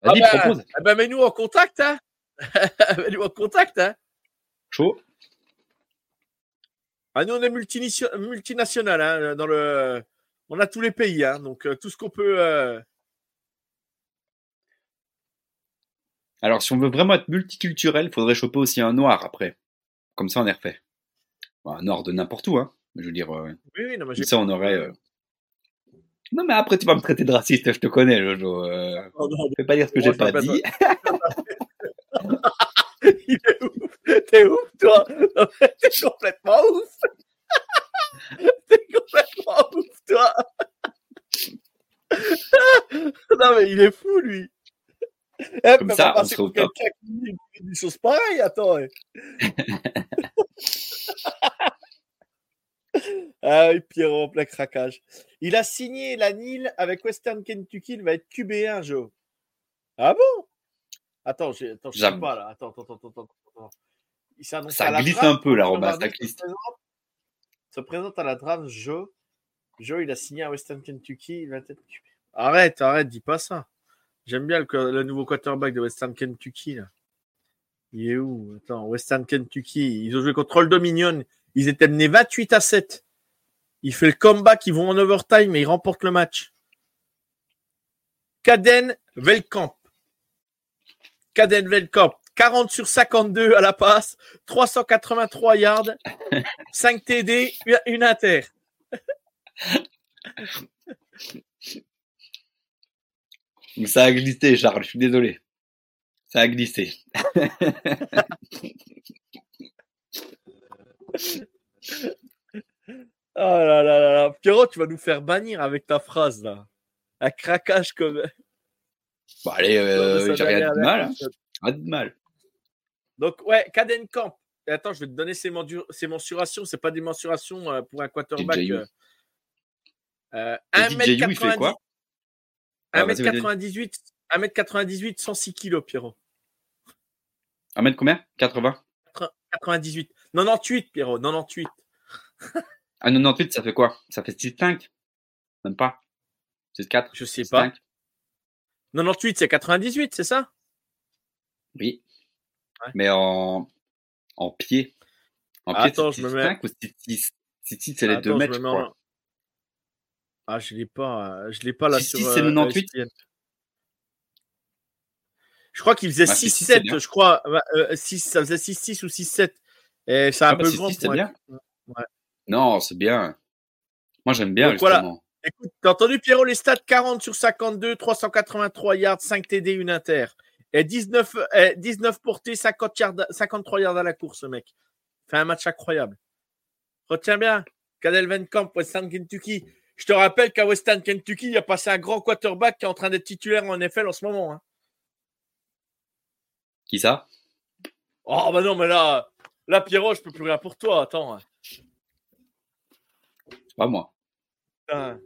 Vas-y, Ah bah, propose. ah bah, mets-nous en contact, hein. mets-nous en contact, hein. Chaud. Ah, nous, on est multination- multinational, hein, dans le... On a tous les pays, hein, donc euh, tout ce qu'on peut... euh, Alors, si on veut vraiment être multiculturel, faudrait choper aussi un noir après. Comme ça, on est refait. Un noir de n'importe où, hein. Mais Je veux dire, euh, Oui, oui, non, mais comme ça, on aurait. euh, Non, mais après, tu vas me traiter de raciste, je te connais, Jojo. Euh... Oh, non, Fais pas dire ce que j'ai je pas t'appelle dit. Il est ouf. T'es ouf, toi. T'es complètement ouf. T'es complètement ouf, toi. non, mais il est fou, lui. Eh, Comme ça, on se retrouve top. Des choses pareilles, attends. ah oui, Pierrot en plein craquage. Il a signé la Nil avec Western Kentucky. Il va être QB1, Joe. Ah bon? Attends, je attends, sais pas là. Attends, attends, attends, attends. Il ça glisse un peu là, Robin. Ça glisse. Se présente à la draft, Joe. Joe, il a signé à Western Kentucky. Il va être Arrête, arrête, dis pas ça. J'aime bien le, nouveau quarterback de Western Kentucky. Là. Il est où? Attends, Western Kentucky. Ils ont joué contre Old Dominion. Ils étaient menés 28 à 7. Il fait le comeback, ils vont en overtime et ils remportent le match. Caden Velkamp. Caden Velkamp. 40 sur 52 à la passe, 383 yards, 5 TD, une inter. Ça a glissé, Charles, je suis désolé. Ça a glissé. oh là là là là. Pierrot, tu vas nous faire bannir avec ta phrase là. Un craquage comme. Bon, allez, euh, j'ai rien de mal. Hein. Rien de mal. Donc, ouais, Caden Camp. attends, je vais te donner ses, ses mensurations. C'est pas des mensurations euh, pour un quarterback. Euh, euh, 1m98. 1m98, 1m98, 106 kg, Pierrot. 1m combien? 80 98. 98, Pierrot, 98. ah, 98, ça fait quoi? Ça fait 6-5 Même pas 6-4 Je sais pas. 98, c'est 98, c'est ça? Oui. Mais en, en pied. En pied, Attends, je me mets... ou 6-6 6 c'est les 2 mètres, je, crois. Ah, je l'ai pas, euh, je l'ai pas là 6, sur. 6, c'est 98. Euh, je crois qu'il faisait 6-7, bah, je crois. 6, euh, ça faisait 6-6 ou 6-7. Et c'est un ah, peu bah, grand 6, pour bien. Ouais. Non, c'est bien. Moi, j'aime bien, Donc, justement. Voilà. Écoute, t'as entendu Pierrot les stats 40 sur 52, 383 yards, 5 TD, 1 inter. Et 19, 19 portées, 50 yards, 53 yards à la course, mec. Fait un match incroyable. Retiens bien, Cadel Van Camp, Western Kentucky. Je te rappelle qu'à Western Kentucky, il a passé un grand quarterback qui est en train d'être titulaire en NFL en ce moment. Hein. Qui ça? Oh, bah non, mais là, là, Pierrot, je peux plus rien pour toi. Attends. Pas moi. Ah,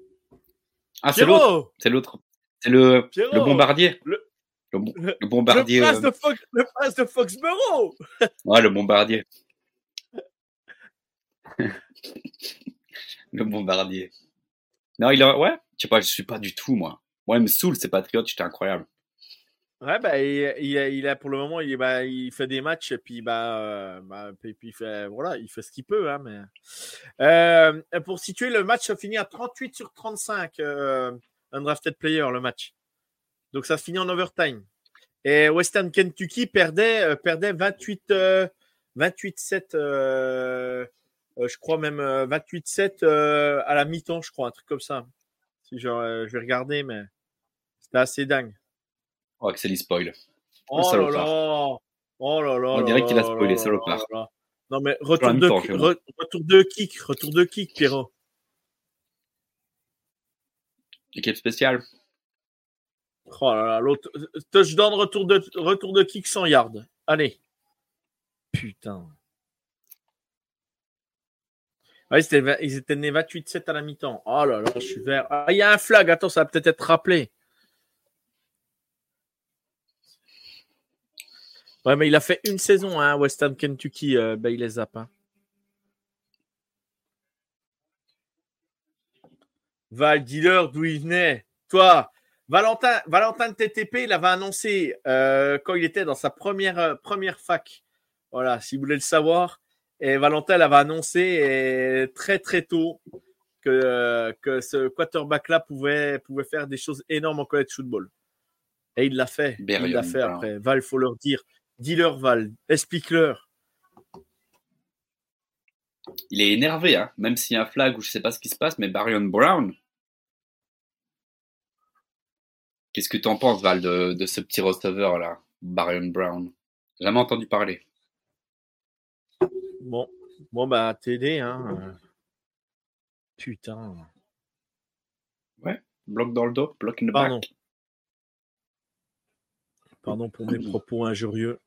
c'est l'autre. C'est l'autre. C'est le, le bombardier. Le, le, bombardier. Le prince, de Fox, le prince de Foxborough. ouais, le bombardier. le bombardier. Non, il a, ouais, je sais pas, je suis pas du tout, moi. Moi, il me saoule, ces Patriotes, j'étais incroyable. Ouais, bah, il, il, a pour le moment, il, bah, il fait des matchs et puis, bah, euh, bah puis, il fait, voilà, il fait ce qu'il peut. Hein, mais... Euh, pour situer, le match a fini à 38 sur 35, euh, undrafted player, le match. Donc ça finit en overtime. Et Western Kentucky perdait, euh, perdait 28, 28-7, euh, je crois même 28-7 à la mi-temps, je crois, un truc comme ça. Si je, je vais regarder, mais c'était assez dingue. Oh, Axel, il spoil. Oh là là Oh là là On dirait qu'il a spoilé, salopard. Non, mais retour de, retour de kick, retour de kick, Pierrot. Équipe spéciale. Oh là là, l'autre. Touchdown, retour de, retour de kick 100 yards. Allez. Putain. Ouais, ils étaient nés 28-7 à la mi-temps. Oh là là, je suis vert. Ah, il y a un flag. Attends, ça va peut-être être rappelé. Ouais, mais il a fait une saison, hein, Western Kentucky, euh, ben, il les a pas. Val, dis-leur d'où il venait? Toi, Valentin, Valentin de TTP, il avait annoncé euh, quand il était dans sa première, euh, première fac. Voilà, si vous voulez le savoir. Et Valentin il avait annoncé très très tôt que, que ce quarterback-là pouvait, pouvait faire des choses énormes en college football. Et il l'a fait. il l'a fait après. Val, il faut leur dire. Dis-leur, Val, explique-leur. Il est énervé, hein même s'il y a un flag ou je sais pas ce qui se passe, mais Barion Brown. Qu'est-ce que tu en penses, Val, de, ce petit receveur là, Barion Brown? Jamais entendu parler. Bon, bon bah TD, hein. Putain. Ouais, bloc dans le dos, bloc in the Pardon. back. Pardon pour mes propos injurieux.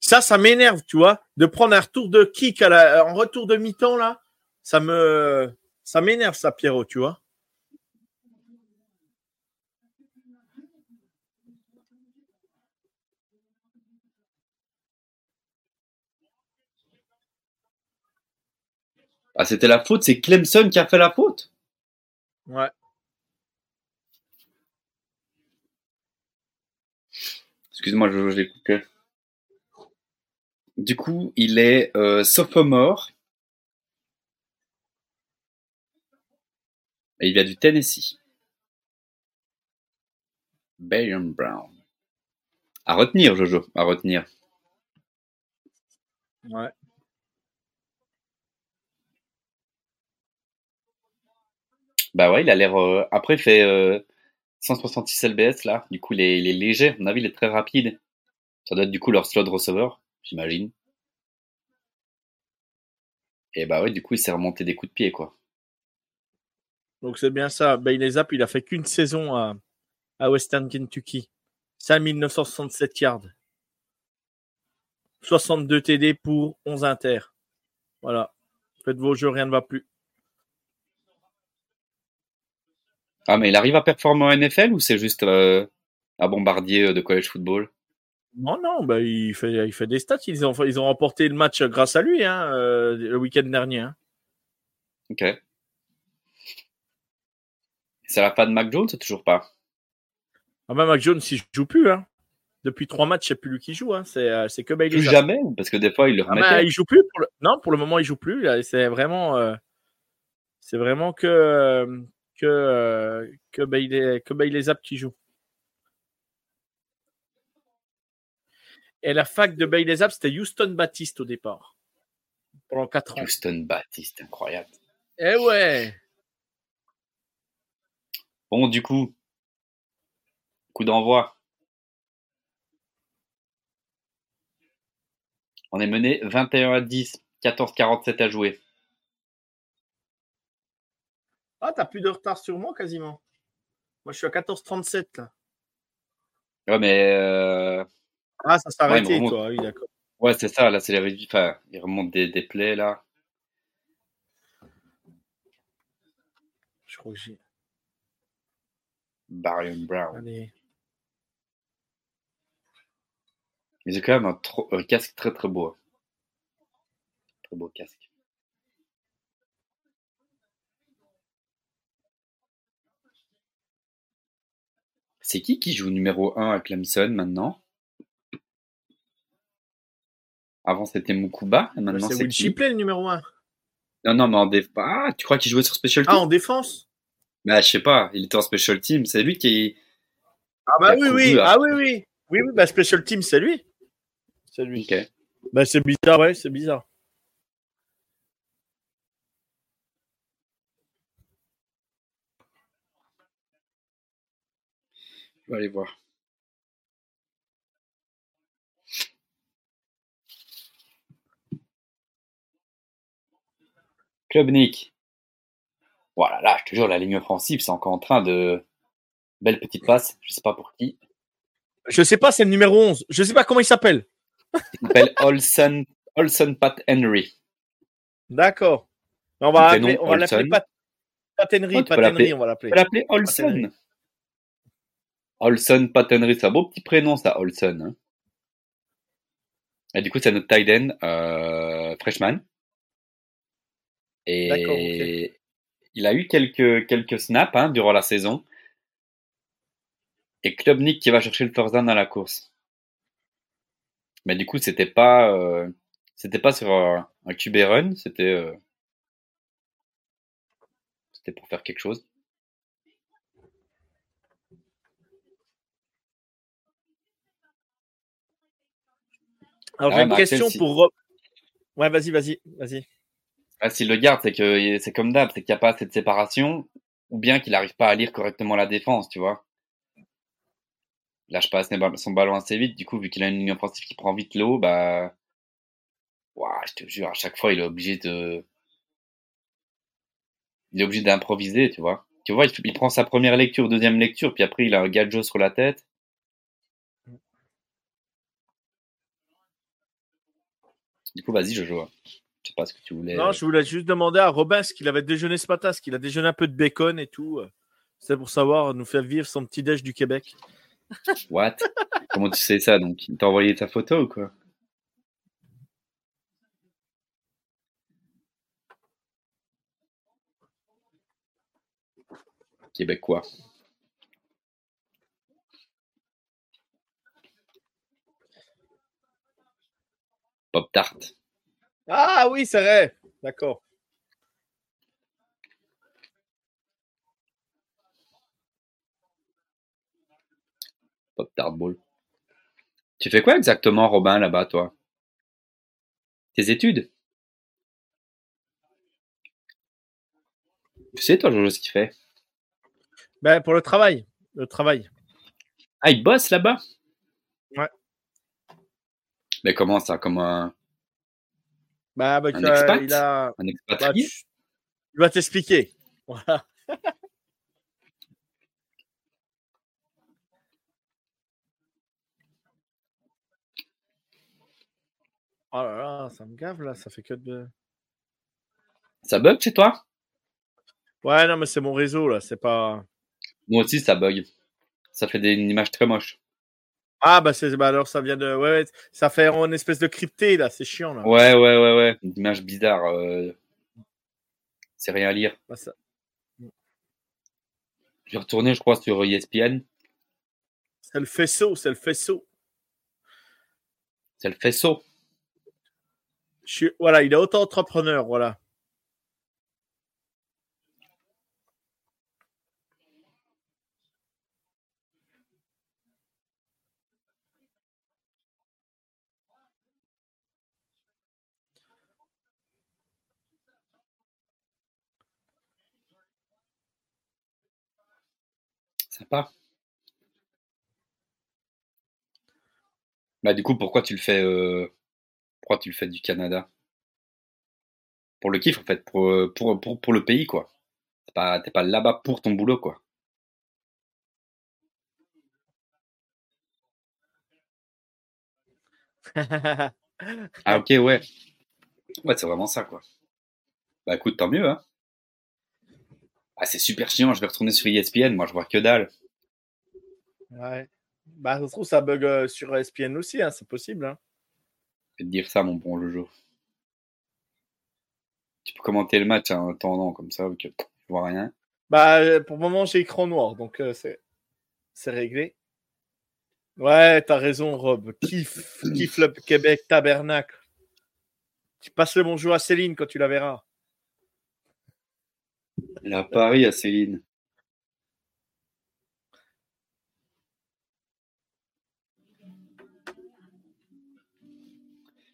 Ça, ça m'énerve, tu vois, de prendre un retour de kick à la, en retour de mi-temps, là. Ça me, ça m'énerve, ça, Pierrot, tu vois. Ah, c'était la faute, c'est Clemson qui a fait la faute? Ouais. Excuse-moi, je, je l'ai coupé. Du coup, il est euh, sophomore. Et il vient du Tennessee. Bayern Brown. À retenir, Jojo, à retenir. Ouais. Bah ouais, il a l'air. euh, Après, il fait euh, 166 lbs là. Du coup, il est, il est léger. À mon avis, il est très rapide. Ça doit être du coup leur slot receiver, j'imagine. Et bah ouais, du coup, il s'est remonté des coups de pied, quoi. Donc c'est bien ça. Zapp, il a fait qu'une saison à, à Western Kentucky. 5967 yards. 62 TD pour 11 inter. Voilà. Faites vos jeux, rien ne va plus. Ah, mais il arrive à performer en NFL ou c'est juste euh, un bombardier euh, de college football? Non, non, bah, il, fait, il fait des stats. Ils ont, ils ont remporté le match grâce à lui hein, euh, le week-end dernier. hein. Ok. C'est la fin de Mac Jones ou toujours pas? Ah bah, Mac Jones, il joue plus. Hein. Depuis trois matchs, c'est plus lui qui joue. Hein. C'est, euh, c'est que Bailey Plus jamais Parce que des fois, il le Ah bah, remettait? il joue plus. Pour le... Non, pour le moment, il joue plus. Là, C'est vraiment, euh, c'est vraiment que que que Bailey, que Bailey Zapp qui joue. Et la fac de Bailey Zapp, c'était Houston Baptiste au départ, pendant quatre ans. Houston Baptiste, incroyable. Eh ouais. Bon, du coup, coup d'envoi. On est mené 21 à 10, 14-47 à jouer. Ah, t'as plus de retard sur moi quasiment. Moi, je suis à 14,37 là. Ouais, mais euh, Ah, ça s'est Ouais, arrêté, remonte. toi. Oui, d'accord. ouais, c'est ça. Là, c'est les réduits. Enfin, il remonte des, des plays là. Je crois que j'ai. Barion Brown. Allez. Mais c'est quand même un, trop- un casque très très beau. hein. Très beau casque. C'est qui qui joue numéro 1 à Clemson maintenant? Avant c'était Mukuba, et maintenant c'est Will Shipley le numéro 1. Non, non, mais en déf... Ah, tu crois qu'il jouait sur Special Ah, Team en défense? Bah, je sais pas, il était en Special Team, c'est lui qui... Ah, bah oui, oui. Ah, oui, oui. Oui, oui, bah Special Team, c'est lui. C'est lui. Ok. Bah, c'est bizarre, ouais, c'est bizarre. Je vais aller voir. Klubnik. Voilà, là, je te jure, la ligne offensive, c'est encore en train de... Belle petite passe, je sais pas pour qui. Je sais pas, c'est le numéro 11. Je sais pas comment il s'appelle. Il s'appelle Olson, Olson Pat Henry. D'accord. On va l'appeler, on va l'appeler Olson. Pat, Pat Henry, Pat. Henry, on va l'appeler. On peut l'appeler. Olson. Olson Pat Henry, c'est un beau petit prénom, ça, Olson. hein. Et du coup, c'est notre tight end, euh, freshman. Et il a eu quelques, quelques snaps hein, durant la saison. Et Klubnik qui va chercher le first down dans la course. Mais du coup, c'était pas, euh, c'était pas sur un, un QB run, c'était, euh, c'était pour faire quelque chose. Alors, Ah, j'ai une question si- pour. Rob. Ouais, vas-y, vas-y, vas-y. Ah, s'il le garde, c'est que c'est comme d'hab, c'est qu'il n'y a pas assez de séparation. ou bien qu'il n'arrive pas à lire correctement la défense, tu vois. Il lâche pas son ballon assez vite, du coup, vu qu'il a une ligne offensive qui prend vite l'eau, bah, Ouah, je te jure, à chaque fois, il est obligé de, il est obligé d'improviser, tu vois. Tu vois, il, prend sa première lecture, deuxième lecture, puis après, il a un gadget sur la tête. Du coup, vas-y, je joue. Sais pas ce que tu voulais. Non, je voulais juste demander à Robin ce qu'il avait déjeuné ce matin, ce qu'il a déjeuné un peu de bacon et tout. C'est pour savoir, nous faire vivre son petit déj du Québec. What? Comment tu sais ça? Donc, il t'a envoyé ta photo ou quoi? Québécois. Pop Tart. Ah oui, c'est vrai. D'accord. Pop Tart. Tu fais quoi exactement, Robin, là-bas, toi? Tes études? Tu sais, toi, Jojo, ce qu'il fait? Ben, Pour le travail. Le travail. Ah, il bosse là-bas? Ouais. Mais comment ça? Comme un. Bah, un expat? il a... Un expatrié? bah, Il va t'expliquer. Voilà. Oh là là, ça me gave là, ça fait que de. Ça bug chez toi? Ouais, non, mais c'est mon réseau là, c'est pas. Moi aussi, ça bug. Ça fait des, une image très moche. Ah, bah, c'est, bah alors ça vient de. Ouais, ça fait une espèce de crypté là, c'est chiant là. Ouais, ouais, ouais, ouais. Une image bizarre. Euh... C'est rien à lire. Bah, ça... Je vais retourner, je crois, sur ESPN. C'est le faisceau, c'est le faisceau. C'est le faisceau. Je suis... Voilà, il est auto-entrepreneur, voilà. Sympa. Bah du coup, pourquoi tu le fais euh... Pourquoi tu le fais du Canada? Pour le kiff en fait, pour, euh, pour, pour, pour le pays quoi. T'es pas, pas là-bas pour ton boulot quoi. ah ok ouais. Ouais c'est vraiment ça quoi. Bah écoute, tant mieux hein. Ah c'est super chiant, je vais retourner sur ESPN, moi je vois que dalle. Ouais. Bah ça se trouve ça bug euh, sur ESPN aussi, hein, c'est possible. Hein. Je vais te dire ça mon bon Jojo. Tu peux commenter le match en attendant comme ça, ok. Je vois rien. Bah euh, pour le moment j'ai écran noir, donc euh, c'est c'est réglé. Ouais, t'as raison, Rob. Kiff, kiff le Québec Tabernacle. Tu passes le bonjour à Céline quand tu la verras. La Paris à Céline.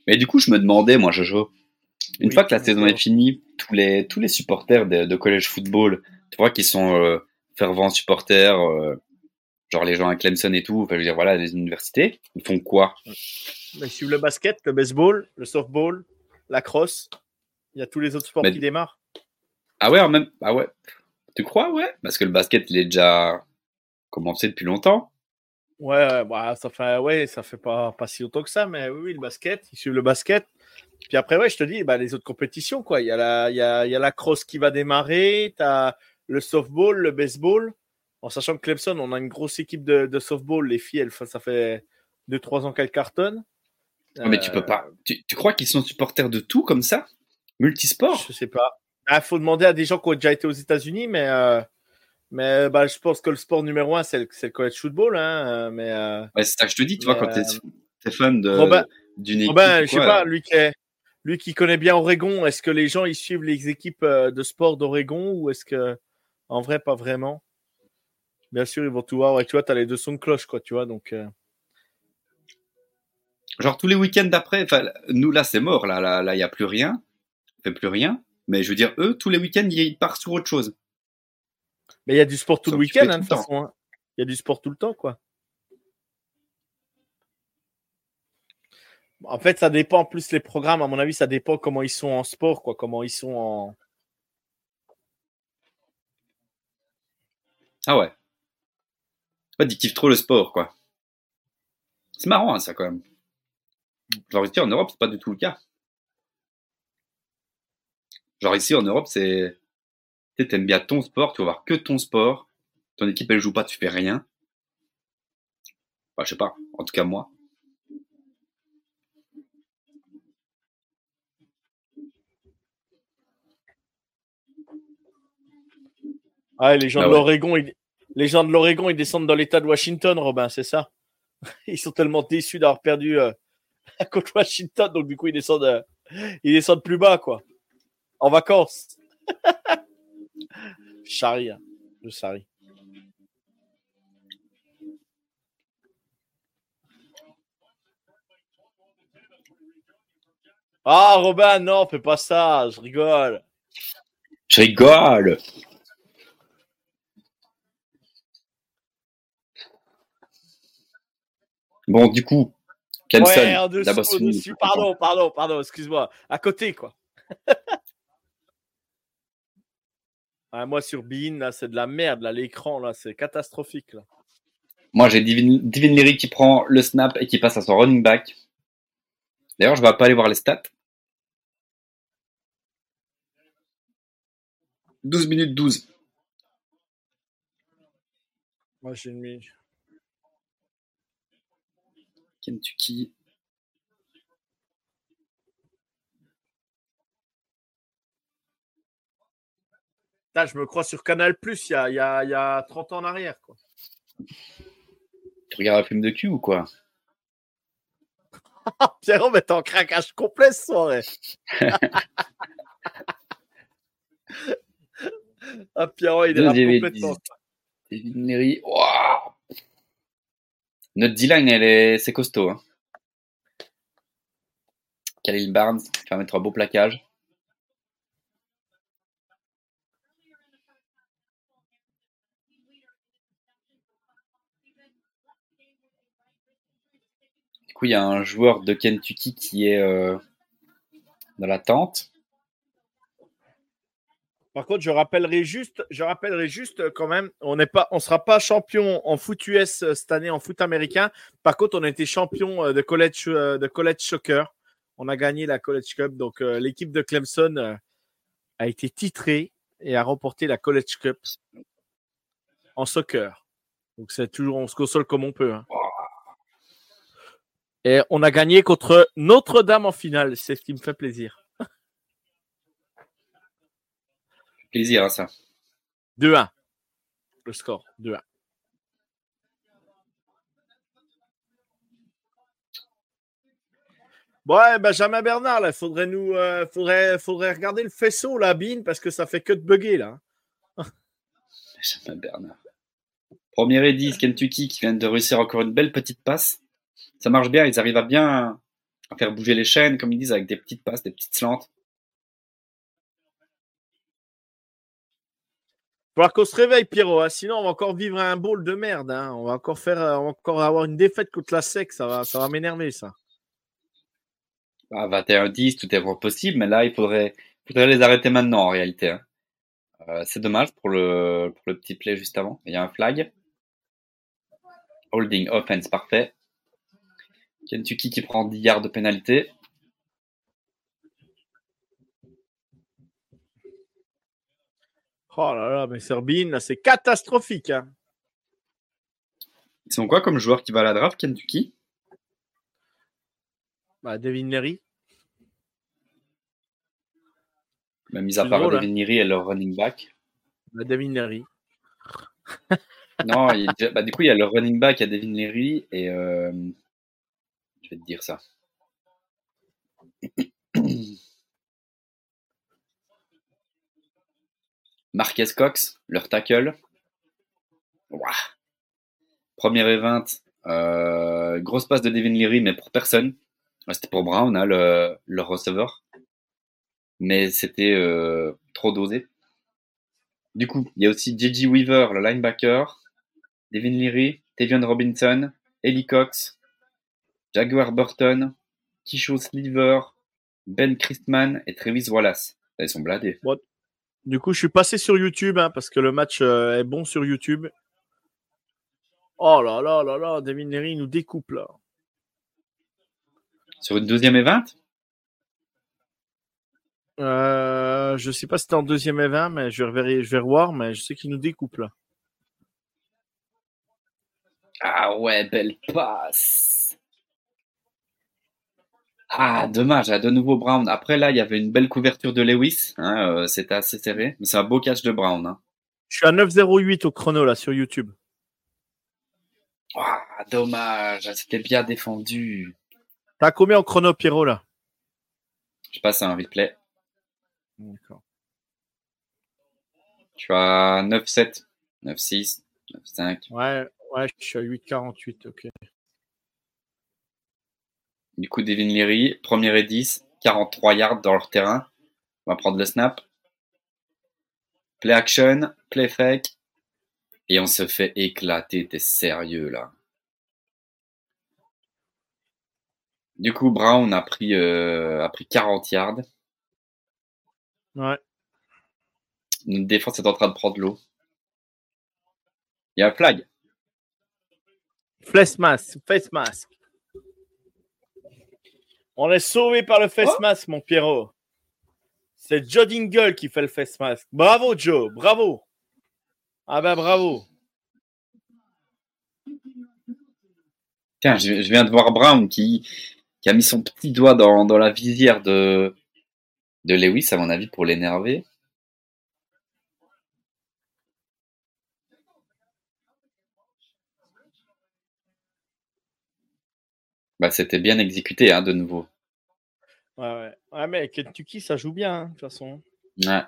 Mais du coup, je me demandais, moi, Jojo, une Oui, fois que la saison est finie, tous les, tous les supporters de, de collège football, tu vois, qui sont euh, fervents supporters, euh, genre les gens à Clemson et tout, enfin, je veux dire, voilà, les universités, ils font quoi? Mais suivent le basket, le baseball, le softball, la crosse. Il y a tous les autres sports Mais- qui démarrent. Ah ouais, même, ah ouais, tu crois, ouais? Parce que le basket, il est déjà commencé depuis longtemps. Ouais, bah, ça fait, ouais, ça fait pas, pas si longtemps que ça, mais oui, oui, le basket, ils suivent le basket. Puis après, ouais, je te dis, bah, les autres compétitions, quoi. Il y a la, il y a, il y a la crosse qui va démarrer, tu as le softball, le baseball. En sachant que Clemson, on a une grosse équipe de, de softball. Les filles, elles, ça fait 2-3 ans qu'elles cartonnent. Ah, mais tu peux Euh, pas. Tu, tu crois qu'ils sont supporters de tout comme ça? Multisport? Je sais pas. Il faut demander à des gens qui ont déjà été aux États-Unis, mais, euh, mais bah, je pense que le sport numéro un, c'est le, le college football. Hein, euh, mais euh, Ouais, c'est ça que je te dis, tu vois, quand t'es euh, t'es fan de Robin- d'une équipe. Robin, je sais pas, lui qui, est- lui qui connaît bien Oregon, est-ce que les gens ils suivent les équipes euh, de sport d'Oregon ou est-ce que en vrai pas vraiment? Bien sûr, ils vont tout voir. Ouais, tu vois, tu as les deux sons de cloche, quoi, tu vois. Donc, euh, Genre tous les week-ends d'après, nous là c'est mort, là, là, là, il y a plus rien, fait plus rien. Mais je veux dire, eux, tous les week-ends, ils partent sur autre chose. Mais il y a du sport tout le week-end, hein, de tout toute façon. hein. Il y a du sport tout le temps, quoi. En fait, ça dépend plus les programmes. À mon avis, ça dépend comment ils sont en sport, quoi. Comment ils sont en. Ah ouais. En ils kiffent trop le sport, quoi. C'est marrant, hein, ça, quand même. Genre ici, en Europe, c'est pas du tout le cas. Genre ici, en Europe, c'est... Tu sais, t'aimes bien ton sport, tu vas voir que ton sport. Ton équipe, elle joue pas, tu fais rien. Bah, je sais pas. En tout cas, moi. Ah, les gens Ah de l'Oregon, ils... les gens de l'Oregon, ils descendent dans l'État de Washington, Robin, c'est ça? Ils sont tellement déçus d'avoir perdu euh, contre Washington, donc du coup, ils descendent, euh, ils descendent plus bas, quoi. En vacances. Charrie, hein. je charrie. Ah, Robin, non, fais pas ça, je rigole. Je rigole Bon, du coup, Clemson, Ouais, en dessous, au dessus. Pardon, pardon, pardon, excuse-moi. À côté, quoi. Ah, moi, sur Bean, là, c'est de la merde, là, l'écran, là, c'est catastrophique, là. Moi, j'ai Divin, Divin Leary qui prend le snap et qui passe à son running back. D'ailleurs, je vais pas aller voir les stats. 12 minutes 12. Moi, j'ai mis. Kentucky. Putain, je me crois sur Canal Plus il y a, il y, a, il y a 30 ans en arrière, quoi. Tu regardes un film de cul ou quoi? Pierrot, mais t'es en craquage complet ce soir. ah, Pierrot, il est là complètement. 10. Devin Leary. Waouh Notre D-line, elle est, c'est costaud. Hein. Khalil Barnes qui va mettre un beau plaquage. Coup, il y a un joueur de Kentucky qui est euh, dans la tente. Par contre, je rappellerai juste, je rappellerai juste euh, quand même, on n'est pas, on sera pas champion en foot US euh, cette année, en foot américain. Par contre, on a été champion de college, de college soccer. On a gagné la College Cup. Donc, euh, l'équipe de Clemson euh, a été titrée et a remporté la College Cup en soccer. Donc, c'est toujours, on se console comme on peut. hein. Et on a gagné contre Notre-Dame en finale. C'est ce qui me fait plaisir. Plaisir à ça. 2-1. Le score, 2-1. Ouais, Benjamin Bernard, là, faudrait nous, euh, faudrait, faudrait regarder le faisceau, la bine, parce que ça fait que de bugger, là. Benjamin Bernard. Premier et 10, Kentucky qui vient de réussir encore une belle petite passe. Ça marche bien, ils arrivent à bien à faire bouger les chaînes, comme ils disent, avec des petites passes, des petites slantes. Faut qu'on se réveille, Pierrot, hein, sinon on va encore vivre un bowl de merde. hein. On va encore faire, euh, on va encore avoir une défaite contre la SEC, ça va, ça va m'énerver, ça. À 21-10, tout est vraiment possible, mais là, il faudrait, faudrait les arrêter maintenant, en réalité. hein. Euh, c'est dommage pour le, pour le petit play juste avant. Il y a un flag. Holding offense, parfait. Kentucky qui prend 10 yards de pénalité. Oh là là, mais Serbine, là, c'est catastrophique. Hein. Ils sont quoi comme joueur qui va à la draft, Kentucky? Bah, Devin Leary. Bah, Mis à part drôle, Devin Leary et leur running back. Bah, Devin Leary. Non, il y a bah, du coup, il y a le running back à Devin Leary et euh, je vais te dire ça. Marquez Cox, leur tackle. Ouah. Première et 20. Euh, grosse passe de Devin Leary, mais pour personne. C'était pour Brown, hein, le, leur receveur. Mais c'était euh, trop dosé. Du coup, il y a aussi J.J. Weaver, le linebacker, Devin Leary, Tevion Robinson, Ellie Cox, Jaguar Burton, Kisho Sliver, Ben Christman et Travis Wallace. Ils sont bladés. Du coup, je suis passé sur YouTube hein, parce que le match euh, est bon sur YouTube. Oh là là là là, Devin Leary nous découpe là. Sur une deuxième et vingt euh, Je sais pas si c'était en deuxième et vingt, mais je vais, je vais revoir, mais je sais qu'il nous découpe là. Ah ouais, belle passe. Ah, dommage, à de nouveau Brown. Après, là, il y avait une belle couverture de Lewis. Hein, euh, C'était assez serré. Mais c'est un beau catch de Brown. Hein. Je suis à 9,08 au chrono, là, sur YouTube. Ah, dommage. C'était bien défendu. T'as combien au chrono, Pierrot, là? Je passe à un replay. D'accord. Tu as 9,7, 9,6, 9,5. Ouais, ouais, je suis à 8,48, ok. Du coup, Devin Leary, premier et 10, 43 yards dans leur terrain. On va prendre le snap. Play action, play fake. Et on se fait éclater. T'es sérieux là. Du coup, Brown a pris, euh, a pris 40 yards. Ouais. Notre défense est en train de prendre l'eau. Il y a un flag. Face mask, face mask. On est sauvé par le face oh. mask, mon Pierrot. C'est Joe Dingle qui fait le face mask. Bravo, Joe. Bravo. Ah ben, bravo. Tiens, je, viens de voir Brown qui, qui a mis son petit doigt dans, dans la visière de, de Lewis, à mon avis, pour l'énerver. Bah, c'était bien exécuté, hein, de nouveau. Ouais, ouais. Ouais, mais Kentucky, ça joue bien, hein, de toute façon. Ouais.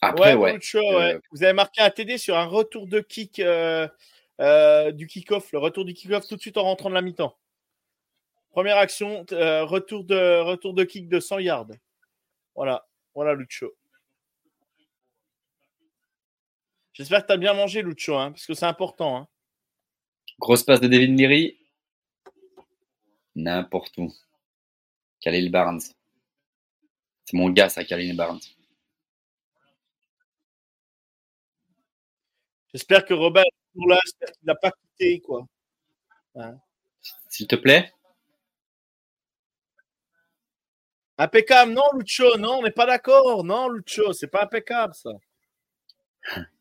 Après, ouais. Euh, Vous avez marqué un TD sur un retour de kick euh, euh, du kick-off, le retour du kick-off tout de suite en rentrant de la mi-temps. Première action, retour, de, retour de kick de 100 yards. Voilà, voilà Lucho. J'espère que tu as bien mangé, Lucho, hein, parce que c'est important. Hein. Grosse passe de Devin Leary. N'importe où. Khalil Barnes. C'est mon gars, ça, Khalil Barnes. J'espère que Robert là, qu'il n'a pas quitté, quoi. Hein. S'il te plaît. Impeccable, non, Lucho, non, on n'est pas d'accord. Non, Lucho, c'est pas impeccable, ça.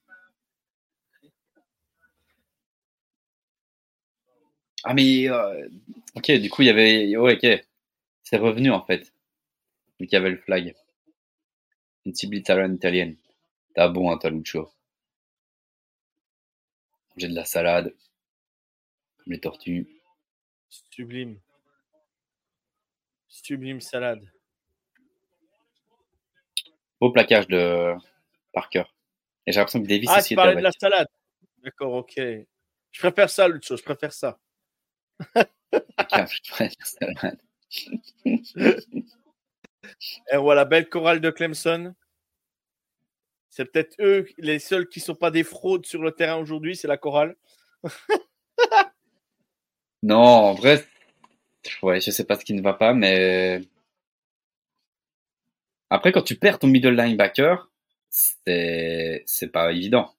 Ah, mais euh, ok, du coup, il y avait. Ouais, ok. C'est revenu en fait. Vu qu'il y avait le flag. Une cible italienne. T'as bon, un taluccio. J'ai de la salade. Comme les tortues. Sublime. Sublime salade. Beau plaquage de Parker. Et j'ai l'impression que Davis ah, aussi tu parlais de la salade. D'accord, ok. Je préfère ça, Lucho, je préfère ça. Et voilà, belle chorale de Clemson. C'est peut-être eux les seuls qui ne sont pas des fraudes sur le terrain aujourd'hui, c'est la chorale. non, en vrai, ouais, je sais pas ce qui ne va pas, mais après, quand tu perds ton middle linebacker, c'est pas évident.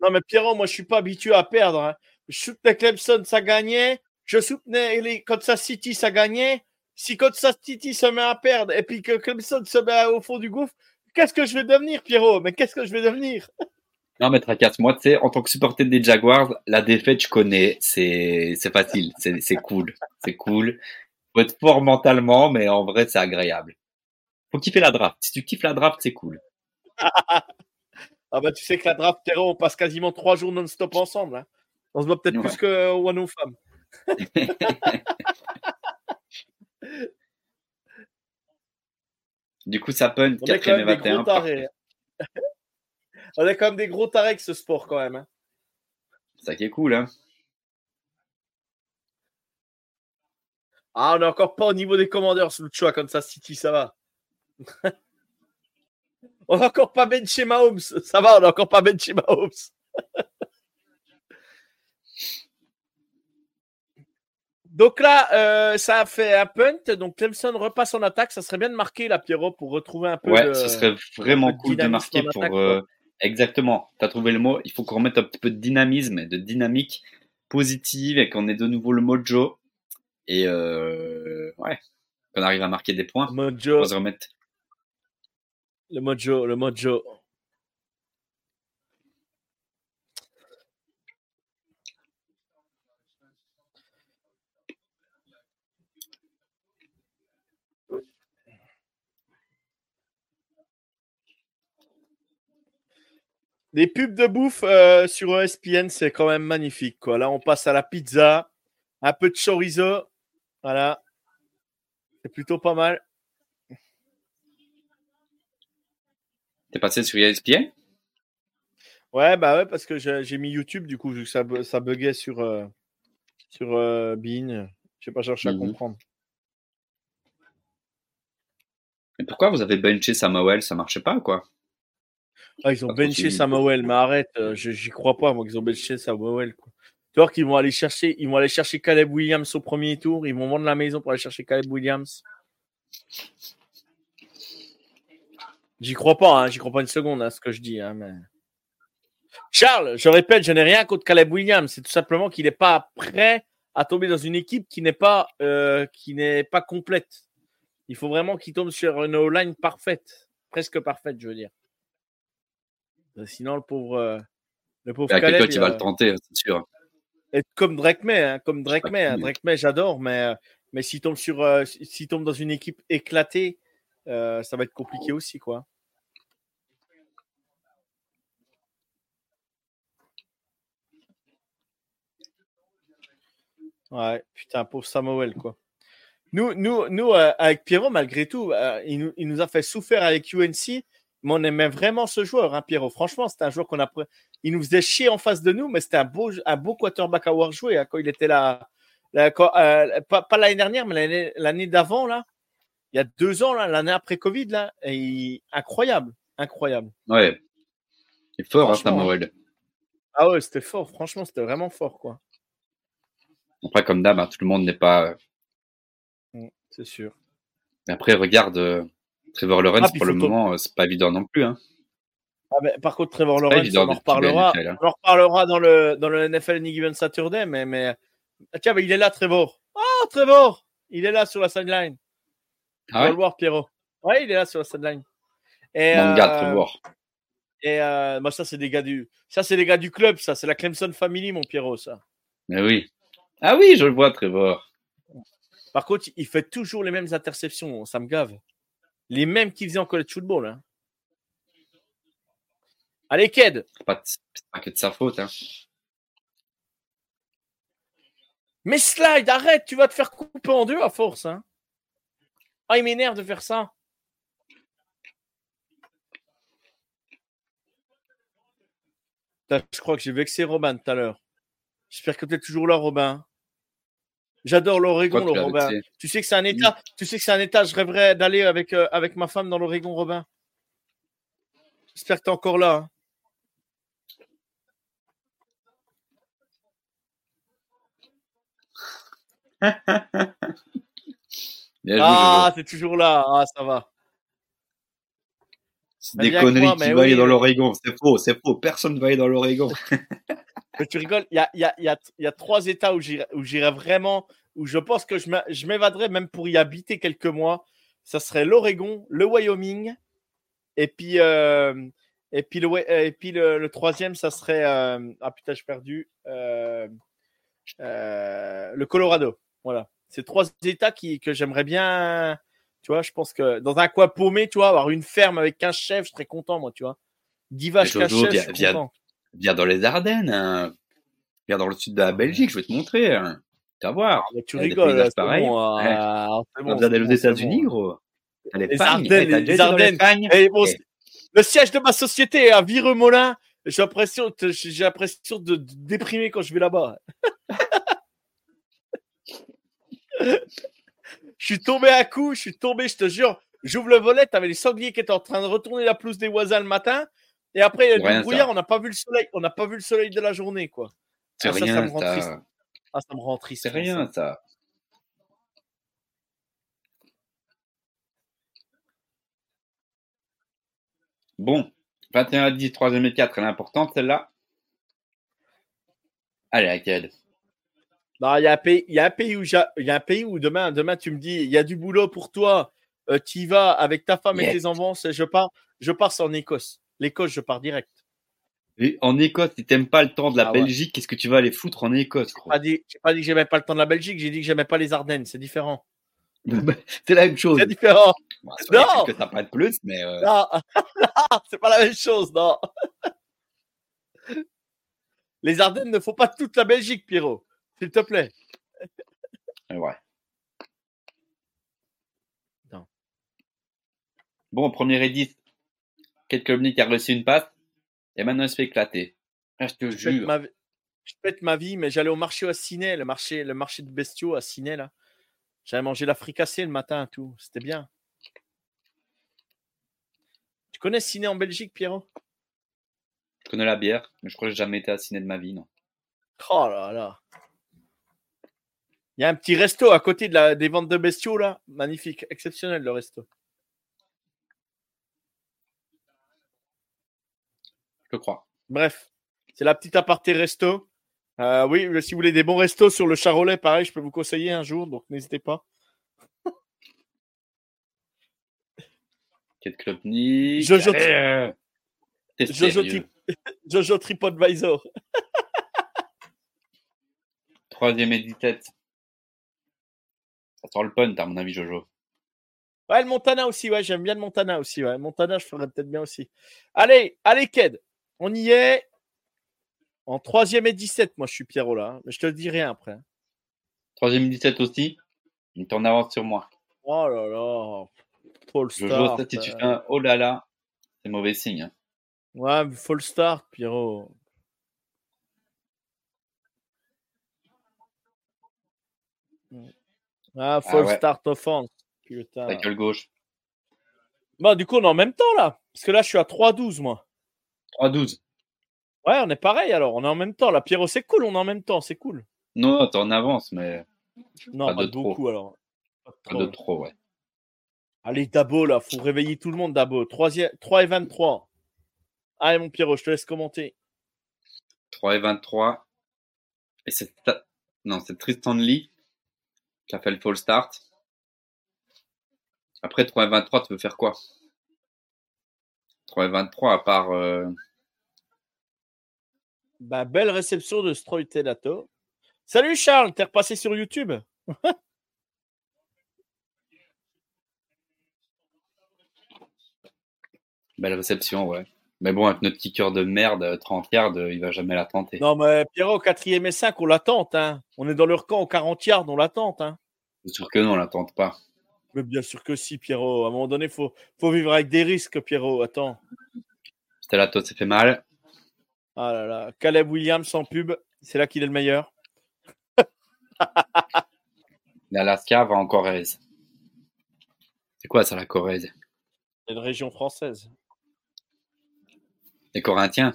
Non, mais Pierrot, moi, je suis pas habitué à perdre. Hein. Je Clemson, ça gagnait je soutenais les Kansas City, ça gagnait. Si Kansas City se met à perdre et puis que Clemson se met au fond du gouffre, qu'est-ce que je vais devenir, Pierrot? Mais qu'est-ce que je vais devenir? Non, mais tracasse, moi, tu sais, en tant que supporter des Jaguars, la défaite, je connais. C'est, facile. C'est, cool. C'est cool. Faut être fort mentalement, mais en vrai, c'est agréable. Faut kiffer la draft. Si tu kiffes la draft, c'est cool. ah bah, tu sais que la draft, Pierrot, on passe quasiment trois jours non-stop ensemble. Hein. On se voit peut-être plus que One Femmes. du coup, ça punt 4 et 21. On a quand même des gros tarés avec ce sport quand même. Hein. Ça qui est cool. Hein. Ah, on n'est encore pas au niveau des commandeurs, le choix comme ça, City, ça va. On n'a encore pas benché Mahomes. Ça va, on n'a encore pas benché Mahomes. Donc là, euh, ça a fait un punt. Donc Clemson repasse en attaque. Ça serait bien de marquer là, Pierrot, pour retrouver un peu. Ouais, de, ce serait vraiment cool de marquer pour. Attaque, euh, exactement. Tu as trouvé le mot. Il faut qu'on remette un petit peu de dynamisme et de dynamique positive et qu'on ait de nouveau le mojo. Et euh, ouais, qu'on arrive à marquer des points. Mojo. On se remettre. Le mojo, le mojo. Les pubs de bouffe euh, sur ESPN, c'est quand même magnifique. Quoi. Là, on passe à la pizza, un peu de chorizo. Voilà. C'est plutôt pas mal. T'es passé sur ESPN Ouais, bah ouais, parce que j'ai mis YouTube, du coup, vu que ça, ça buguait sur, euh, sur euh, Bean. Je pas chercher à comprendre. Mais pourquoi vous avez benché Samuel? Ça marchait pas, quoi ah, ils ont benché Samuel, mais arrête, euh, j'y crois pas, moi, qu'ils ont benché Samuel. Quoi. Tu vois qu'ils vont aller chercher, ils vont aller chercher Caleb Williams au premier tour, ils vont vendre la maison pour aller chercher Caleb Williams. J'y crois pas, hein, j'y crois pas une seconde à ce que je dis. Hein, mais... Charles, je répète, je n'ai rien contre Caleb Williams, c'est tout simplement qu'il n'est pas prêt à tomber dans une équipe qui n'est pas, euh, qui n'est pas complète. Il faut vraiment qu'il tombe sur une O-line parfaite, presque parfaite, je veux dire. Euh, sinon, le pauvre. Euh, le pauvre Caleb, toi, tu vas le tenter, c'est sûr. Et comme Drake May, hein, comme Drake May, hein, Drake May, j'adore, mais, euh, mais s'il tombe, sur, s'il tombe dans une équipe éclatée, ça va être compliqué aussi, quoi. Ouais, putain, pauvre Samuel, quoi. Nous, nous, nous avec Pierrot, malgré tout, il, nous, il, nous, a fait souffrir avec UNC mais on aimait vraiment ce joueur, hein, Pierrot. Franchement, c'était un joueur qu'on a. Il nous faisait chier en face de nous, mais c'était un beau, un beau quarterback à avoir joué hein, quand il était là. Euh, pas, l'année dernière, mais l'année d'avant, là. Il y a deux ans, l'année après Covid, là. Et incroyable. Incroyable. Ouais. C'est fort, hein, Samuel. Ah ouais, c'était fort. Franchement, c'était vraiment fort, quoi. Après, comme d'hab, hein, tout le monde n'est pas. Mmh, c'est sûr. Après, regarde. Trevor Lawrence, ah, pour le moment, euh, c'est pas évident non plus. Hein. Ah, par contre, Trevor Lawrence, on en reparlera. Hein. on en reparlera dans le, dans le NFL Any Given Saturday, mais, mais... Ah, tiens, il est là, Trevor. Oh, Trevor Il est là sur la sideline. Ah ouais? On va le voir, Pierrot. Oui, il est là sur la sideline. Et, Mon gars, euh, Trevor. Et euh, bah, ça, c'est des gars du, ça, c'est des gars du club, ça. C'est la Clemson Family, mon Pierrot, ça. Mais oui. Ah oui, je le vois, Trevor. Par contre, il fait toujours les mêmes interceptions. Ça me gave. Les mêmes qu'ils faisaient en college football. Hein. Allez, Ked. C'est pas, pas, que de sa faute. Hein. Mais slide, arrête, tu vas te faire couper en deux à force. Hein. Ah, il m'énerve de faire ça. Je crois que j'ai vexé Robin tout à l'heure. J'espère que tu es toujours là, Robin. J'adore l'Oregon, Robin. Tu sais que c'est un état. Tu sais que c'est un état. Je rêverais d'aller avec, euh, avec ma femme dans l'Oregon, Robin. J'espère que tu es encore là. Hein. ah, t'es toujours là. Ah, ça va. C'est des conneries qui vont aller dans l'Oregon. C'est faux, c'est faux. Personne ne va aller dans l'Oregon. tu rigoles, il y a, y, a, y, a, y a, trois États où j'irais vraiment, où je pense que je m'évaderais même pour y habiter quelques mois. Ça serait l'Oregon, le Wyoming, et puis, euh, et puis, le, et puis le, troisième, ça serait. Euh, ah putain, j'ai perdu. Euh, le Colorado. Voilà. C'est trois États qui, que j'aimerais bien. Tu vois, je pense que dans un coin paumé, tu vois, avoir une ferme avec 15 chefs, je serais content, moi, tu vois. 10 vaches, 15 chefs. Viens, viens, dans les Ardennes. Hein. Viens dans le sud de la Belgique, je vais te montrer. Hein. Tu vas voir. Ah, tu rigoles, c'est pareil. Bon, bon, d'aller aux États-unis, gros. Les, Ardennes, les Ardennes. Et bon, Le siège de ma société est à Viremolin. J'ai l'impression, j'ai l'impression de, de déprimer quand je vais là-bas. je suis tombé à coup, je suis tombé, je te jure. J'ouvre le volet, t'avais les sangliers qui étaient en train de retourner la pelouse des voisins le matin. Et après, il y a Rien, du brouillard, on n'a pas vu le soleil. On n'a pas vu le soleil de la journée, quoi. C'est Ah, ça, ça rien, me rend triste. Ah, ça me rend triste. C'est rien, ça. Bon, 21 à 10, troisième et 4, elle est importante celle-là. Allez, laquelle Non, il y a un pays, y a un pays où il y a un pays où demain, demain tu me dis, il y a du boulot pour toi. tu y vas avec ta femme et tes enfants. Je pars, je pars en Écosse. L'Écosse, je pars direct. Et En Écosse, si t'aimes pas le temps de la Ah ouais. Belgique, qu'est-ce que tu vas aller foutre en Écosse, gros Pas dit, j'ai pas dit que j'aimais pas le temps de la Belgique. J'ai dit que j'aimais pas les Ardennes. C'est différent. C'est la même chose. C'est différent. Bon, Non que t'as pas de plus, mais euh, Non, c'est pas la même chose, non. Les Ardennes ne font pas toute la Belgique, Pierrot. S'il te plaît. ouais. Non. Bon, premier et 10, il a reçu une passe, et maintenant il se fait éclater. Ah, je te Je jure. ma... je pète ma vie, mais j'allais au marché à Ciné, le marché, le marché de bestiaux à Ciné, là. J'avais mangé la fricassée le matin, tout. C'était bien. Tu connais Ciné en Belgique, Pierrot? Je connais la bière, mais je crois que j'ai jamais été à ciné de ma vie, non. Oh là là. Il y a un petit resto à côté de la, des ventes de bestiaux, là. Magnifique, exceptionnel, le resto. Je crois. Bref, c'est la petite aparté resto. Euh, oui, si vous voulez des bons restos sur le Charolais, pareil, je peux vous conseiller un jour, donc n'hésitez pas. Quel club ni. Jojo- euh, Jojo. Tri- Jojo TripAdvisor. Troisième et 17. Ça sent le punt, à mon avis, Jojo. Ouais, le Montana aussi, ouais, j'aime bien le Montana aussi. Ouais. Montana, je ferais peut-être bien aussi. Allez, allez, Ked, on y est. En troisième et 17, moi je suis Pierrot là, hein, mais je te le dis rien après. hein. Troisième et 17 aussi? Il est en avance sur moi. Oh là là, si tu euh, fais un oh là là, c'est mauvais signe. hein. Ouais, mais Fall Start, Pierrot. Ah, Fall ouais. Start Offense. Putain. Ta gueule gauche. Bon, du coup, on est en même temps là. Parce que là, je suis à 3-12, moi. 3-12. Ouais, on est pareil alors. On est en même temps. Là, Pierrot, c'est cool, on est en même temps. C'est cool. Non, t'es en avance, mais Non, Pas pas, de trop. beaucoup alors. Pas de pas de trop, ouais. Allez, Dabo, là, faut réveiller tout le monde, Dabo. 3, et 23. Allez, mon Pierrot, je te laisse commenter. 3 et 23. Et c'est non, c'est Tristan Lee qui a fait le fall start. Après 3 et 23, tu veux faire quoi? 3 et 23, à part euh, Bah, belle réception de Stroy Telato. Salut Charles, t'es repassé sur YouTube? Belle réception, ouais. Mais bon, avec notre kicker de merde, euh, 30 yards, euh, il va jamais la tenter. Non, mais Pierrot, 4ème et 5, on l'attend. Hein. On est dans leur camp au 40 yards, on l'attend. Hein. C'est sûr que non, on la tente pas. Mais bien sûr que si, Pierrot. À un moment donné, il faut, faut vivre avec des risques, Pierrot. Attends. Stellato s'est fait mal. Ah là là. Caleb Williams sans pub, c'est là qu'il est le meilleur. L'Alaska va en Corrèze. C'est quoi ça, la Corrèze? C'est une région française. Les Corinthiens?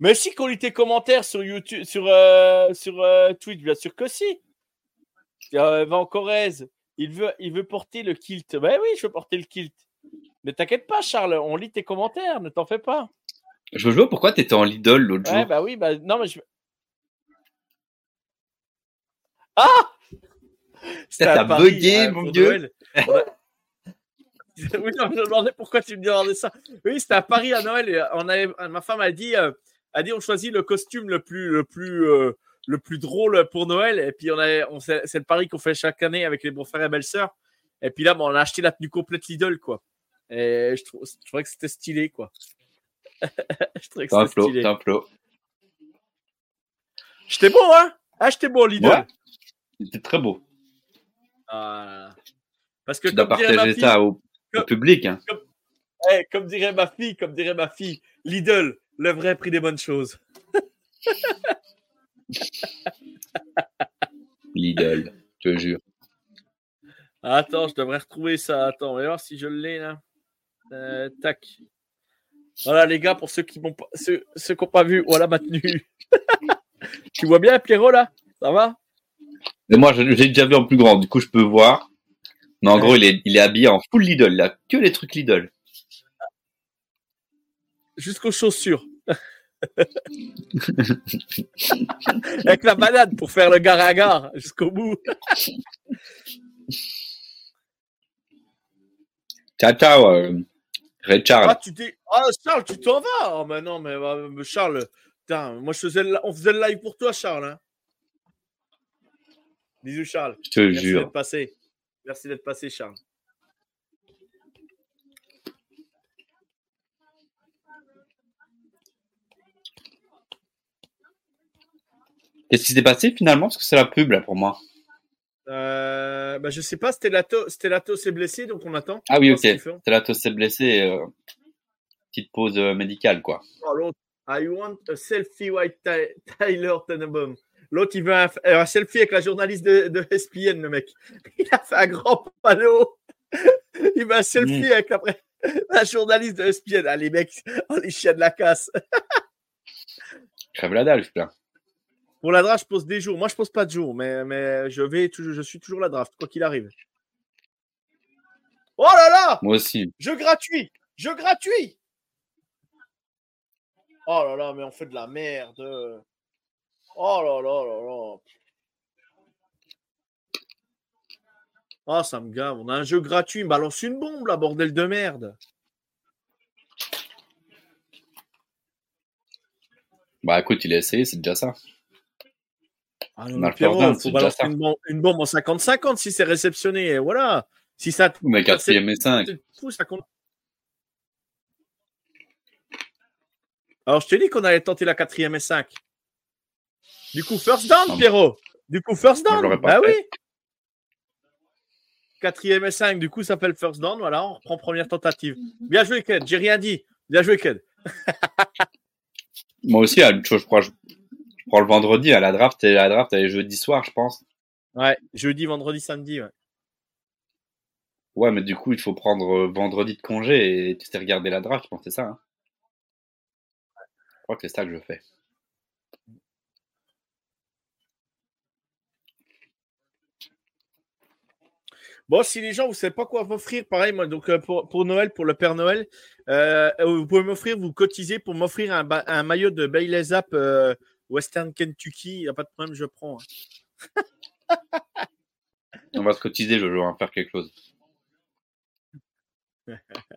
Mais si qu'on lit tes commentaires sur YouTube, sur, euh, sur euh, Twitch, bien sûr que si. Euh, va en Corrèze. Il veut, il veut porter le kilt. Ben oui, je veux porter le kilt. Ne t'inquiète pas, Charles. On lit tes commentaires. Ne t'en fais pas. Je veux jouer pourquoi t'étais en Lidl l'autre Ouais, jour bah oui, bah non, mais je. Ah C'était T'as à Paris, bugué, euh, mon a- oui, non, je me demandais pourquoi tu me demandais ça. Oui, c'était à Paris à Noël. Et on avait, ma femme a dit, euh, a dit, on choisit le costume le plus, le plus, euh, le plus drôle pour Noël. Et puis on a, on c'est le pari qu'on fait chaque année avec les beaux-frères et belles-sœurs. Et puis là, bon, on a acheté la tenue complète Lidl, quoi. Et je, trouve, je trouvais que c'était stylé, quoi. je trouvais que T'as un c'était flow, stylé. t'as un flow. J'étais bon, hein Ah, j'étais bon, Lidl. Ouais. C'était très beau. Ah. Parce que Tu dois comme ma partager fille, ça au, au comme- public. Hein. eh, comme dirait ma fille, comme dirait ma fille, Lidl, le vrai prix des bonnes choses. Lidl, je te jure. Attends, je devrais retrouver ça. Attends, on va voir si je l'ai là. Euh, tac. Voilà les gars, pour ceux qui n'ont pas, ceux, ceux qui ont pas vu, voilà ma tenue. tu vois bien Pierrot là? Ça va? Mais moi, j'ai déjà vu en plus grand, du coup, je peux voir. Mais en Ouais. gros, il est, il est habillé en full Lidl. Il a que les trucs Lidl. Jusqu'aux chaussures. Avec la banane pour faire le gare jusqu'au bout. Ciao, ciao, euh, Ray Charles. Ah, tu t'es. Ah, Charles, tu t'en vas? Oh, mais non, mais euh, mais Charles, putain, moi je faisais le... on faisait le live pour toi, Charles. hein. Bisous, Charles. je te Merci jure. d'être passé. Merci d'être passé, Charles. Qu'est-ce qui s'est passé finalement Parce que c'est la pub là pour moi. Euh, bah, je sais pas, Stellato, Stellato s'est blessé, donc on attend. Ah oui, ok. toi, s'est blessé. euh, petite pause euh, médicale, quoi. Oh, l'autre, I want a selfie with Ty- Tyler Tenenbaum. L'autre, il veut un, un selfie avec la journaliste de, de ESPN, le mec. Il a fait un grand panneau. Il veut un selfie Mm. avec la, la journaliste de ESPN. Ah, les mecs, oh, les chiens de la casse. Crève la dalle, putain. Pour la draft, je pose des jours. Moi, je pose pas de jours, mais, mais je vais toujours, je suis toujours la draft, quoi qu'il arrive. Oh là là! Moi aussi. Jeu gratuit! Jeu gratuit! Oh là là, mais on fait de la merde. Oh là là là là. Oh, ça me gave. On a un jeu gratuit. Il me balance une bombe, là, bordel de merde. Bah écoute, il a essayé, c'est déjà ça. Ah non, On a mais le Pierrot, Jordan, faut balancer une bombe, une bombe en 50-50 si c'est réceptionné. Et voilà. Si ça Mais quatrième et cinq. pousse, ça compte. Alors, je te dis qu'on allait tenter la quatrième et 5. Du coup, first down. Pierrot. Du coup, first down. Bah fait. oui. Quatrième et 5, du coup, ça s'appelle first down. Voilà, on reprend première tentative. Bien joué, Ked. J'ai rien dit. Bien joué, Ked. Moi aussi, à l'autre chose, je crois, je, je prends le vendredi à la draft et la draft elle est jeudi soir, je pense. Ouais, jeudi, vendredi, samedi. Ouais. Ouais, mais du coup, il faut prendre euh, vendredi de congé et tu sais regarder la draft, je pense que c'est ça. Hein. Je crois que c'est ça que je fais. Bon, si les gens, vous savez pas quoi m'offrir, pareil, moi, donc euh, pour, pour Noël, pour le Père Noël, euh, vous pouvez m'offrir, vous cotisez pour m'offrir un, maillot de Bailey euh, Western Kentucky. Il n'y a pas de problème, je prends. hein. On va se cotiser, je vais en faire quelque chose.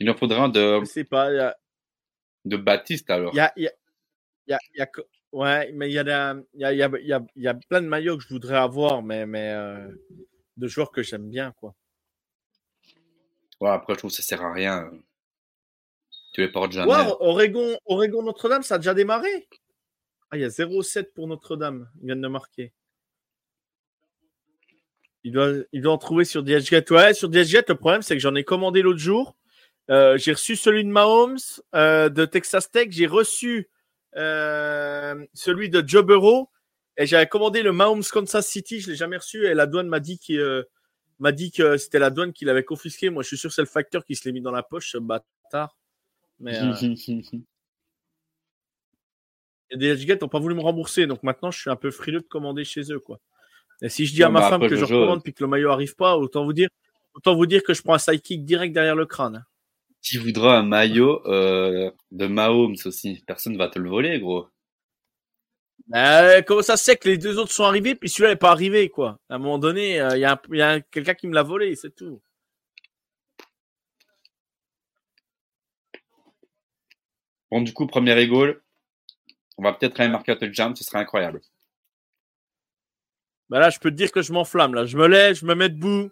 Il en faudra un de, Je sais pas. A, de Baptiste alors. il y a, y y y ouais, mais il y plein de maillots que je voudrais avoir, mais, mais euh, de joueurs que j'aime bien, quoi. Ouais, après, je trouve que ça sert à rien. Tu les portes jamais. Ouais, Oregon, Oregon Notre-Dame, ça a déjà démarré? Ah, il y a 0,7 pour Notre-Dame. Ils viennent de marquer. Il doit, il doit en trouver sur DHGet. Ouais, sur DHGet, le problème, c'est que j'en ai commandé l'autre jour. Euh, j'ai reçu celui de Mahomes euh, de Texas Tech. J'ai reçu euh, celui de Joe Burrow. Et j'avais commandé le Mahomes Kansas City. Je ne l'ai jamais reçu. Et la douane m'a dit, qu'il, m'a dit que c'était la douane qui l'avait confisqué. Moi, je suis sûr que c'est le facteur qui se l'est mis dans la poche, ce bâtard. Mais, euh, et des Edgegate n'ont pas voulu me rembourser, donc maintenant je suis un peu frileux de commander chez eux. Quoi. Et si je dis à ma bah, femme que je recommande puis que le maillot arrive pas, autant vous dire, autant vous dire que je prends un sidekick direct derrière le crâne. Tu voudras un maillot euh, de Mahomes aussi. Personne va te le voler, gros. Euh, comment ça se fait que les deux autres sont arrivés puis celui-là n'est pas arrivé quoi? À un moment donné, il y a, quelqu'un qui me l'a volé, c'est tout. Bon, du coup, premier goal. On va peut-être aller marquer un touchdown, ce serait incroyable. Bah là, je peux te dire que je m'enflamme. Là, je me lève, je me mets debout.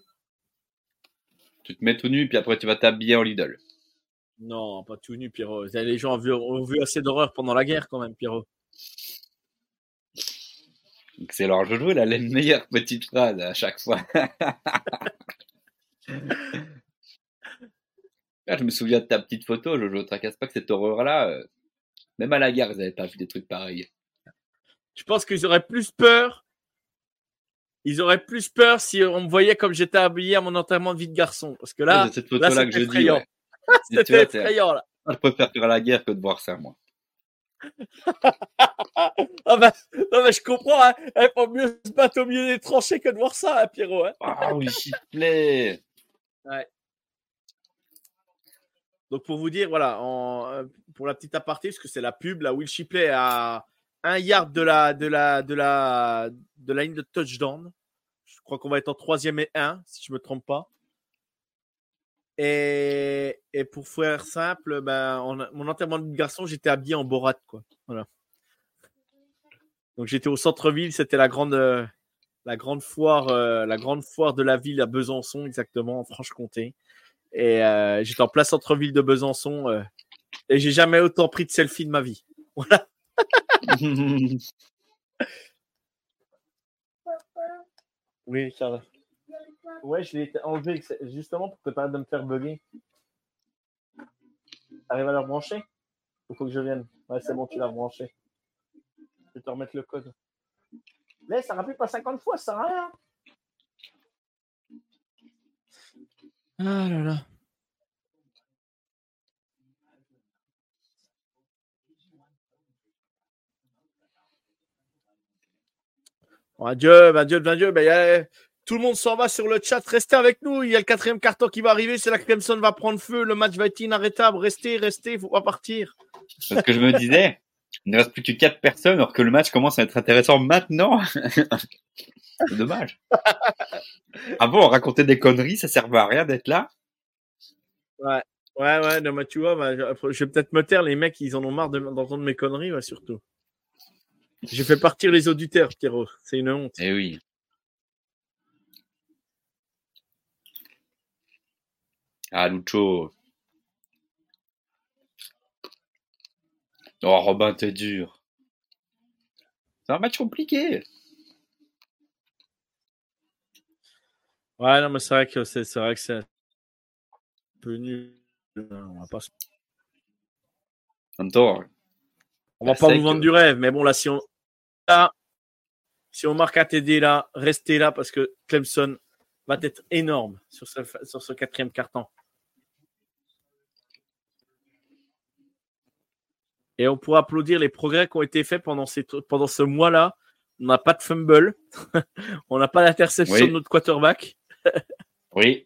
Tu te mets tout nu, puis après tu vas t'habiller en Lidl. Non, pas tout nu, Pierrot. Les gens ont vu, ont vu assez d'horreur pendant la guerre quand même, Pierrot. Excellent. Jojo, il a les meilleures petites phrases à chaque fois. Ah, je me souviens de ta petite photo, Jojo. Tracasse pas que cette horreur-là, euh, même à la gare, ils n'avaient pas vu des trucs pareils. Je pense qu'ils auraient plus peur? Ils auraient plus peur si on me voyait comme j'étais habillé à mon enterrement de vie de garçon. Parce que là, cette photo-là là, que c'était je dis. effrayant. ouais. C'était effrayant là. Je préfère faire la guerre que de voir ça, moi. Ah bah, non, mais je comprends. Hein. Eh, faut mieux se battre au milieu des tranchées que de voir ça, hein, Pierrot. Hein. Ah oui, s'il te plaît. Donc pour vous dire, voilà, euh, pour la petite aparté, parce que c'est la pub, la Will Shipley à un yard de la, de la, de la, de la ligne de touchdown. Je crois qu'on va être en troisième et un, si je me trompe pas. Et, et pour faire simple, ben, en- mon enterrement de garçon, j'étais habillé en Borat, quoi. Voilà. Donc j'étais au centre-ville, c'était la grande, euh, la grande foire, euh, la grande foire de la ville à Besançon, exactement, en Franche-Comté. Et euh, j'étais en plein centre-ville de Besançon. euh, et j'ai jamais autant pris de selfie de ma vie. Voilà. Oui, va. Ouais, je l'ai enlevé justement pour tu arrêtes de me faire bugger. Arrive à le rebrancher? Il faut que je vienne? Ouais, c'est bon, tu l'as rebranché. Je vais te remettre le code. Mais ça rappelle pas 50 fois, ça sert à rien. Ah là là. Bon, adieu, ben adieu, ben adieu. Ben, y a- Tout le monde s'en va sur le chat. Restez avec nous. Il y a le quatrième carton qui va arriver. C'est là que Clemson va prendre feu. Le match va être inarrêtable. Restez, restez. Il faut pas partir. C'est ce que je me disais. Il ne reste plus que 4 personnes alors que le match commence à être intéressant maintenant. C'est dommage. Avant, on racontait des conneries, ça servait à rien d'être là? Ouais, ouais, non, mais tu vois, bah, je je vais peut-être me taire. Les mecs, ils en ont marre de- d'entendre mes conneries, ouais, surtout. J'ai fait partir les auditeurs, Pierrot. C'est une honte. Eh oui. Ah, Lucho. Oh, Robin, t'es dur. C'est un match compliqué. Ouais, non, mais c'est vrai que c'est c'est vrai que c'est un peu nul. On va pas, se- En même temps, on va pas vous vendre que- du rêve, mais bon, là, si on, là, si on marque un TD là, restez là parce que Clemson va être énorme sur ce, sur ce quatrième carton. Et on pourra applaudir les progrès qui ont été faits pendant, ces, pendant ce mois-là. On n'a pas de fumble. on n'a pas d'interception Oui. de notre quarterback. oui,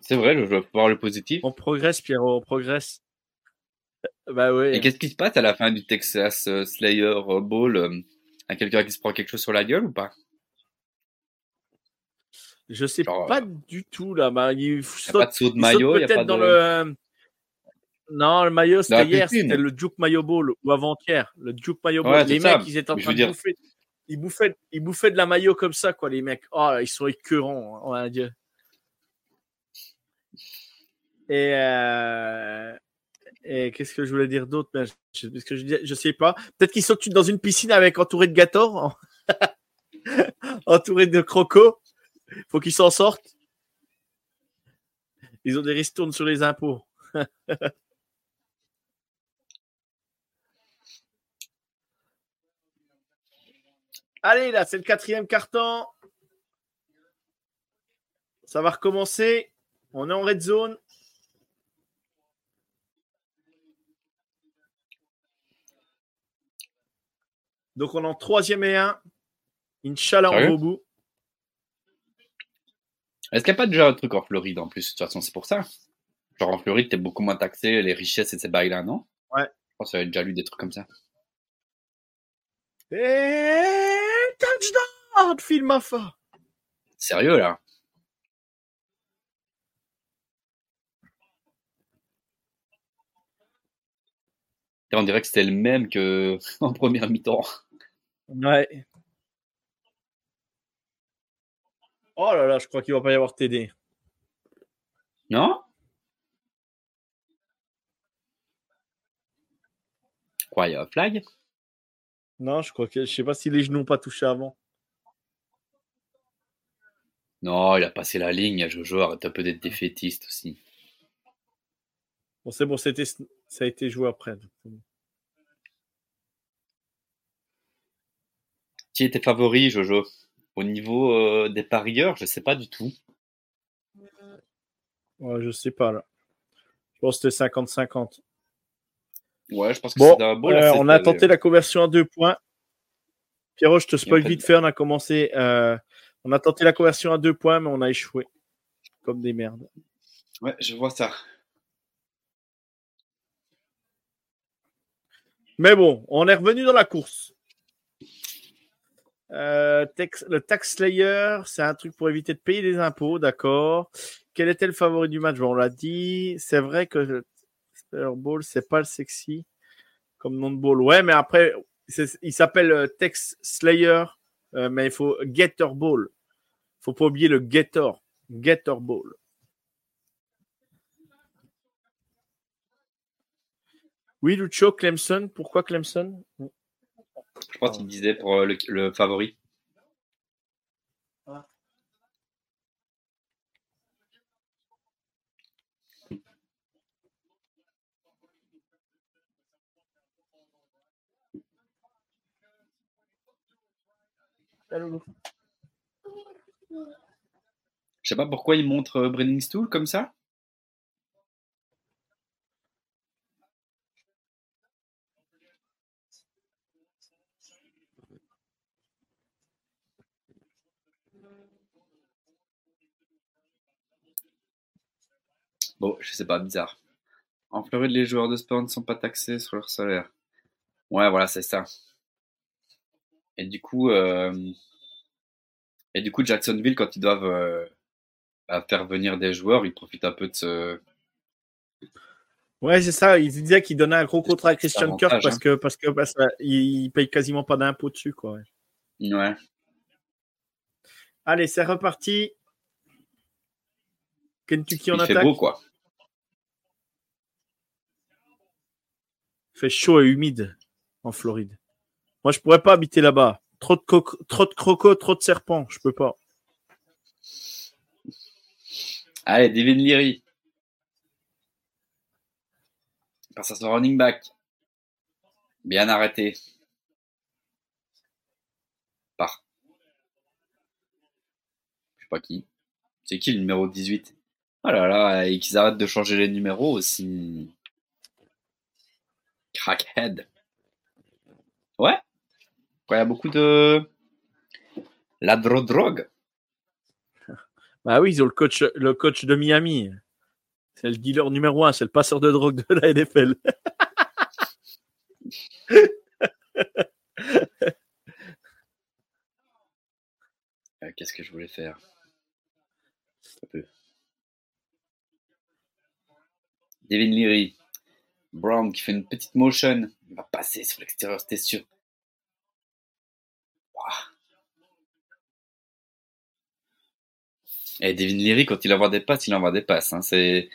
c'est vrai, je dois voir le positif. On progresse, Pierrot, on progresse. Bah oui. Et qu'est-ce qui se passe à la fin du Texas euh, Slayer euh, Bowl euh, À quelqu'un qui se prend quelque chose sur la gueule ou pas? Je sais Genre, pas du tout là. Il saute, pas de saut de maillot, il n'y a peut-être pas de... dans le. Non, le maillot, c'était hier, c'était le Duke Mayo Bowl ou avant-hier. Le Duke Mayo. Ouais, les ça. mecs, ils étaient en train de dire- bouffer. Ils bouffaient, ils bouffaient de la maillot comme ça, quoi, les mecs. Oh, ils sont écœurants. Oh, mon Dieu. Et, euh, et qu'est-ce que je voulais dire d'autre? Ben, je, que je, dis- je sais pas. Peut-être qu'ils sont dans une piscine avec entouré de gâteaux, entouré de crocos. Faut qu'ils s'en sortent. Ils ont des ristournes sur les impôts. Allez, là, c'est le quatrième carton. Ça va recommencer. On est en red zone. Donc, on est en troisième et un. Inch'Allah, on va au bout. Est-ce qu'il n'y a pas déjà un truc en Floride en plus? De toute façon, c'est pour ça. Genre en Floride, t'es beaucoup moins taxé, les richesses et ces bails-là, non? Ouais. Je pense que j'avais déjà lu des trucs comme ça. Et touchdown, Phil Maffa. Sérieux, là? On dirait que c'était le même que en première mi-temps. Ouais. Oh là là, je crois qu'il va pas y avoir TD. Non? Quoi, il y a un flag? Non, je crois que je sais pas si les genoux n'ont pas touché avant. Non, il a passé la ligne, Jojo, arrête un peu d'être défaitiste aussi. Bon, c'est bon, c'était, ça a été joué après. Qui était favori, Jojo? Au niveau euh, des parieurs, je sais pas du tout. Ouais, je sais pas là. Je pense que c'était 50-50. Ouais, je pense que Bon, c'est un beau. euh, on a tenté la conversion à deux points. Pierrot, je te spoil vite fait. On a commencé. euh, on a tenté la conversion à deux points, mais on a échoué. Comme des merdes. Ouais, je vois ça. Mais bon, on est revenu dans la course. Euh, tex- le Tax Slayer, c'est un truc pour éviter de payer des impôts, d'accord. Quel était le favori du match? Bon, On l'a dit. C'est vrai que le Slayer Ball, c'est pas le sexy comme nom de ball. Ouais, mais après, il s'appelle euh, Tex Slayer, euh, mais il faut Getter Ball. Faut pas oublier le Getter. Getter Ball. Oui, Lucho, Clemson. Pourquoi Clemson? Je pense qu'il disait pour euh, le, le favori. Je sais pas pourquoi il montre euh, Branding Stool comme ça. Bon, je sais pas, bizarre. En Floride, les joueurs de sport ne sont pas taxés sur leur salaire. Ouais, voilà, c'est ça. Et du coup, euh, et du coup, Jacksonville, quand ils doivent euh, bah, faire venir des joueurs, ils profitent un peu de ce. Ouais, c'est ça. Il disait qu'il donnait un gros contrat à Christian Kirk parce hein. que parce que parce que, il il paye quasiment pas d'impôts dessus, quoi. ouais. Ouais. Allez, c'est reparti. Kentucky en Il fait attaque. beau, quoi. Il fait chaud et humide en Floride. Moi, je pourrais pas habiter là-bas. Trop de, trop de crocos, trop de serpents. Je peux pas. Allez, Devin Leary. Passe à son running back. Bien arrêté. Par. Je sais pas qui. C'est qui le numéro 18 Oh là là, et qu'ils arrêtent de changer les numéros aussi. Crackhead. Ouais. Il y a beaucoup de. La dro drogue. Bah oui, ils ont le coach, le coach de Miami. C'est le dealer numéro un, c'est le passeur de drogue de la NFL. Euh, Qu'est-ce que je voulais faire? Devin Leary. Brown qui fait une petite motion. Il va passer sur l'extérieur, c'était sûr. Et Devin Leary, quand il envoie des passes, il envoie des passes. hein. C'est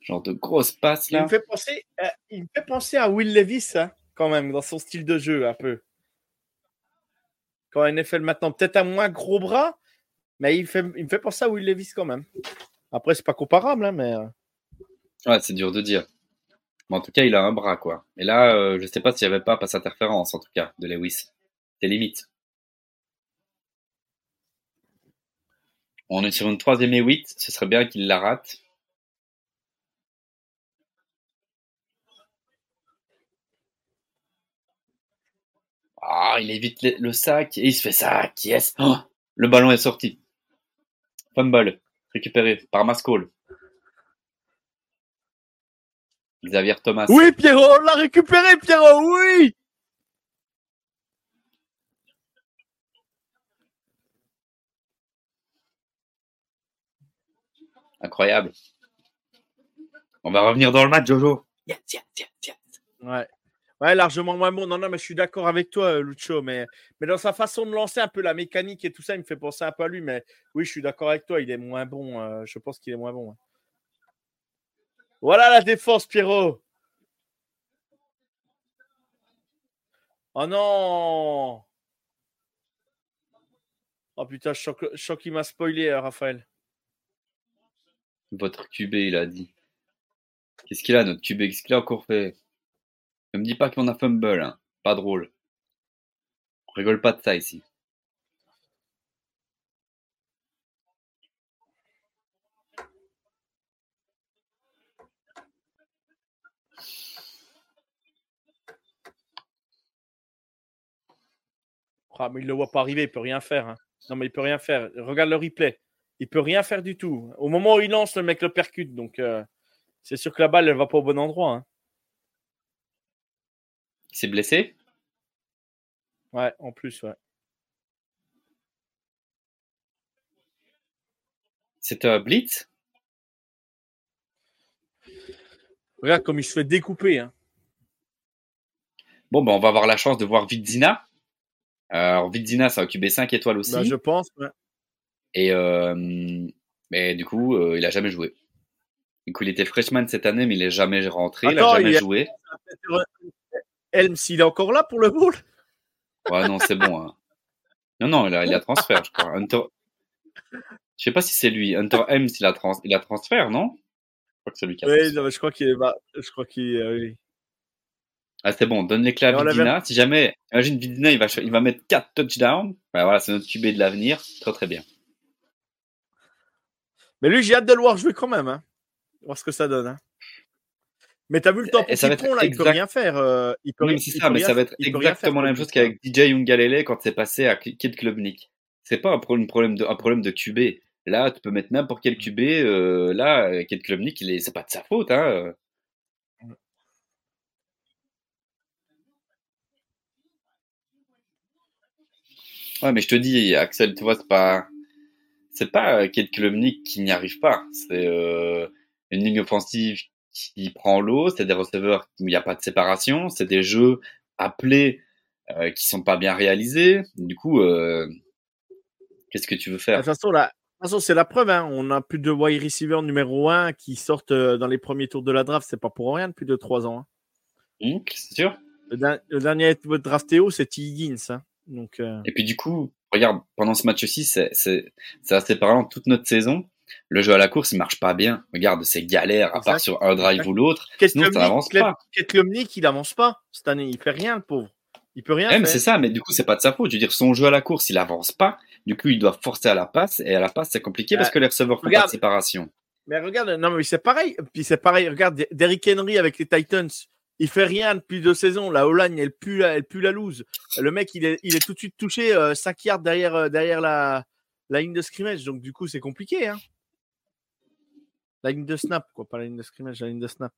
genre de grosses passes Il là. me fait penser, euh, il me fait penser à Will Levis, hein, quand même, dans son style de jeu, un peu. Quand NFL maintenant, peut-être un moins gros bras, mais il, fait, il me fait penser à Will Levis quand même. Après, c'est pas comparable, hein, mais. euh, Ouais, c'est dur de dire. Mais en tout cas, il a un bras quoi. Et là, euh, je sais pas s'il n'y avait pas passe interférence en tout cas de Lewis. C'est limite. On est sur une troisième et huit. Ce serait bien qu'il la rate. Ah, il évite le, sac et il se fait sac. Yes. Oh, le ballon est sorti. Fumble récupéré par Mascall. Xavier Thomas. Oui, Pierrot, on l'a récupéré, Pierrot, oui Incroyable. On va revenir dans le match, Jojo. Yes, yes, yes, yes. Ouais. Ouais, largement moins bon. Non, non, mais je suis d'accord avec toi, euh, Lucho. Mais, mais dans sa façon de lancer un peu la mécanique et tout ça, il me fait penser un peu à lui. Mais oui, je suis d'accord avec toi. Il est moins bon. euh, je pense qu'il est moins bon. Voilà la défense, Pierrot. Oh non Oh putain, je sens que- je sens qu'il m'a spoilé, euh, Raphaël. Votre QB, il a dit. Qu'est-ce qu'il a, notre QB Qu'est-ce qu'il a encore fait? Ne me dis pas qu'on a fumble, hein. Pas drôle. On rigole pas de ça ici. Ah, mais il ne le voit pas arriver, il peut rien faire. Hein. Non, mais il peut rien faire. Regarde le replay. Il peut rien faire du tout. Au moment où il lance, le mec le percute. Donc, euh, c'est sûr que la balle, elle va pas au bon endroit. hein. Il s'est blessé? Ouais, en plus, ouais. C'est un blitz? Regarde comme il se fait découper. hein. Bon, ben, on va avoir la chance de voir Vidzina. Alors, Vidzina, ça a occupé 5 étoiles aussi. Bah, je pense. ouais. Et euh, mais du coup, euh, il a jamais joué. Du coup, il était freshman cette année, mais il est jamais rentré, il Attends, a jamais il y a- joué. Helms, il est encore là pour le ball Ouais, non, c'est bon. hein. Non, non, il a, il a transfert, je crois. Hunter... Je sais pas si c'est lui. Hunter Hems, il a, trans... il a transfert, non? Je crois que c'est lui qui a Oui, transfert. non, mais je crois qu'il est. bah, je crois qu'il. euh, oui. Ah, c'est bon, donne les clés à Vidina. Si jamais, imagine Vidina, il va, il va mettre 4 touchdowns. Bah, voilà, c'est notre QB de l'avenir. Très, très bien. Mais lui, j'ai hâte de le voir jouer quand même. Hein. Voir ce que ça donne. hein. Mais t'as vu le temps Et ça va être là, il peut exact- rien faire. euh, il peut mais c'est ça, mais ça va être exactement la même pour chose qu'avec DJ Ungalele quand c'est passé à Kid Klubnik. C'est pas un problème, problème de, un problème de QB. Là, tu peux mettre n'importe quel QB. Euh, là, euh, Kid Klubnik, est, c'est pas de sa faute. Hein. Ouais, mais je te dis, Axel, tu vois, c'est pas, c'est pas euh, Kid Klubnik qui n'y arrive pas. C'est euh, une ligne offensive qui prend l'eau. C'est des receveurs où il n'y a pas de séparation. C'est des jeux appelés euh, qui sont pas bien réalisés. Du coup, euh, qu'est-ce que tu veux De faire toute façon, là, de toute façon, c'est la preuve. Hein. On a plus de wide receiver numéro 1 qui sortent dans les premiers tours de la draft. C'est pas pour rien depuis 2-3 ans. hein. Hum, C'est sûr. Le, der- le dernier drafté haut, c'est T. Higgins. hein. Donc, euh, Et puis du coup, regarde, pendant ce match-ci, c'est c'est assez parlant toute notre saison. Le jeu à la course, il marche pas bien. Regarde, c'est galère, à part sur un drive ou l'autre. Sinon, ça n'avance pas. Ketlomnik, il avance pas cette année? Il fait rien, le pauvre. Il peut rien c'est ça, mais du coup, c'est pas de sa faute. Je veux dire, son jeu à la course, il avance pas. Du coup, il doit forcer à la passe, et à la passe, c'est compliqué parce que les receveurs font pas de séparation. Mais regarde, non, mais c'est pareil. Puis c'est pareil. Regarde, Derrick Henry avec les Titans. Il fait rien depuis deux saisons. La O-line, elle pue la, elle pue la loose. Le mec, il est, il est tout de suite touché 5 yards derrière, euh, derrière la, la ligne de scrimmage. Donc, du coup, c'est compliqué. Hein. La ligne de snap, quoi. Pas la ligne de scrimmage, la ligne de snap.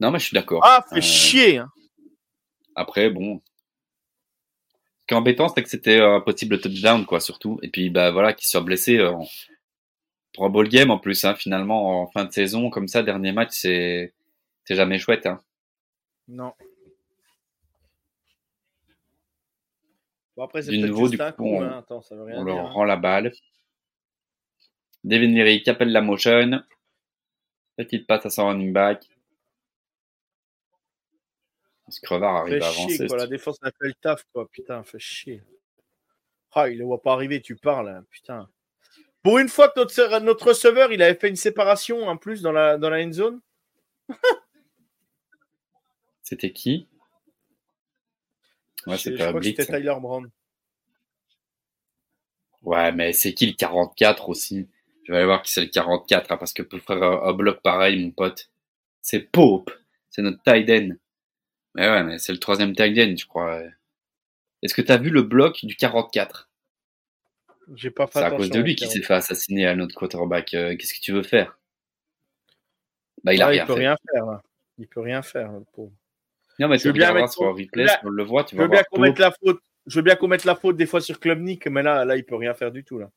Non, mais je suis d'accord. Ah, fait Euh, chier. hein. Après, bon. Ce qui est embêtant, c'est que c'était un possible touchdown, quoi, surtout. Et puis, bah voilà, qu'il soit blessé euh, en- pour un ball game en plus, hein, finalement, en fin de saison, comme ça, dernier match, c'est jamais chouette. Hein. Non. Bon, après, c'est Du peut-être nouveau, juste du un coup, coup. on- hein. Attends, ça veut rien On dire. leur rend la balle. Devin Leary qui appelle la motion. Petite passe à son running back. Ce crevard arrive Fait à chier, avancer. quoi. La défense a fait le taf, quoi. Putain, fait chier. Ah, il le voit pas arriver, tu parles, hein, putain. Pour une fois que notre, notre receveur, il avait fait une séparation en plus dans la, dans la end zone. C'était qui? Ouais, Je- c'était je un crois que blitz. c'était Tyler Brown. Ouais, mais c'est qui le 44 aussi? Je vais aller voir qui c'est le 44, hein, parce que pour faire un, un bloc pareil, mon pote, c'est Pope. C'est notre tight end. Mais ouais, mais c'est le troisième tight end, je crois. Est-ce que t'as vu le bloc du 44 J'ai pas fait C'est à cause de lui qu'il s'est fait assassiner à notre quarterback. Euh, Qu'est-ce que tu veux faire? Bah, il a Ah, rien il peut fait. rien faire. là. Il peut rien faire, le pauvre. Non, mais Je tu veux bien mettre sur replay, si on le voit, tu Je vas veux bien qu'on mette la faute. Je veux bien qu'on mette la faute des fois sur Klubnik, mais là, là, il peut rien faire du tout là.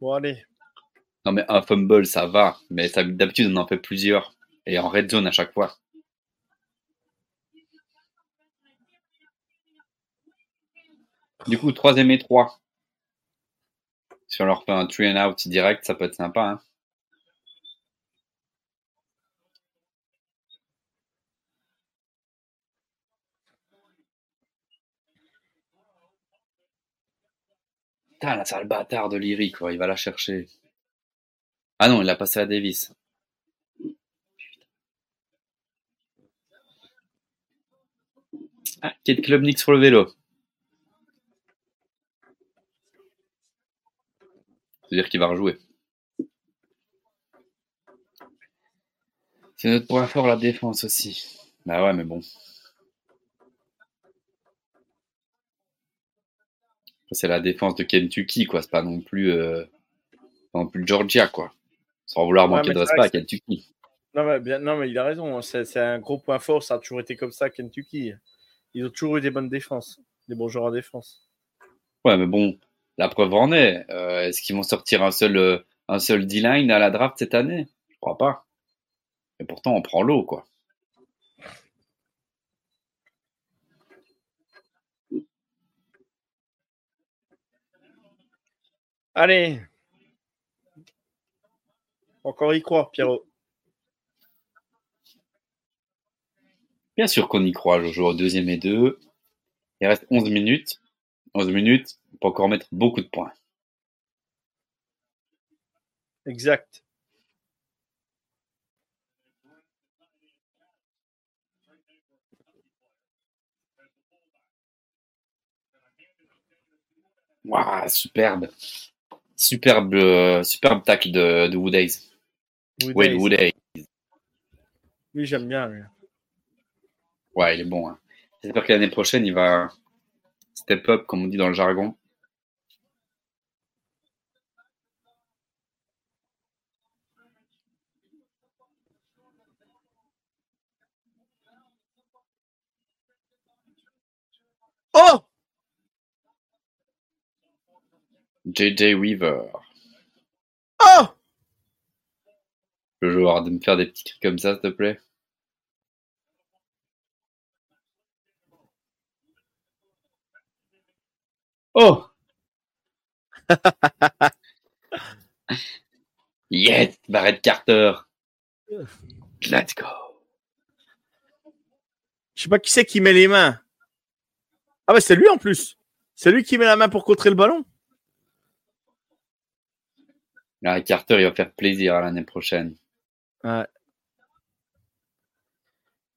Bon allez. Non, mais un fumble, ça va. Mais d'habitude, on en fait plusieurs. Et en red zone à chaque fois. Du coup, troisième et trois. Si on leur fait un three and out direct, ça peut être sympa. Hein. Putain, là, le bâtard de Lyric, quoi. Il va la chercher. Ah non, il l'a passé à Davis. Ah, Kate Klubnik sur le vélo. C'est-à-dire qu'il va rejouer. C'est notre point fort, la défense aussi. Bah ouais, mais bon. C'est la défense de Kentucky, quoi. C'est pas non plus, euh, non plus Georgia, quoi. Sans vouloir manquer de respect à Kentucky. Non mais, bien, non, mais il a raison. Hein. C'est un gros point fort. Ça a toujours été comme ça, Kentucky. Ils ont toujours eu des bonnes défenses, des bons joueurs en défense. Ouais, mais bon, la preuve en est. Euh, Est-ce qu'ils vont sortir un seul, euh, un seul D-line à la draft cette année? Je crois pas. Et pourtant, on prend l'eau, quoi. Allez. Encore y croire, Pierrot. Bien sûr qu'on y croit. Je joue au deuxième et deux. Il reste 11 minutes. 11 minutes, on peut encore mettre beaucoup de points. Exact. Waouh, superbe. Superbe, euh, superbe tacle de, de Woodays. Wade Woodays. Woodays. Lui, j'aime bien. Lui. Ouais, il est bon. Hein. J'espère que l'année prochaine, il va step up, comme on dit dans le jargon. Oh JJ Weaver. Oh Le joueur de me faire des petits cris comme ça, s'il te plaît? Oh Yes, Barrett Carter. Let's go. Je sais pas qui c'est qui met les mains. Ah bah c'est lui en plus. C'est lui qui met la main pour contrer le ballon. Ah, Carter, il va faire plaisir à l'année prochaine. Ouais.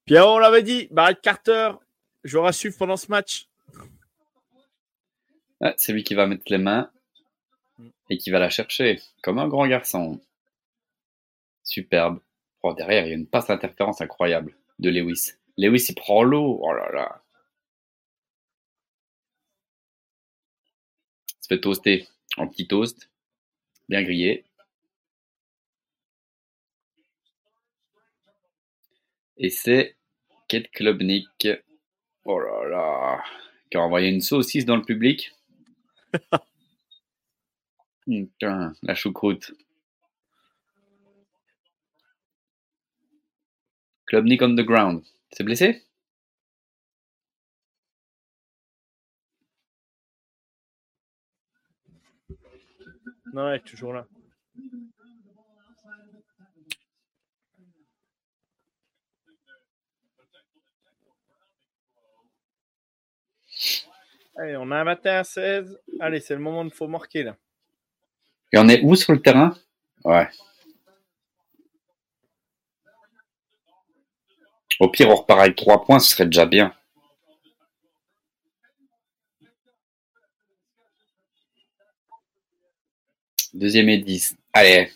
Pierrot, on l'avait dit, Barrett Carter, joueur à suivre pendant ce match. Ah, c'est lui qui va mettre les mains et qui va la chercher, comme un grand garçon. Superbe. Oh, derrière, il y a une passe d'interférence incroyable de Lewis. Lewis, il prend l'eau. Oh là là. Il se toaster en petit toast. Bien grillé. Et c'est Kate Klubnik. Oh là là. Qui a envoyé une saucisse dans le public. Putain, la choucroute. Klubnik on the ground. C'est blessé? Non, ouais, toujours là. Allez, on a un matin à 16. Allez, c'est le moment il faut marquer là. Et on est où sur le terrain? Ouais. Au pire, on repart avec 3 points, ce serait déjà bien. Deuxième et 10. Allez.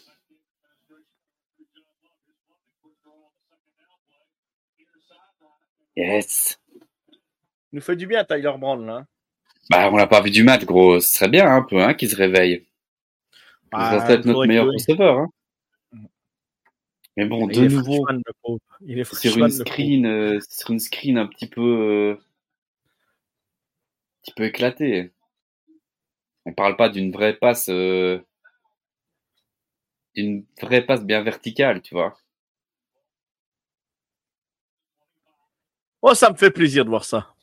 Yes. Il nous fait du bien, Tyler Brown là. Bah, on l'a pas vu du match, gros. Ce serait bien un peu hein, qu'il se réveille. Ah, ça être notre meilleur receveur. Hein. Mais bon, Il de nouveau. Il est sur une screen, euh, sur une screen un petit peu, euh, un petit peu éclatée. On parle pas d'une vraie passe, euh, d'une vraie passe bien verticale, tu vois. Oh, ça me fait plaisir de voir ça.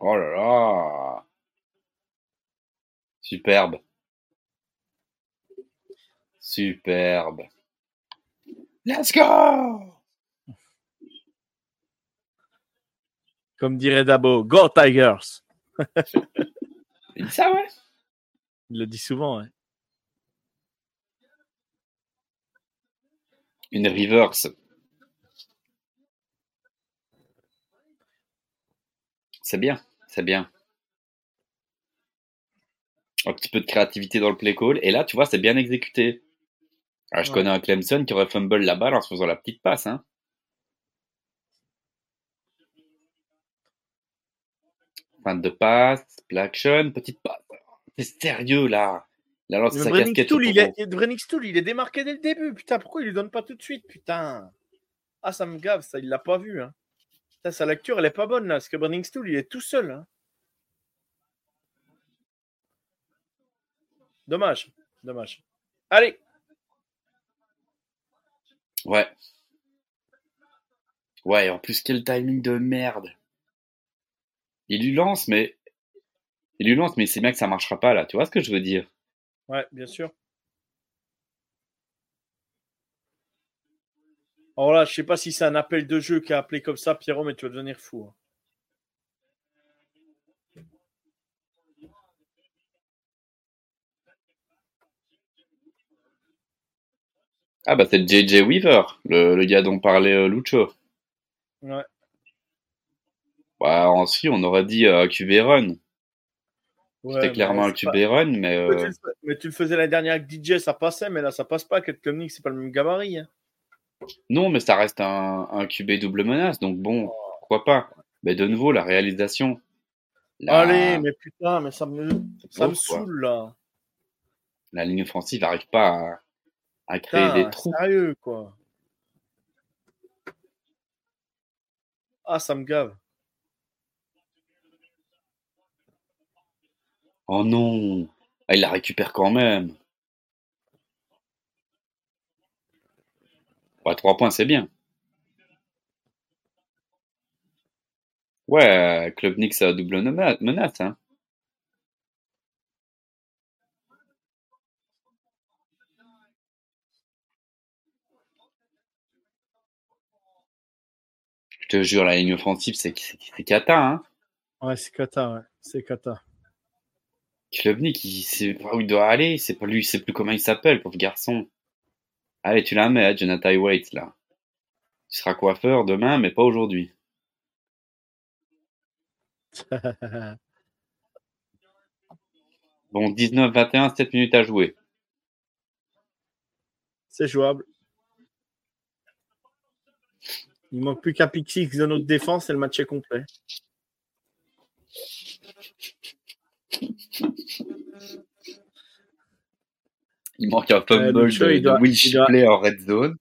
Oh là là. Superbe. Superbe. Let's go! Comme dirait Dabo, Go Tigers. Il dit ça, ouais? Il le dit souvent. hein. Une reverse. C'est bien, c'est bien. un petit peu de créativité dans le play call. Et là, tu vois, c'est bien exécuté. Alors, je Ouais. connais un Clemson qui aurait fumble la balle en se faisant la petite passe. Hein. Fin de passe, play action, petite passe. T'es sérieux là Il a lancé sa casquette. Il est, il est démarqué dès le début. Putain, pourquoi il lui donne pas tout de suite Putain? Ah, ça me gave, ça, il l'a pas vu. Hein. Putain, sa lecture, elle est pas bonne là, parce que Brenning Stool, il est tout seul. hein. Dommage, dommage. Allez, Ouais. Ouais, en plus, quel timing de merde. Il lui lance, mais. Il lui lance, mais c'est bien que ça marchera pas là. Tu vois ce que je veux dire? Ouais, bien sûr. Alors là, je sais pas si c'est un appel de jeu qui a appelé comme ça, Pierrot, mais tu vas devenir fou. hein. Ah bah c'est JJ Weaver, le, le gars dont parlait euh, Lucho. Ouais. Bah, ensuite, on aurait dit euh, QB. Ouais, C'était clairement un pas- QB Run, mais. Mais tu, euh, le mais tu le faisais l'année dernière avec DJ, ça passait, mais là, ça passe pas. Kate Klumnik, c'est pas le même gabarit. hein. Non, mais ça reste un, un QB double menace, donc bon, pourquoi pas. Mais de nouveau, la réalisation. La, Allez, mais putain, mais ça me, ça me pauvre, quoi. saoule là. la ligne offensive n'arrive pas à, à créer Putain, des trous. sérieux, quoi. Ah, ça me gave. Oh non Ah, Il la récupère quand même. Ouais, 3 points, c'est bien. Ouais, Club Nix a double mena- menace. Hein. Je te jure, la ligne offensive, c'est cata. Hein. Ouais, c'est Kata, ouais. C'est Kata. Klubnik, il sait pas où il doit aller, sait pas lui, sait plus comment il s'appelle, pauvre garçon. Allez, tu la mets, hein, Jonathan Waite, là. Tu seras coiffeur demain, mais pas aujourd'hui. Bon, 19-21, 7 minutes à jouer. c'est jouable. Il manque plus qu'un pick de notre défense et le match est complet. Il manque un fumble le jeu, de, il doit- de Will doit- Shipley en red zone.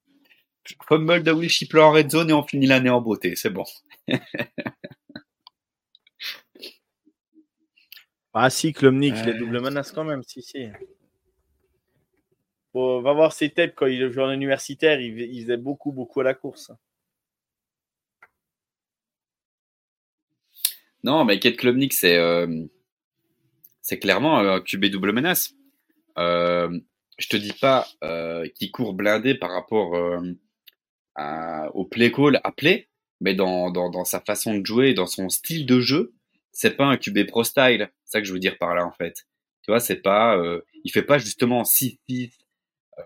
Fumble de Will Shipley en red zone et on finit l'année en beauté, c'est bon. Ah si, Klumnik, il est double menace quand même, si, si. Bon, va voir ses tapes quand il jouait en universitaire, il, il faisait beaucoup, beaucoup à la course. Non, mais Kate Klubnik, c'est euh, c'est clairement un QB double menace. Euh, je te dis pas euh, qu'il court blindé par rapport euh, à- au play call appelé, mais dans, dans, dans sa façon de jouer, dans son style de jeu, c'est pas un QB pro style. C'est ça que je veux dire par là en fait. Tu vois, c'est pas, euh, il fait pas justement 6-6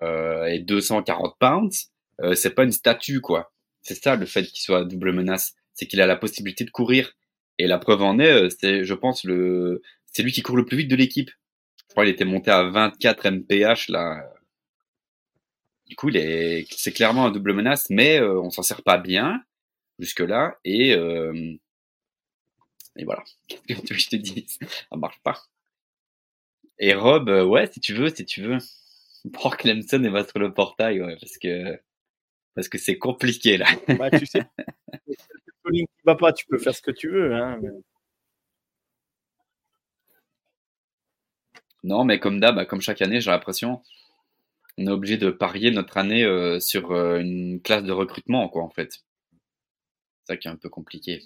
euh, et 240 pounds. Euh, c'est pas une statue quoi. C'est ça le fait qu'il soit double menace, c'est qu'il a la possibilité de courir. Et la preuve en est, euh, c'est, je pense, le, c'est lui qui court le plus vite de l'équipe. Je crois qu'il était monté à 24 mph là. Du coup, il est, c'est clairement un double menace, mais euh, on s'en sert pas bien jusque là. Et euh, et voilà. Qu'est-ce que tu veux que je te dise? Ça marche pas. Et Rob, euh, ouais, si tu veux, si tu veux, prends Clemson et va sur le portail, ouais, parce que parce que c'est compliqué là. Bah, tu sais, si le ligne qui va pas, tu peux faire ce que tu veux. Hein, mais- Non, mais comme d'hab, comme chaque année, j'ai l'impression, on est obligé de parier notre année euh, sur euh, une classe de recrutement, quoi, en fait. C'est ça qui est un peu compliqué.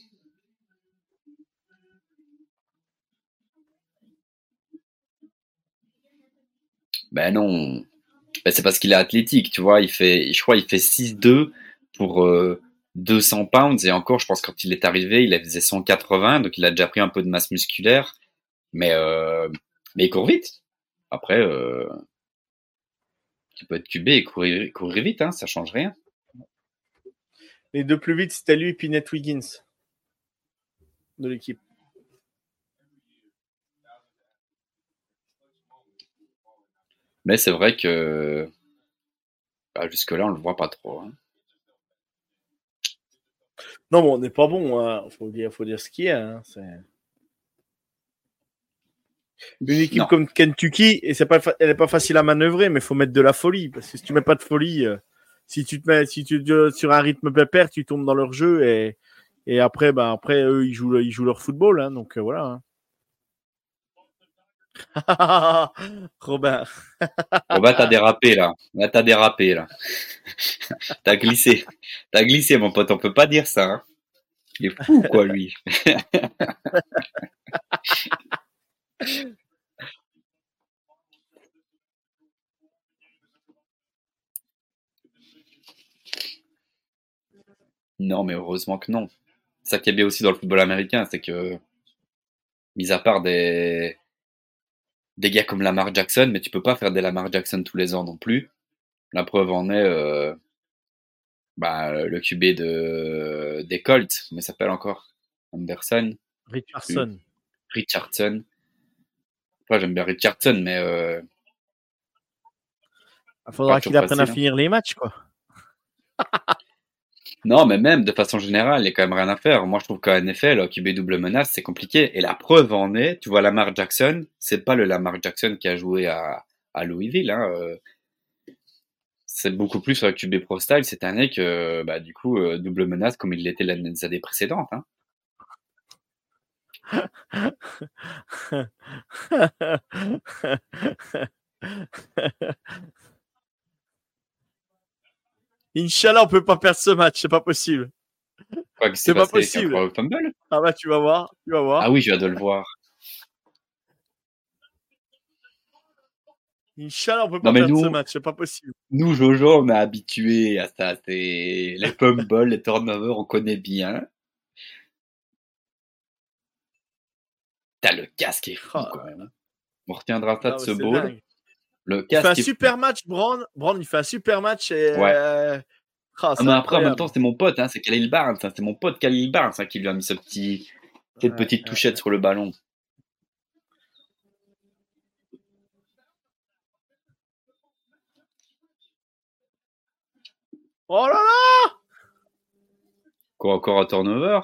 Ben non, ben, c'est parce qu'il est athlétique, tu vois. Il fait, je crois, il fait 6-2 pour euh, 200 pounds et encore, je pense quand il est arrivé, il faisait 180, donc il a déjà pris un peu de masse musculaire, mais euh, mais il court vite. Après, euh, tu peux être QB et courir, courir vite, hein, ça change rien. Les deux plus vite, c'était lui et puis Wiggins de l'équipe. Mais c'est vrai que bah, jusque-là, on le voit pas trop. hein. Non, mais on n'est pas bon. Il faut, dire, faut dire ce qu'il y a. hein, c'est- Une équipe Non. comme Kentucky, et c'est pas, elle n'est pas facile à manœuvrer, mais il faut mettre de la folie. Parce que si tu mets pas de folie, euh, si tu te mets si tu, sur un rythme pépère, tu tombes dans leur jeu et, et après, bah, après, eux, ils jouent, ils jouent leur football. hein, donc euh, voilà. hein. Robin. Bah t'as dérapé là. Là t'as dérapé là. t'as glissé. T'as glissé mon pote, on peut pas dire ça. hein. Il est fou quoi lui. Non mais heureusement que non. Ça qui est bien aussi dans le football américain, c'est que mis à part des des gars comme Lamar Jackson, mais tu peux pas faire des Lamar Jackson tous les ans non plus. La preuve en est euh, bah, le QB de des Colts, mais s'appelle encore Anderson, Richardson. Richardson. Enfin, j'aime bien Richardson, mais euh, Il faudra qu'il apprenne à hein. finir les matchs, quoi. non, mais même de façon générale, il y a quand même rien à faire. Moi, je trouve qu'en NFL, le QB double menace, c'est compliqué. Et la preuve en est, tu vois, Lamar Jackson, c'est pas le Lamar Jackson qui a joué à, à Louisville. Hein, euh, c'est beaucoup plus un QB Pro Style cette année que, bah, du coup, euh, double menace comme il l'était l'année des années précédentes. Hein. Inch'Allah, on peut pas perdre ce match, c'est pas possible. C'est pas possible. Ah bah tu vas voir, tu vas voir. Ah oui, je viens de le voir. Inch'Allah, on peut pas perdre nous- ce match, c'est pas possible. Nous, Jojo, on est habitués à ça. Les fumbles, les turnovers, on connaît bien. T'as le casque est fou Ah. quand même. On retiendra ça Ah de ouais, ce bowl. dingue. Le Il fait un casque est super match, Brown. Brown, il fait un super match et. Ouais. euh, ah, Ah, mais après, en même temps, c'est mon pote, hein, c'est Khalil Barnes. hein, c'est mon pote Khalil Barnes hein, qui lui a mis ce petit, cette Ouais, petite ouais, touchette sur le ballon. Oh là là Quoi, encore un turnover?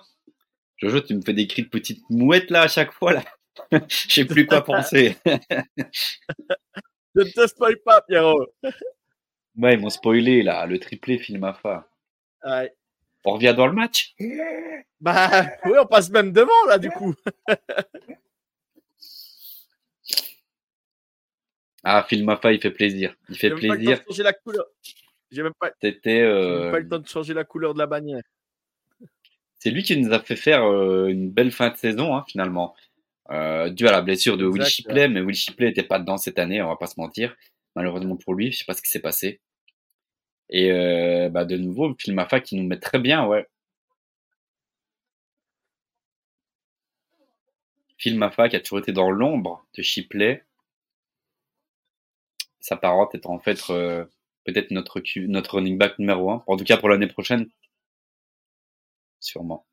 Jojo, tu me fais des cris de petite mouette là à chaque fois là. Je sais plus quoi penser. Je ne te spoil pas, Pierrot. Ouais, ils m'ont spoilé là, le triplé Filmafa. Ouais. On revient dans le match? Bah, oui, on passe même devant, là, du coup. Ah, Filmafa, il fait plaisir. Il fait J'ai même pas le temps plaisir. de changer la couleur. J'ai même pas, euh, pas eu le temps de changer la couleur de la bannière. C'est lui qui nous a fait faire euh, une belle fin de saison hein, finalement, euh, dû à la blessure de Will Shipley, mais Will Shipley n'était pas dedans cette année, on va pas se mentir. Malheureusement pour lui, je sais pas ce qui s'est passé. Et euh, bah de nouveau, Filmafa qui nous met très bien, ouais. Filmafa qui a toujours été dans l'ombre de Shipley. S'apparente être en fait euh, peut-être notre, notre running back numéro un, en tout cas pour l'année prochaine. Sûrement.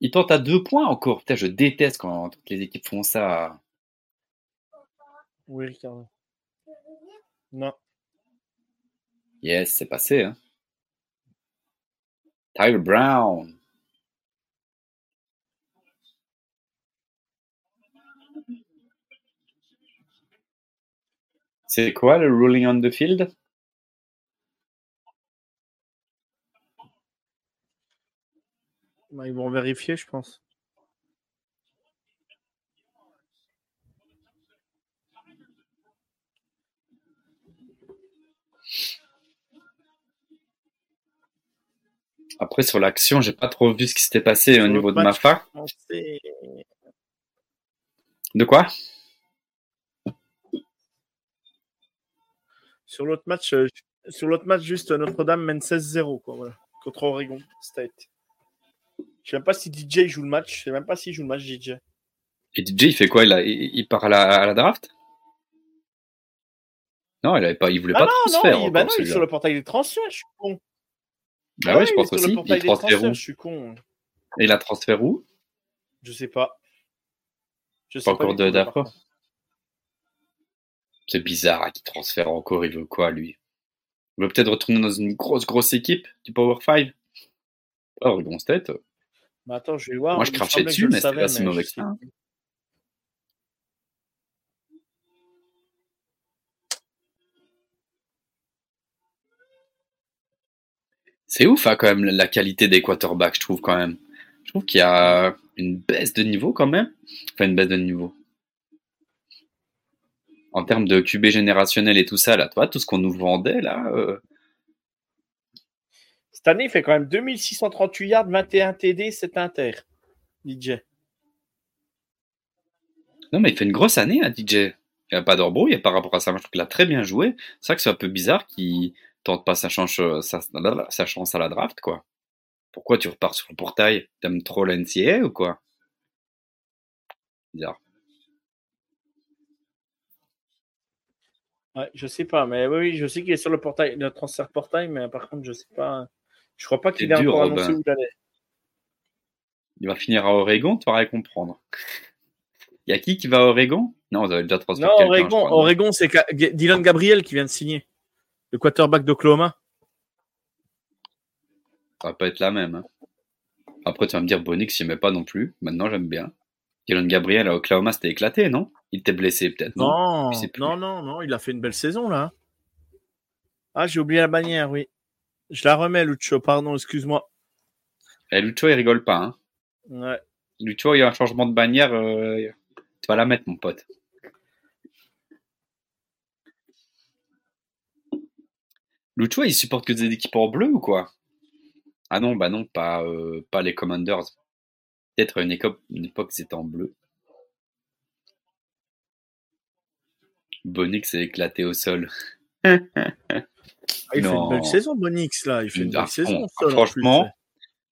Il tente à deux points encore. Putain, je déteste quand toutes les équipes font ça. Oui, Ricardo. Non. Yes, c'est passé. Hein. Tyler Brown. C'est quoi le ruling on the field? Bah, ils vont vérifier, je pense. Après, sur l'action, j'ai pas trop vu ce qui s'était passé au niveau de ma match, fa. je pensais- De quoi? Sur l'autre match, euh, sur l'autre match, juste Notre-Dame mène 16-0, quoi, voilà. Contre Oregon State. Je sais même pas si DJ joue le match. Je sais même pas s'il joue le match, DJ. Et DJ, il fait quoi? Il, a- il, il part à la, à la draft? Non, il avait pas, il voulait Ah pas non, non, transfert. il, bah encore, non, il est sur le portail des transferts, je suis con. Bah ouais, je il est pense aussi. Il transfère transferts, où? je suis con. Et la transfert où? Je sais pas. Je sais Pas encore du de- contre. C'est bizarre hein, qu'il transfère encore, il veut quoi lui? Il veut peut-être retourner dans une grosse, grosse équipe du Power 5 Oh, Oregon State. Attends, je vais voir. Moi, je crachais dessus, mais c'était pas si mauvais que ça. C'est ouf, hein, quand même, la qualité des quarterbacks, je trouve, quand même. Je trouve qu'il y a une baisse de niveau, quand même. Enfin, une baisse de niveau. En termes de QB générationnel et tout ça, là, toi, tout ce qu'on nous vendait, là, euh, Cette année, il fait quand même 2638 yards, 21 TD, 7 inter. DJ. Non, mais il fait une grosse année, hein, DJ. Il n'y a pas d'embrouille par rapport à ça. Je trouve qu'il a très bien joué. C'est vrai que c'est un peu bizarre qu'il tente pas sa chance, euh, sa, sa chance à la draft, quoi. Pourquoi tu repars sur le portail? T'aimes trop la NCAA ou quoi? Bizarre. Ouais, je sais pas, mais oui, oui, je sais qu'il est sur le portail, le transfert portail, mais par contre, je sais pas. Je crois pas qu'il ait encore Robin. annoncé où il allait. Il va finir à Oregon, tu vas comprendre. Il y a qui qui va à Oregon? Non, vous avez déjà transféré Non, Oregon, crois, non? Oregon c'est Dylan Gabriel qui vient de signer. Le quarterback d'Oklahoma. Ça va pas être la même. hein. Après, tu vas me dire, Bonix, j'aimais pas non plus. Maintenant, j'aime bien. Dylan Gabriel à Oklahoma, c'était éclaté, non? Il était blessé, peut-être, non, non, non, non, il a fait une belle saison là. Ah, j'ai oublié la bannière, oui. Je la remets, Lucho, pardon, excuse-moi. Et Lucho, il rigole pas. Hein. Ouais. Lucho, il y a un changement de bannière. euh, Tu vas la mettre, mon pote. Lucho, il supporte que des équipes en bleu ou quoi? Ah non, bah non, pas, euh, pas les Commanders. Peut-être une, une époque, c'était en bleu. Bonix s'est éclaté au sol. Ah, il fait Non. une belle saison, Bonix, là. Il fait une belle saison. seul, franchement, plus.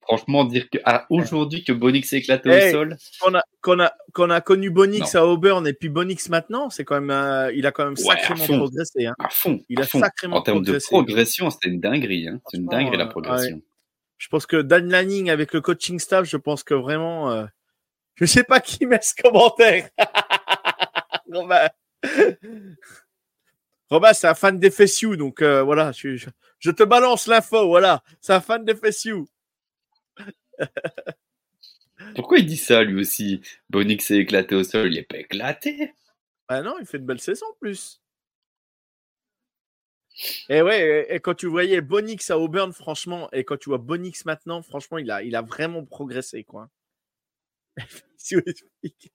franchement, dire que ah, aujourd'hui que Bonix s'est éclaté Hey. au sol, Qu'on a, qu'on a, qu'on a connu Bonix Non. à Auburn et puis Bonix maintenant, c'est quand même, euh, il a quand même sacrément progressé. Hein. à fond, Il a fond. sacrément En termes de progressé. progression, c'était une dinguerie. Hein. C'est une dinguerie la euh, progression. Je pense que Dan Lanning avec le coaching staff, je pense que vraiment, euh, je sais pas qui met ce commentaire. Robin, Robin c'est un fan des FSU, donc euh, voilà, je, je- je te balance l'info, voilà, c'est un fan des FSU. Pourquoi il dit ça lui aussi? Bonix s'est éclaté au sol, il est pas éclaté. Ah non, il fait une belle saison en plus. Et ouais, et, et quand tu voyais Bonix à Auburn, franchement, et quand tu vois Bonix maintenant, franchement, il a, il a vraiment progressé, quoi. Si vous explique.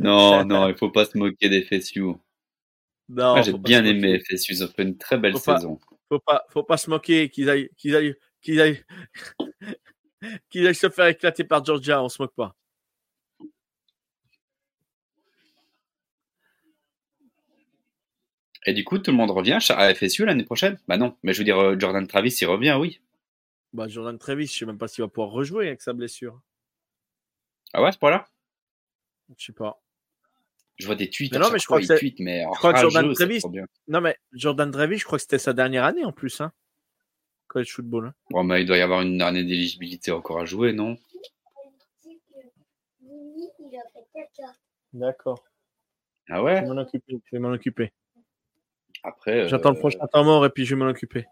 Non, non, il faut pas se moquer des FSU. Non, Moi, j'ai bien aimé. FSU, ils ont fait une très belle Faut pas- saison. Faut pas, faut pas se moquer qu'ils aillent, qu'ils aillent, qu'ils aillent, qu'ils aillent se faire éclater par Georgia. On se moque pas. Et du coup, tout le monde revient à FSU l'année prochaine? Bah non, mais je veux dire, euh, Jordan Travis, il revient, oui. Bah, Jordan Travis, je sais même pas s'il va pouvoir rejouer avec sa blessure. Ah ouais, à ce point-là? Je sais pas. Je vois des tweets, Mais non, mais je crois que c'est- mais crois que Jordan c'est Travis-. Non, mais Jordan Travis, je crois que c'était sa dernière année en plus, hein. College football. hein. Bon, mais il doit y avoir une année d'éligibilité encore à jouer, non? D'accord. Ah Je ouais vais m'en occuper. Je vais m'en occuper. Après, euh, J'attends le prochain temps mort et puis je vais m'en occuper.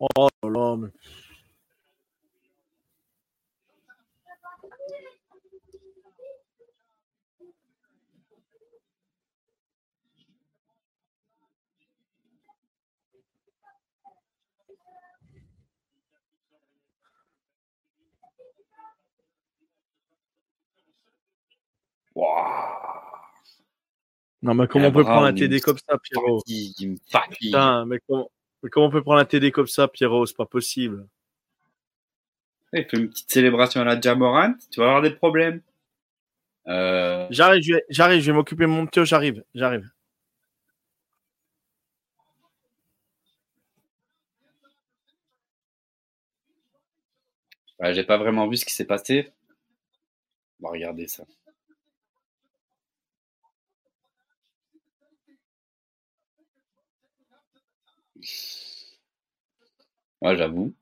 Oh là mais... Waouh. Non, mais comment on peut prendre un TD me comme ça, Pierrot? Putain, mais comment... mais comment on peut prendre un TD comme ça, Pierrot? C'est pas possible. Il fait une petite célébration à la Jamorant, tu vas avoir des problèmes. Euh, J'arrive, je vais- j'arrive, je vais m'occuper de mon Théo, j'arrive, j'arrive. ouais, J'ai pas vraiment vu ce qui s'est passé. On va regarder ça. Ouais, j'avoue.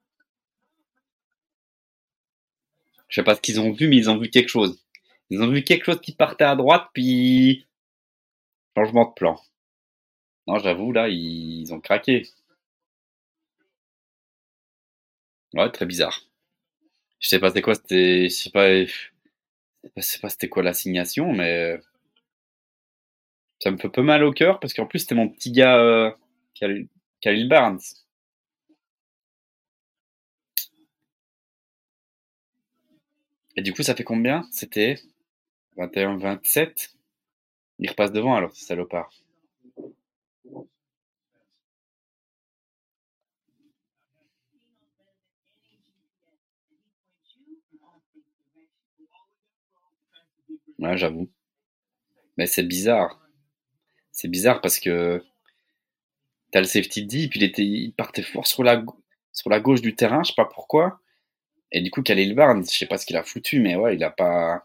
Je sais pas ce qu'ils ont vu, mais ils ont vu quelque chose. Ils ont vu quelque chose qui partait à droite, puis changement de plan. Non, j'avoue, là, ils ont craqué. Ouais, très bizarre. Je sais pas c'était quoi, c'était, je sais pas, je sais pas c'était quoi l'assignation, mais ça me fait peu mal au cœur parce qu'en plus c'était mon petit gars euh, Khalil Barnes. Et du coup, ça fait combien? C'était 21-27. Il repasse devant alors, ce salopard. Ouais, j'avoue. Mais c'est bizarre. C'est bizarre parce que t'as le safety D, puis il, était, il partait fort sur la, sur la gauche du terrain, je sais pas pourquoi. Et du coup, Khalil Barnes, je sais pas ce qu'il a foutu, mais ouais, il a pas.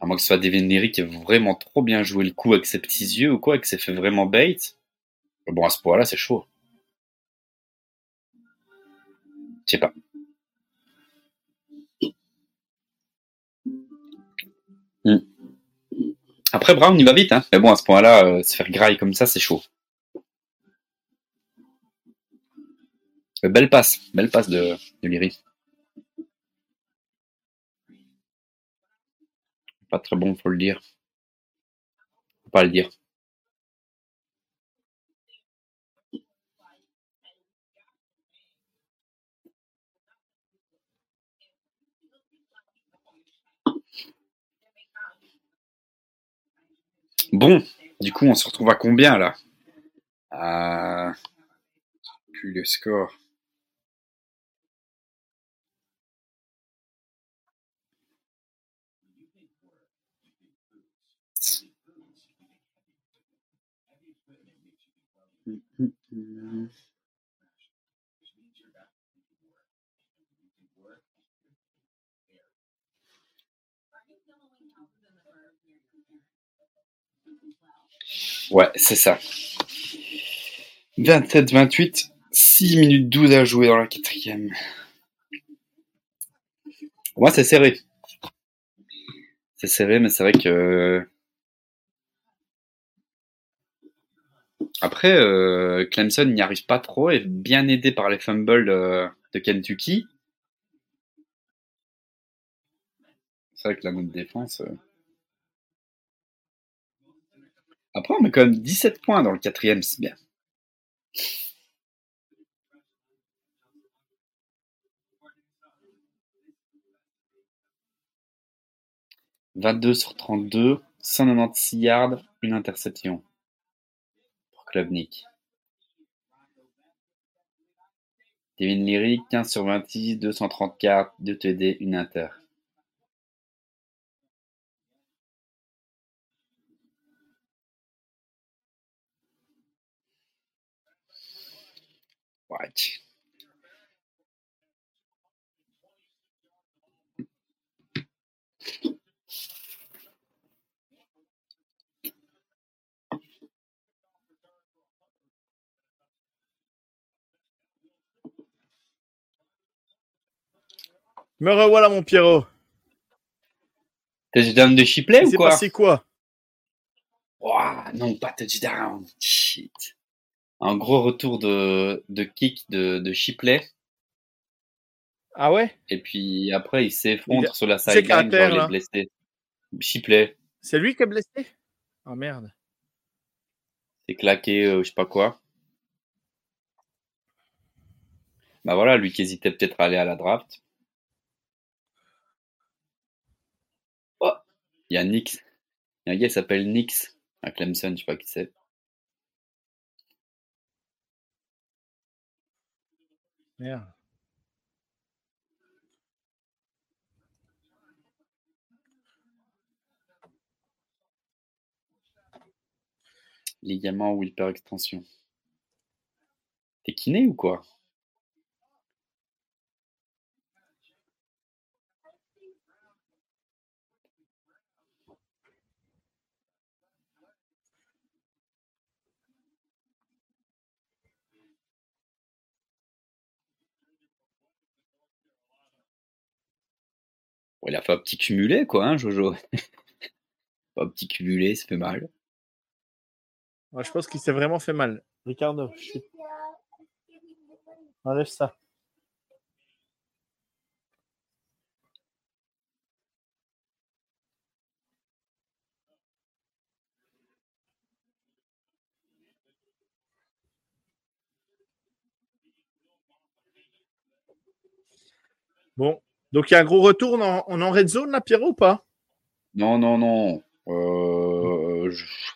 À moins que ce soit Devin Leary qui a vraiment trop bien joué le coup avec ses petits yeux ou quoi, et que c'est fait vraiment bait. Bon, à ce point-là, c'est chaud. Je sais pas. Hmm. Après, Brown, il va vite, hein. Mais bon, à ce point-là, euh, se faire graille comme ça, c'est chaud. Euh, belle passe, belle passe de, de. Pas très bon, faut le dire. Faut pas le dire. Bon, du coup, on se retrouve à combien là? Euh... Plus le score. Ouais, c'est ça. 27-28, 6 minutes 12 à jouer dans la quatrième. Moi, c'est serré. C'est serré, mais c'est vrai que. Après, euh, Clemson n'y arrive pas trop, est bien aidé par les fumbles de, de Kentucky. C'est vrai que la notre défense. Euh... Après, on met quand même 17 points dans le quatrième, c'est bien. « 22 sur 32, 196 yards, une interception pour Klubnik. Devin Leary, 15 sur 26, 234, 2 TD, une inter. Me revoilà, mon Pierrot. Touchdown de Chipley ou quoi? C'est quoi? Ouah, Non, pas touchdown. Shit. Un gros retour de, de kick de, de Chipley. Ah ouais? Et puis après, il s'effondre sur la sideline, genre il est blessé. Chipley. C'est lui qui est blessé? Oh merde. C'est claqué, euh, je sais pas quoi. Bah voilà, lui qui hésitait peut-être à aller à la draft. Oh, il y a Nix. Il y a un gars qui s'appelle Nix à Clemson, je sais pas qui c'est. Merde. Ligament ou hyperextension. T'es kiné ou quoi? Il a fait un petit cumulé, quoi, hein, Jojo. un petit cumulé, ça fait mal. je pense qu'il s'est vraiment fait mal. Ricardo, enlève ça. Bon, donc il y a un gros retour, on, en red zone là, Pierrot, ou pas? Non, non, non. Euh,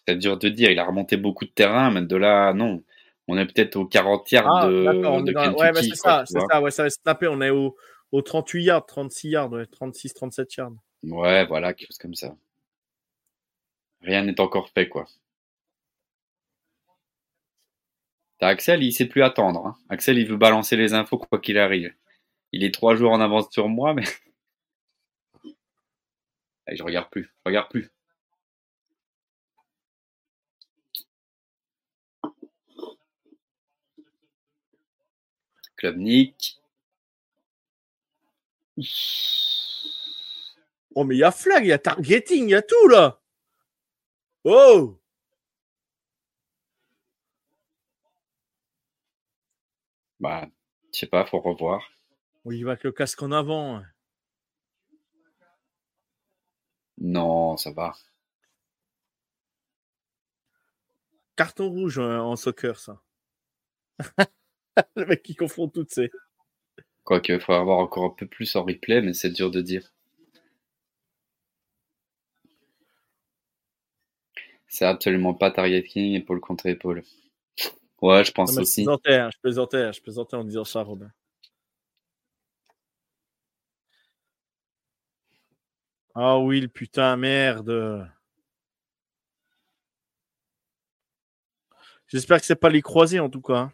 c'est dur de dire, il a remonté beaucoup de terrain, mais de là, non. On est peut-être au 40 yards ah, de, de Ouais, c'est ça, c'est ça, ouais, ça va se taper. On est au, 38 yards, 36 yards, 36, 37 yards. Ouais, voilà, quelque chose comme ça. Rien n'est encore fait, quoi. T'as Axel, il sait plus attendre. Hein. Axel, il veut balancer les infos quoi qu'il arrive. Il est trois jours en avance sur moi, mais. Allez, je regarde plus. Je regarde plus. Club Nick. Oh, mais il y a flag, il y a targeting, il y a tout là. Oh! Bah, je sais pas, faut revoir. Oui, il va avec le casque en avant. Non, ça va. Carton rouge euh, en soccer, ça. le mec qui confond toutes ces. Quoique, il faut avoir encore un peu plus en replay, mais c'est dur de dire. C'est absolument pas targeting épaule contre épaule. Ouais, je pense aussi. Je plaisantais, hein, je plaisantais, je plaisantais en disant ça, Robin. Ah oui, le putain, merde. J'espère que c'est pas les croisés en tout cas.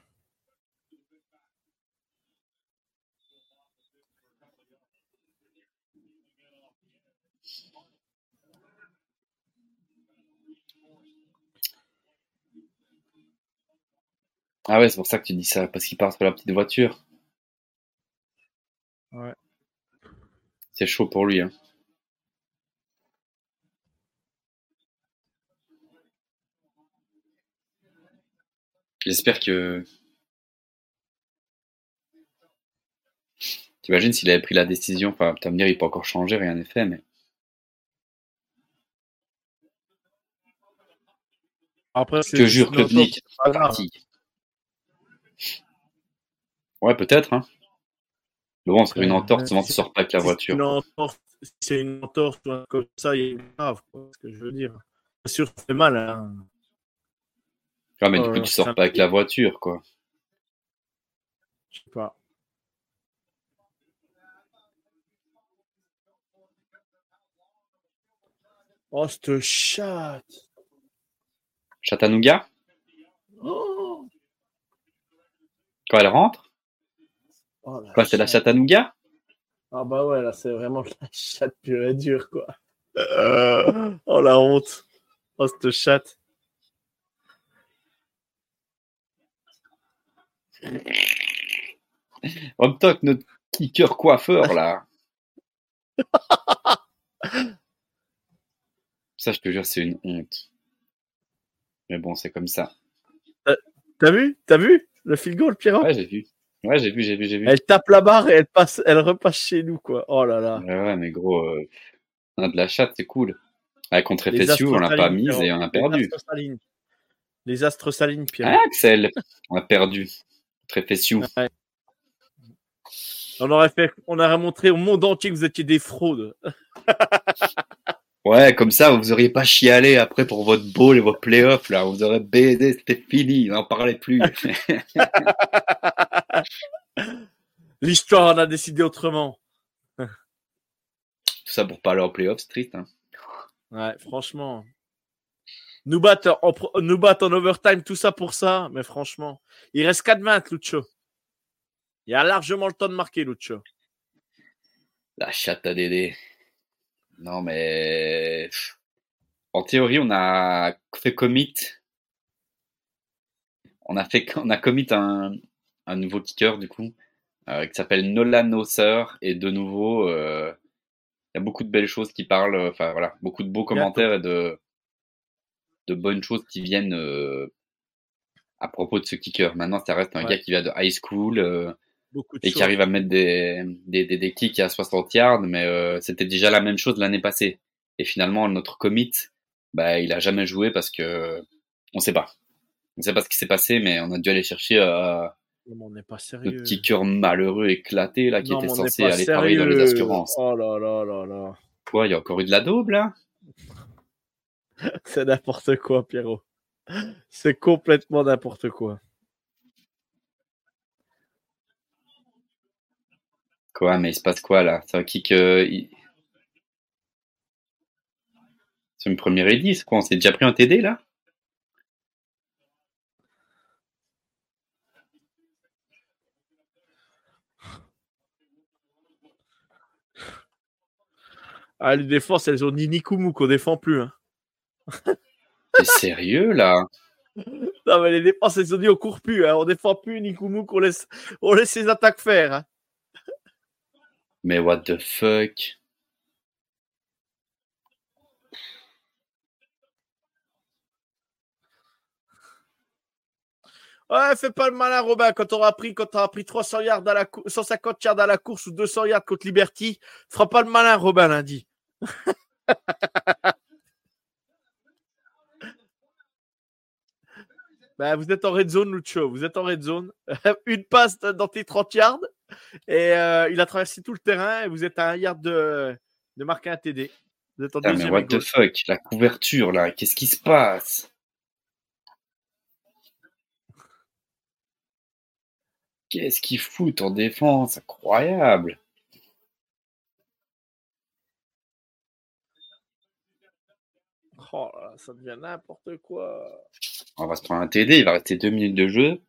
Ah ouais, c'est pour ça que tu dis ça, parce qu'il part sur la petite voiture. Ouais. C'est chaud pour lui. Hein. J'espère que. T'imagines s'il avait pris la décision, enfin, tu vas me dire, il peut encore changer, rien n'est fait, mais. Après, je te jure, Club Nick, parti. Ouais, peut-être, hein. Mais bon, c'est une entorse, souvent tu sors pas avec la voiture. C'est une entorse, comme ça, il est grave, quoi, ce que je veux dire. Bien sûr, ça fait mal, hein. Ah, mais du coup, tu sors pas avec la voiture, quoi. Je sais pas. Oh, cette chatte. Chattanooga? Oh. Quand elle rentre? Oh, Quoi, c'est la Chattanooga? Ah bah ouais, là, c'est vraiment la chatte pure et dure, quoi. oh, la honte. Oh, cette chatte. En même temps que notre kicker coiffeur, là. ça, je te jure, c'est une honte. Mais bon, c'est comme ça. T'as vu? T'as vu? Le field goal, Pierrot? Ouais, j'ai vu. Ouais, j'ai vu, j'ai vu, j'ai vu. Elle tape la barre et elle passe, elle repasse chez nous, quoi. Oh là là. Ouais, ouais mais gros, euh, on a de la chatte, c'est cool. Ouais, contre FSU, on l'a pas mise et on a perdu. Les astres salines, Pierrot. Ah, Axel, on a perdu. Très. On aurait fait, on aurait montré au monde entier que vous étiez des fraudes. ouais, comme ça, vous auriez pas chialé après pour votre bowl et vos playoffs, là. Vous aurez BD, c'était fini, on n'en parlait plus. L'histoire en a décidé autrement. Tout ça pour parler en playoffs, c'est triste. Hein. Ouais, franchement. Nous battre, en, nous battre en overtime, tout ça pour ça, mais franchement. Il reste 4-20, Lucho. Il y a largement le temps de marquer, Lucho. La chatte à Dédé. Non, mais. En théorie, on a fait commit. On a fait, on a commit un, un nouveau kicker, du coup, euh, qui s'appelle Nolan Osser. Et de nouveau, euh, Il y a beaucoup de belles choses qui parlent, enfin voilà, beaucoup de beaux commentaires et de, de bonnes choses qui viennent euh, à propos de ce kicker. Maintenant, ça reste un gars qui vient de high school euh, et qui arrive à mettre des, des, des, des kicks à 60 yards, mais euh, c'était déjà la même chose l'année passée. Et finalement, notre commit, bah, il a jamais joué parce que on sait pas. On sait pas ce qui s'est passé, mais on a dû aller chercher euh, on pas sérieux. kicker malheureux éclaté là qui était censé aller travailler dans les assurances. Oh là là là là. Quoi, il y a encore eu de la daube là? C'est n'importe quoi, Pierrot. C'est complètement n'importe quoi. Quoi, mais il se passe quoi là? C'est un kick. Euh, il- C'est une première édit, c'est quoi On s'est déjà pris un TD là? Ah, les défenses, elles ont ni Nikumu qu'on défend plus. Hein. T'es sérieux là? Non, mais les défenses, elles ont dit on court plus. Hein. On défend plus Nikumu qu'on laisse, on laisse ses attaques faire. Hein. Mais what the fuck? Ouais, fais pas le malin, Robin. Quand t'auras pris, quand t'auras pris 300 yards à la cou- 150 yards à la course ou 200 yards contre Liberty, feras pas le malin, Robin, lundi. Ben, vous êtes en red zone, Lucho. Vous êtes en red zone. Une passe dans tes 30 yards. Et euh, il a traversé tout le terrain. Et vous êtes à un yard de, de marquer un TD. Vous êtes en Ah, mais what the fuck La couverture là, qu'est-ce qui se passe? Qu'est-ce qu'ils foutent en défense? Incroyable Oh là ça devient n'importe quoi. On va se prendre un TD, il va rester deux minutes de jeu.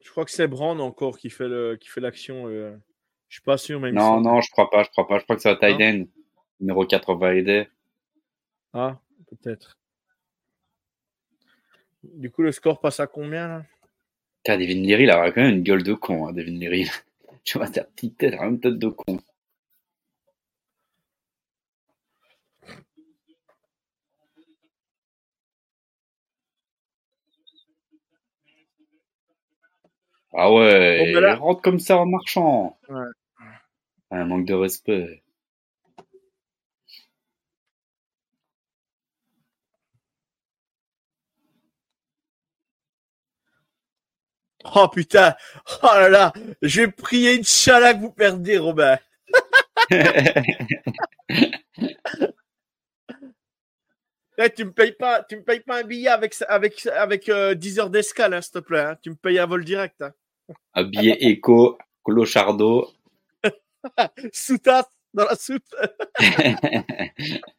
Je crois que c'est Brand encore qui fait le qui fait l'action. euh. Je suis pas sûr, même. Non, non, je crois pas, je crois pas. Je crois que c'est un tight Non. end. Numéro 4 va aider. Ah, peut-être. Du coup, le score passe à combien là? Putain, Devin Leary, il a quand même une gueule de con, hein, Devin Leary. Tu vois, sa petite tête, a une tête de con. Ah ouais, ben il rentre comme ça en marchant. Ouais. Un manque de respect. Oh putain Oh là là Je vais prier Inch'Allah que vous perdez, Robin. Eh, tu me payes pas, tu me payes pas un billet avec avec avec euh, 10 heures d'escale, hein, s'il te plaît. hein. Tu me payes un vol direct. Hein. Habillé éco, clochardo. Soutasse dans la soute.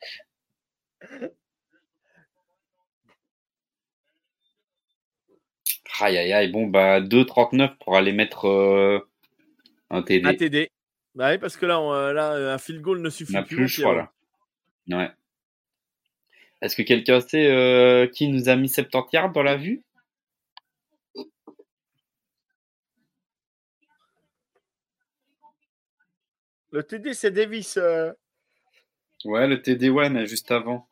Aïe aïe aïe, bon bah 2,39 pour aller mettre euh, un TD. Un TD. Bah oui, parce que là, on, euh, là, un field goal ne On suffit n'a plus. plus là. Ouais. Est-ce que quelqu'un sait euh, qui nous a mis 70 yards dans la vue? Le TD, c'est Davis. euh. Ouais, le TD, ouais, mais juste avant.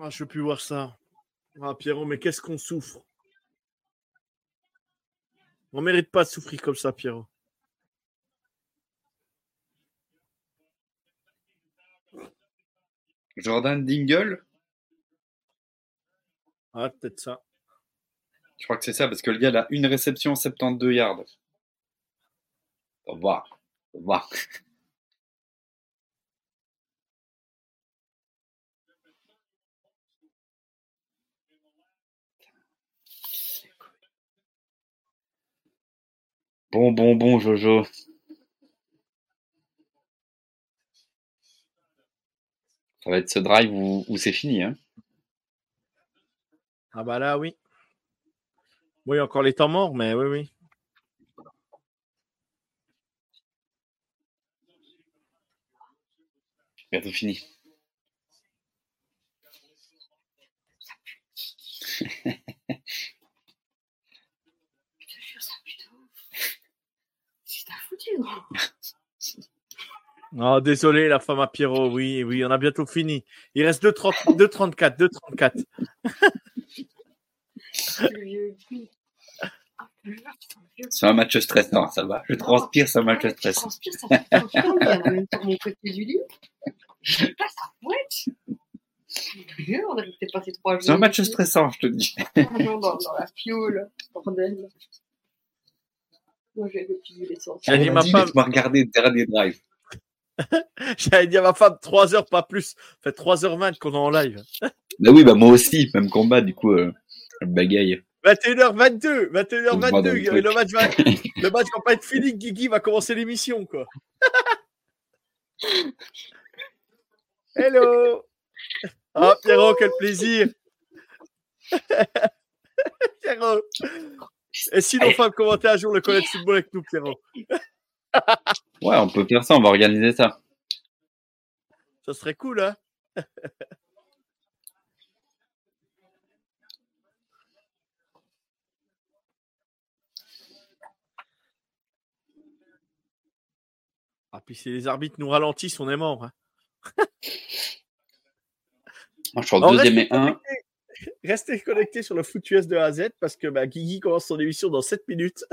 Ah, je peux plus voir ça. Ah, Pierrot, mais qu'est-ce qu'on souffre? On mérite pas de souffrir comme ça, Pierrot. Jordan Dingle? Ah, peut-être ça. Je crois que c'est ça, parce que le gars, il a une réception 72 yards. Au revoir. Au revoir. Bon, bon, bon, Jojo. Ça va être ce drive où, où c'est fini, hein. Ah bah là, oui. Oui, encore les temps morts, mais oui, oui. Bientôt fini. Ça pue. Je te jure, ça pue de ouf. C'est un foutu, gros. Oh, désolé, la femme à Pierrot. Oui, oui, on a bientôt fini. Il reste 2,34. 2,34. C'est un match stressant, ça va. Je transpire, c'est un match stressant. Je transpire, ça fait en même temps mon côté du lit. Je pas ça fouette. On avait peut-être passé trois jours. C'est un match stressant, je te dis. Dans, dans la fiole, bordel. Moi, j'ai utilisé l'essence. J'ai dit ma femme. Laisse-moi regarder le dernier drive. J'allais dire à ma femme 3 heures, pas plus. Ça fait 3h20 qu'on est en live. bah oui, bah moi aussi, même combat, du coup, euh, bagaille. 21h22, 21h22, le match, va, le match va pas être fini, Guigui va commencer l'émission, quoi. Hello. Oh, Pierrot, quel plaisir. Pierrot. Et sinon, femmes, commenter un jour le collège football avec nous, Pierrot. Ouais, on peut faire ça, on va organiser ça. Ça serait cool, hein Ah, puis si les arbitres nous ralentissent, on est mort. Hein. Moi, je suis en deuxième et un. Restez connectés sur le foot US de A à Z parce que bah, Guigui commence son émission dans 7 minutes.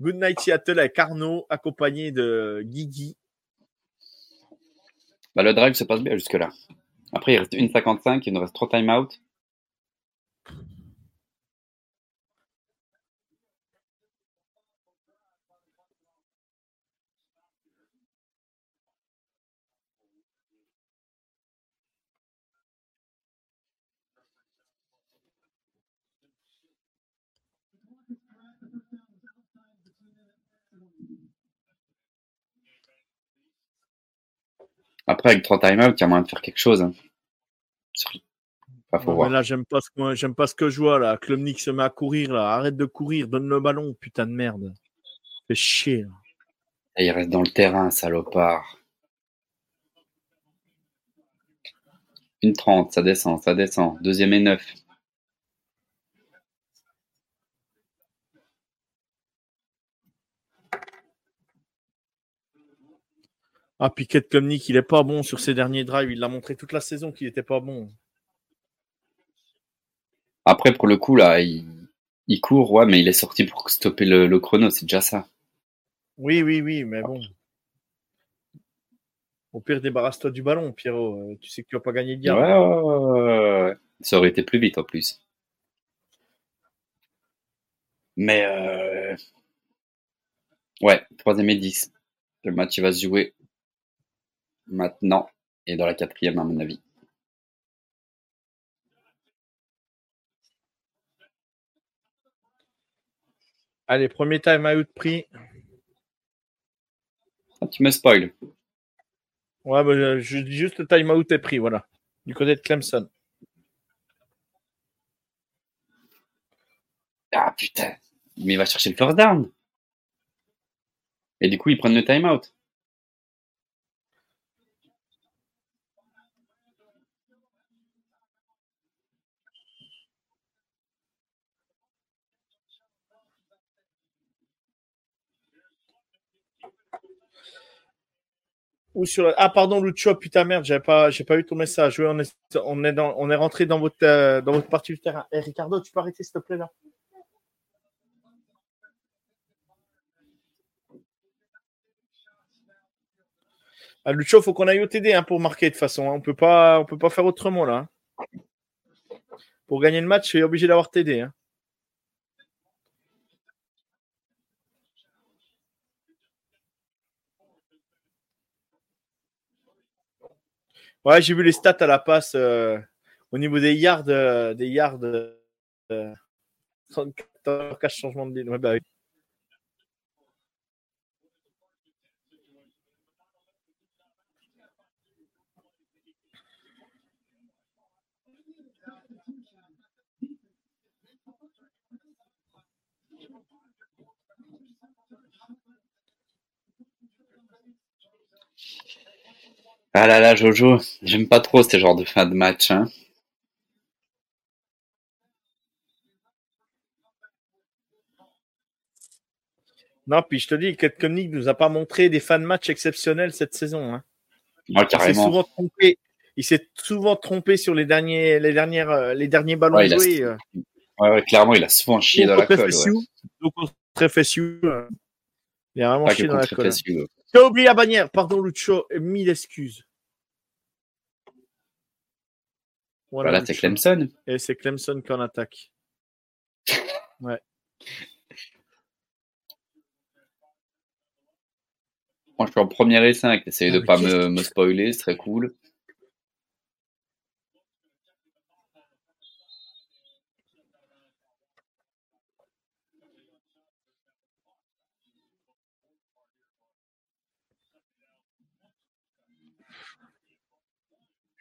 Good Night Seattle avec Arnaud, accompagné de Guigui. Bah, le drive se passe bien jusque-là. Après, il reste 1,55, il nous reste 3 time-out. Après, avec trois timeouts, il y a moyen de faire quelque chose. Hein. faut voir. là, j'aime pas, ce que, j'aime pas ce que je vois. Là. Klumnik se met à courir. Là. Arrête de courir. Donne le ballon, putain de merde. Fais chier. Et il reste dans le terrain, salopard. Une 30, ça descend, ça descend. Deuxième et neuf. Ah, Piquet comme Nick, il est pas bon sur ses derniers drives. Il l'a montré toute la saison qu'il était pas bon. Après, pour le coup, là, il, court, ouais, mais il est sorti pour stopper le, chrono, c'est déjà ça. Oui, oui, oui, mais bon. Au pire, débarrasse-toi du ballon, Pierrot. Euh, tu sais que tu vas pas gagner de gamme. Ouais, ouais, Ça aurait été plus vite en plus. Mais euh... ouais, troisième et 10. Le match il va se jouer maintenant et dans la quatrième à mon avis. Allez, premier time out pris. Ah, tu me spoil. Ouais, bah, je dis juste le time out est pris, voilà. Du côté de Clemson. Ah putain, mais il va chercher le first down. Et du coup, ils prennent le time out. Ah, pardon, Lucho, putain, merde, j'ai pas, j'ai pas eu ton message. Oui, on est, on est, on est rentré dans votre, euh, dans votre partie du terrain. Eh, Ricardo, tu peux arrêter, s'il te plaît, là Ah, Lucho, faut qu'on aille au TD hein, pour marquer de toute façon. Hein. On peut pas, on peut pas faire autrement là. Hein. Pour gagner le match, je suis obligé d'avoir TD. Hein. Ouais, j'ai vu les stats à la passe euh, au niveau des yards, euh, des yards. Euh, 34 changements de ligne. Ouais, bah oui. Ah là là, Jojo, j'aime pas trop ces genres de fin de match. Hein. Non, puis je te dis, Koenig nous a pas montré des fan matchs exceptionnels cette saison. Hein. Ah, Il s'est souvent trompé. Il s'est souvent trompé sur les derniers, les dernières, euh, les derniers ballons Ouais, a- joués. euh. Ouais, ouais, clairement, il a souvent chié dans la colle. FSU, Ouais. donc contre FSU, il a vraiment Pas chié dans la colle. FSU. J'ai oublié la bannière. Pardon, Lucho. Mille excuses. Voilà, c'est. Clemson. Et c'est Clemson qui en attaque. Moi, je suis en première et 5. Essayez Ah, de mais pas me spoiler, c'est très cool.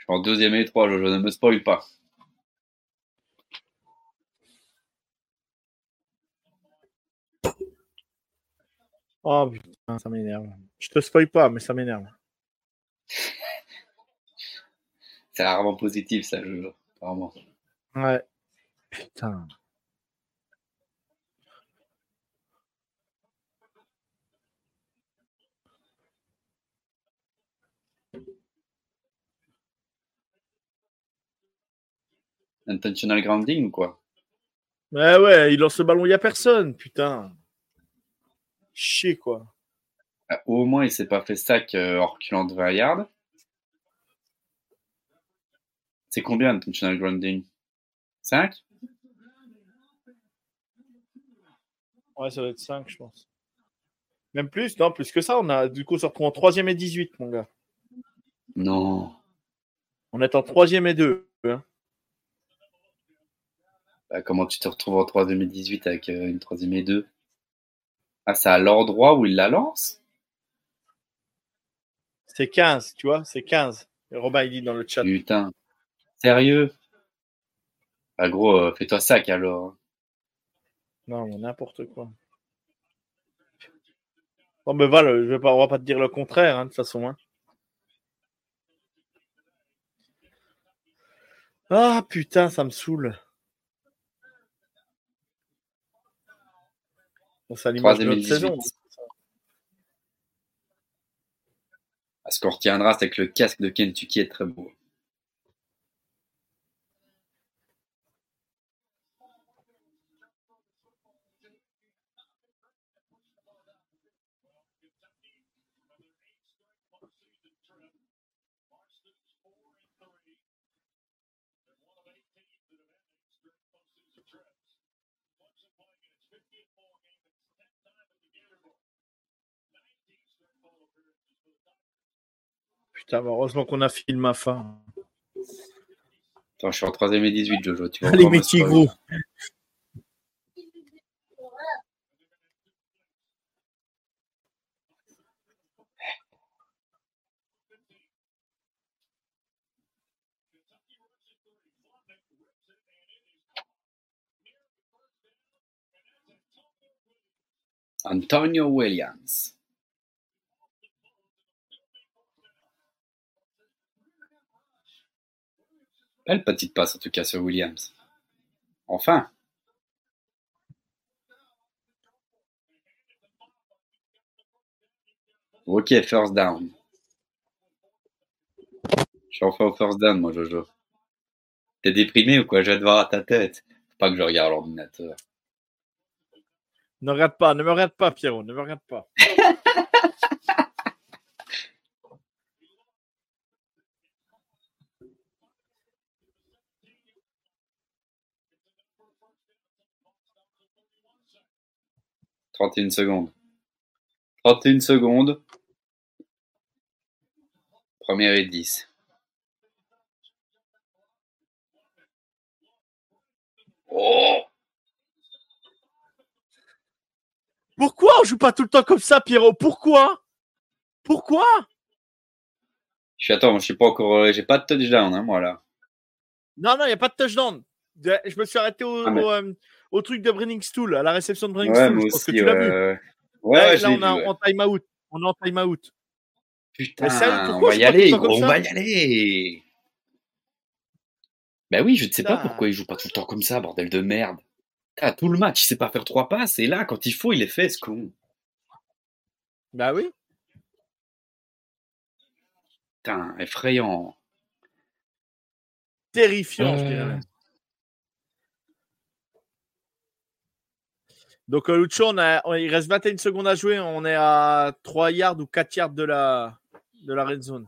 En deuxième et trois, je, ne me spoil pas. Oh putain, ça m'énerve. Je te spoil pas, mais ça m'énerve. C'est rarement positif, ça, je Vraiment. Ouais. Putain. Intentional grounding ou quoi? Ouais, ouais, il lance le ballon, il n'y a personne, putain. Chier, quoi. Ah, Au moins, il s'est pas fait sac euh, en reculant de 20 yards. C'est combien intentional grounding? 5 Ouais, ça doit être 5, je pense. Même plus, non, plus que ça. On a, du coup, on se retrouve en 3 et 18, mon gars. Non. On est en 3 et 2. hein. Bah, comment tu te retrouves en 3ème et 18 avec euh, une 3ème et 2 Ah, c'est à l'endroit où il la lance? C'est 15, tu vois, c'est 15. Et Robin, il dit dans le chat. Putain. Sérieux? Bah gros, euh, fais-toi sac alors. Non, mais n'importe quoi. Bon, mais voilà, je vais pas, on va pas te dire le contraire, hein, de toute façon. hein. Ah, putain, ça me saoule. À l'image de 3ème et notre 18. saison. Ah, Ce qu'on retiendra, c'est que le casque de Kentucky est très beau. Putain, mais heureusement qu'on a filmé ma fin. Attends, je suis en 3ème et 18, Jojo. Tu gros. Antonio Williams. Belle petite passe en tout cas sur Williams. Enfin. Ok, first down. Je suis enfin au first down, moi, Jojo. T'es déprimé ou quoi? Je vais te voir à ta tête. Faut pas que je regarde l'ordinateur. Ne regarde pas, ne me regarde pas, Pierrot, ne me regarde pas. Trente et une secondes. 31 secondes. Première et 10. Oh Pourquoi on joue pas tout le temps comme ça, Pierrot? Pourquoi? Pourquoi? Je suis attends, je suis pas encore. J'ai pas de touchdown, hein, moi là. Non, non, il n'y a pas de touchdown. Je me suis arrêté au, Ah, mais- au, euh, au truc de Brenningstool, à la réception de Ouais, Brenningstool. moi je pense que tu Ouais, l'as vu. ouais, Ouais, ouais, là, l'ai on, a, vu, ouais. en time out. On est en time out. Putain, sérieux, on pourquoi va y aller, on ça va y aller. Bah oui, je ne sais pas pourquoi il joue pas tout le temps comme ça, bordel de merde. Ah, tout le match, il sait pas faire trois passes, et là, quand il faut, il les fait, ce con. Bah oui. Putain, effrayant. Terrifiant, je dirais Euh. même. Donc, euh, Lucho, on a, on- il reste 21 secondes à jouer. On est à 3 yards ou 4 yards de la, de la red zone.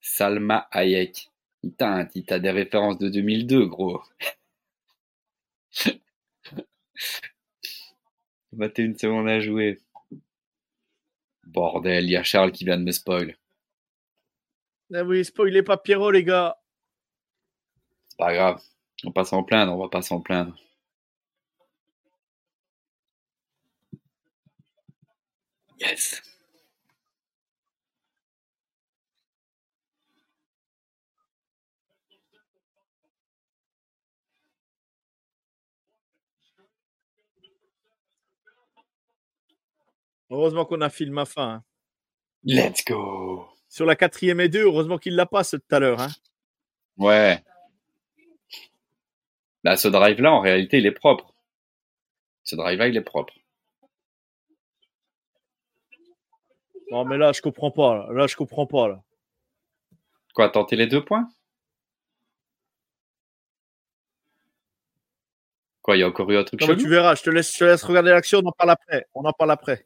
Salma Hayek. Putain, t'as des références de 2002, gros. 21 secondes à jouer. Bordel, il y a Charles qui vient de me spoil. Ah oui, spoilez pas Pierrot, les gars. C'est pas grave. On va pas s'en plaindre, on va pas s'en plaindre. Yes. Heureusement qu'on a film à fin. hein. Let's go. Sur la quatrième et deux, heureusement qu'il l'a pas, ce tout à l'heure. hein. Ouais. Là, ce drive-là, en réalité, il est propre. Ce drive-là, il est propre. Non, mais là, je comprends pas. Là, Là, je comprends pas. Là. Quoi, tenter les deux points? Quoi, il y a encore eu un truc Non, mais tu verras, je te, laisse, je te laisse regarder l'action, on en parle après. On en parle après.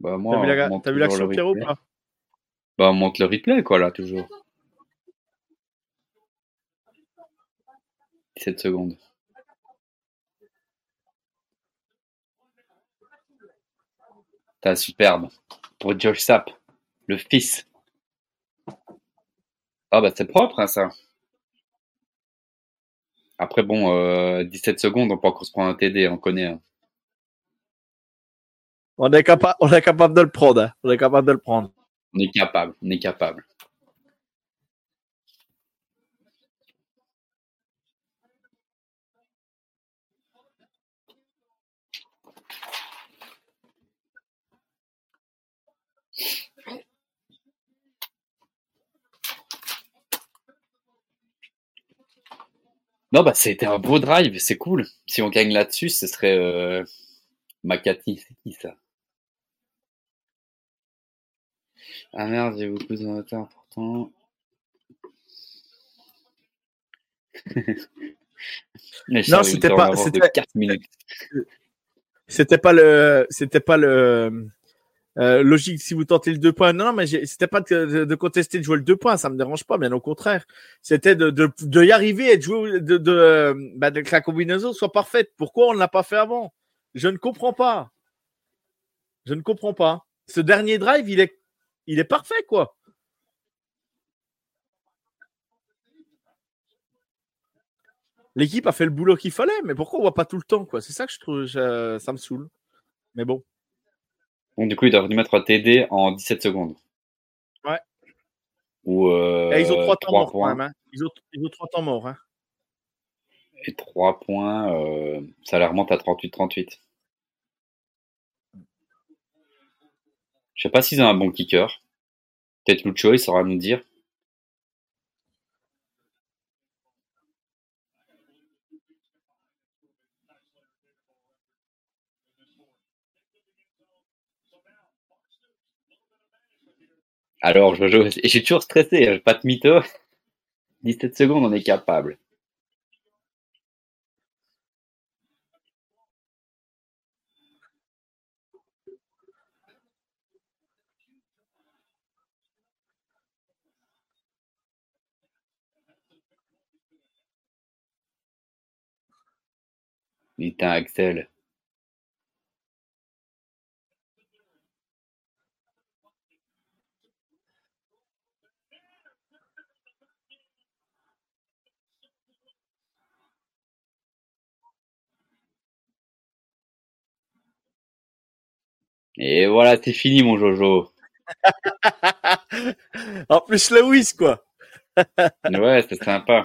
Bah, moi, T'as vu la- t'as vu l'action, Pierrot, pas? Bah, on monte le replay, quoi, là, toujours. 17 secondes. T'as superbe. Pour Josh Sapp, le fils. Ah bah c'est propre hein, ça. Après bon, euh, 17 secondes, on peut encore se prendre un TD, on connaît. hein. On est, capa- on est capable de le prendre. hein. On est capable de le prendre. On est capable, on est capable. Non, bah c'était un beau drive, c'est cool. Si on gagne là-dessus, ce serait euh... Makati, c'est qui ça? Ah merde, j'ai beaucoup de retard pourtant. Mais Non, c'était pas- c'était- 4 minutes. C'était pas le, c'était pas le euh, logique si vous tentez le deux points. Non, non, mais c'était pas de, de- contester de jouer le deux points, ça me dérange pas, bien au contraire. C'était de, de, de y arriver et de jouer, de, de, bah, de que la combinaison soit parfaite. Pourquoi on ne l'a pas fait avant? Je ne comprends pas. Je ne comprends pas. Ce dernier drive, il est, il est parfait, quoi. L'équipe a fait le boulot qu'il fallait, mais pourquoi on voit pas tout le temps, quoi? C'est ça que je trouve, je- ça me saoule. Mais bon. Donc du coup, ils doivent nous mettre un TD en 17 secondes. Ouais. Ou euh, Et ils ont trois temps trois morts quand même. hein. Ils, ont, ils ont trois temps morts. Hein. Et 3 points, euh, ça la remonte à 38-38. Je sais pas s'ils ont un bon kicker. Peut-être Lucho, il saura nous dire. Alors, Jojo, et je suis toujours stressé, hein, pas de mytho. 17 secondes, on est capable. Putain, Axel. Et voilà, c'est fini, mon Jojo. en plus, Lewis, quoi. Ouais, c'est sympa.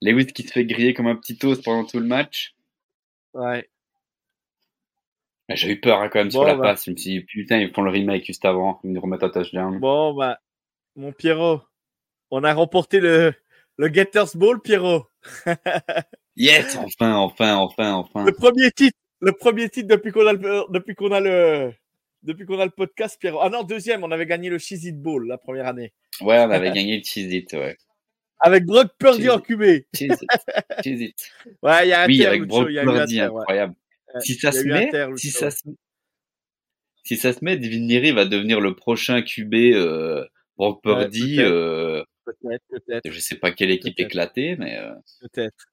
Lewis qui se fait griller comme un petit toast pendant tout le match. Ouais. J'ai eu peur hein, quand même sur la bah. passe. Je me suis dit, putain, ils font le remake juste avant. Ils nous remettent un touchdown. Bon, bah, mon Pierrot, on a remporté le, le Gators Bowl, Pierrot. Yes, enfin, enfin, enfin, enfin. Le premier titre, le premier titre depuis qu'on a le, depuis qu'on a le, depuis qu'on a le podcast, Pierrot. Ah non, deuxième, on avait gagné le Cheez It Bowl la première année. Ouais, on avait gagné le Cheez It, ouais. Avec Brock Purdy en. QB. It. Ouais, il y a un Oui, avec Brock Purdy, ouais. incroyable. Ouais, Si ça se met, si ça se, si ça se met, va devenir le prochain QB, euh, Brock Ouais, Purdy, peut-être. euh, Peut-être, peut-être, je sais pas quelle équipe éclatée, mais, euh, peut-être.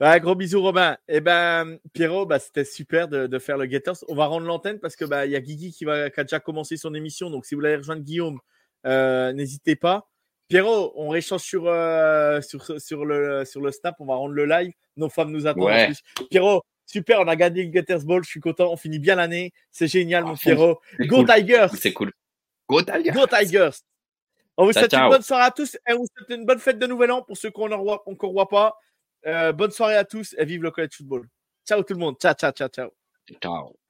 Ouais, gros bisous, Robin. Eh ben, Pierrot, bah, c'était super de, de faire le Gators. On va rendre l'antenne parce que bah, y a Guigui qui, va, qui a déjà commencé son émission. Donc, si vous voulez rejoindre Guillaume, euh, n'hésitez pas. Pierrot, on réchange sur, euh, sur, sur, le, sur le Snap. On va rendre le live. Nos femmes nous attendent Ouais. Pierrot, super, on a gagné le Gators Ball. Je suis content. On finit bien l'année. C'est génial, mon fond. Pierrot. Go cool. Tigers! C'est cool. Go Tigers! Go Tigers! On vous Ciao, souhaite une bonne soirée à tous et on vous souhaite une bonne fête de Nouvel An pour ceux qu'on ne voit pas. Euh, bonne soirée à tous et vive le college football. Ciao tout le monde. Ciao, ciao, ciao, ciao. Ciao.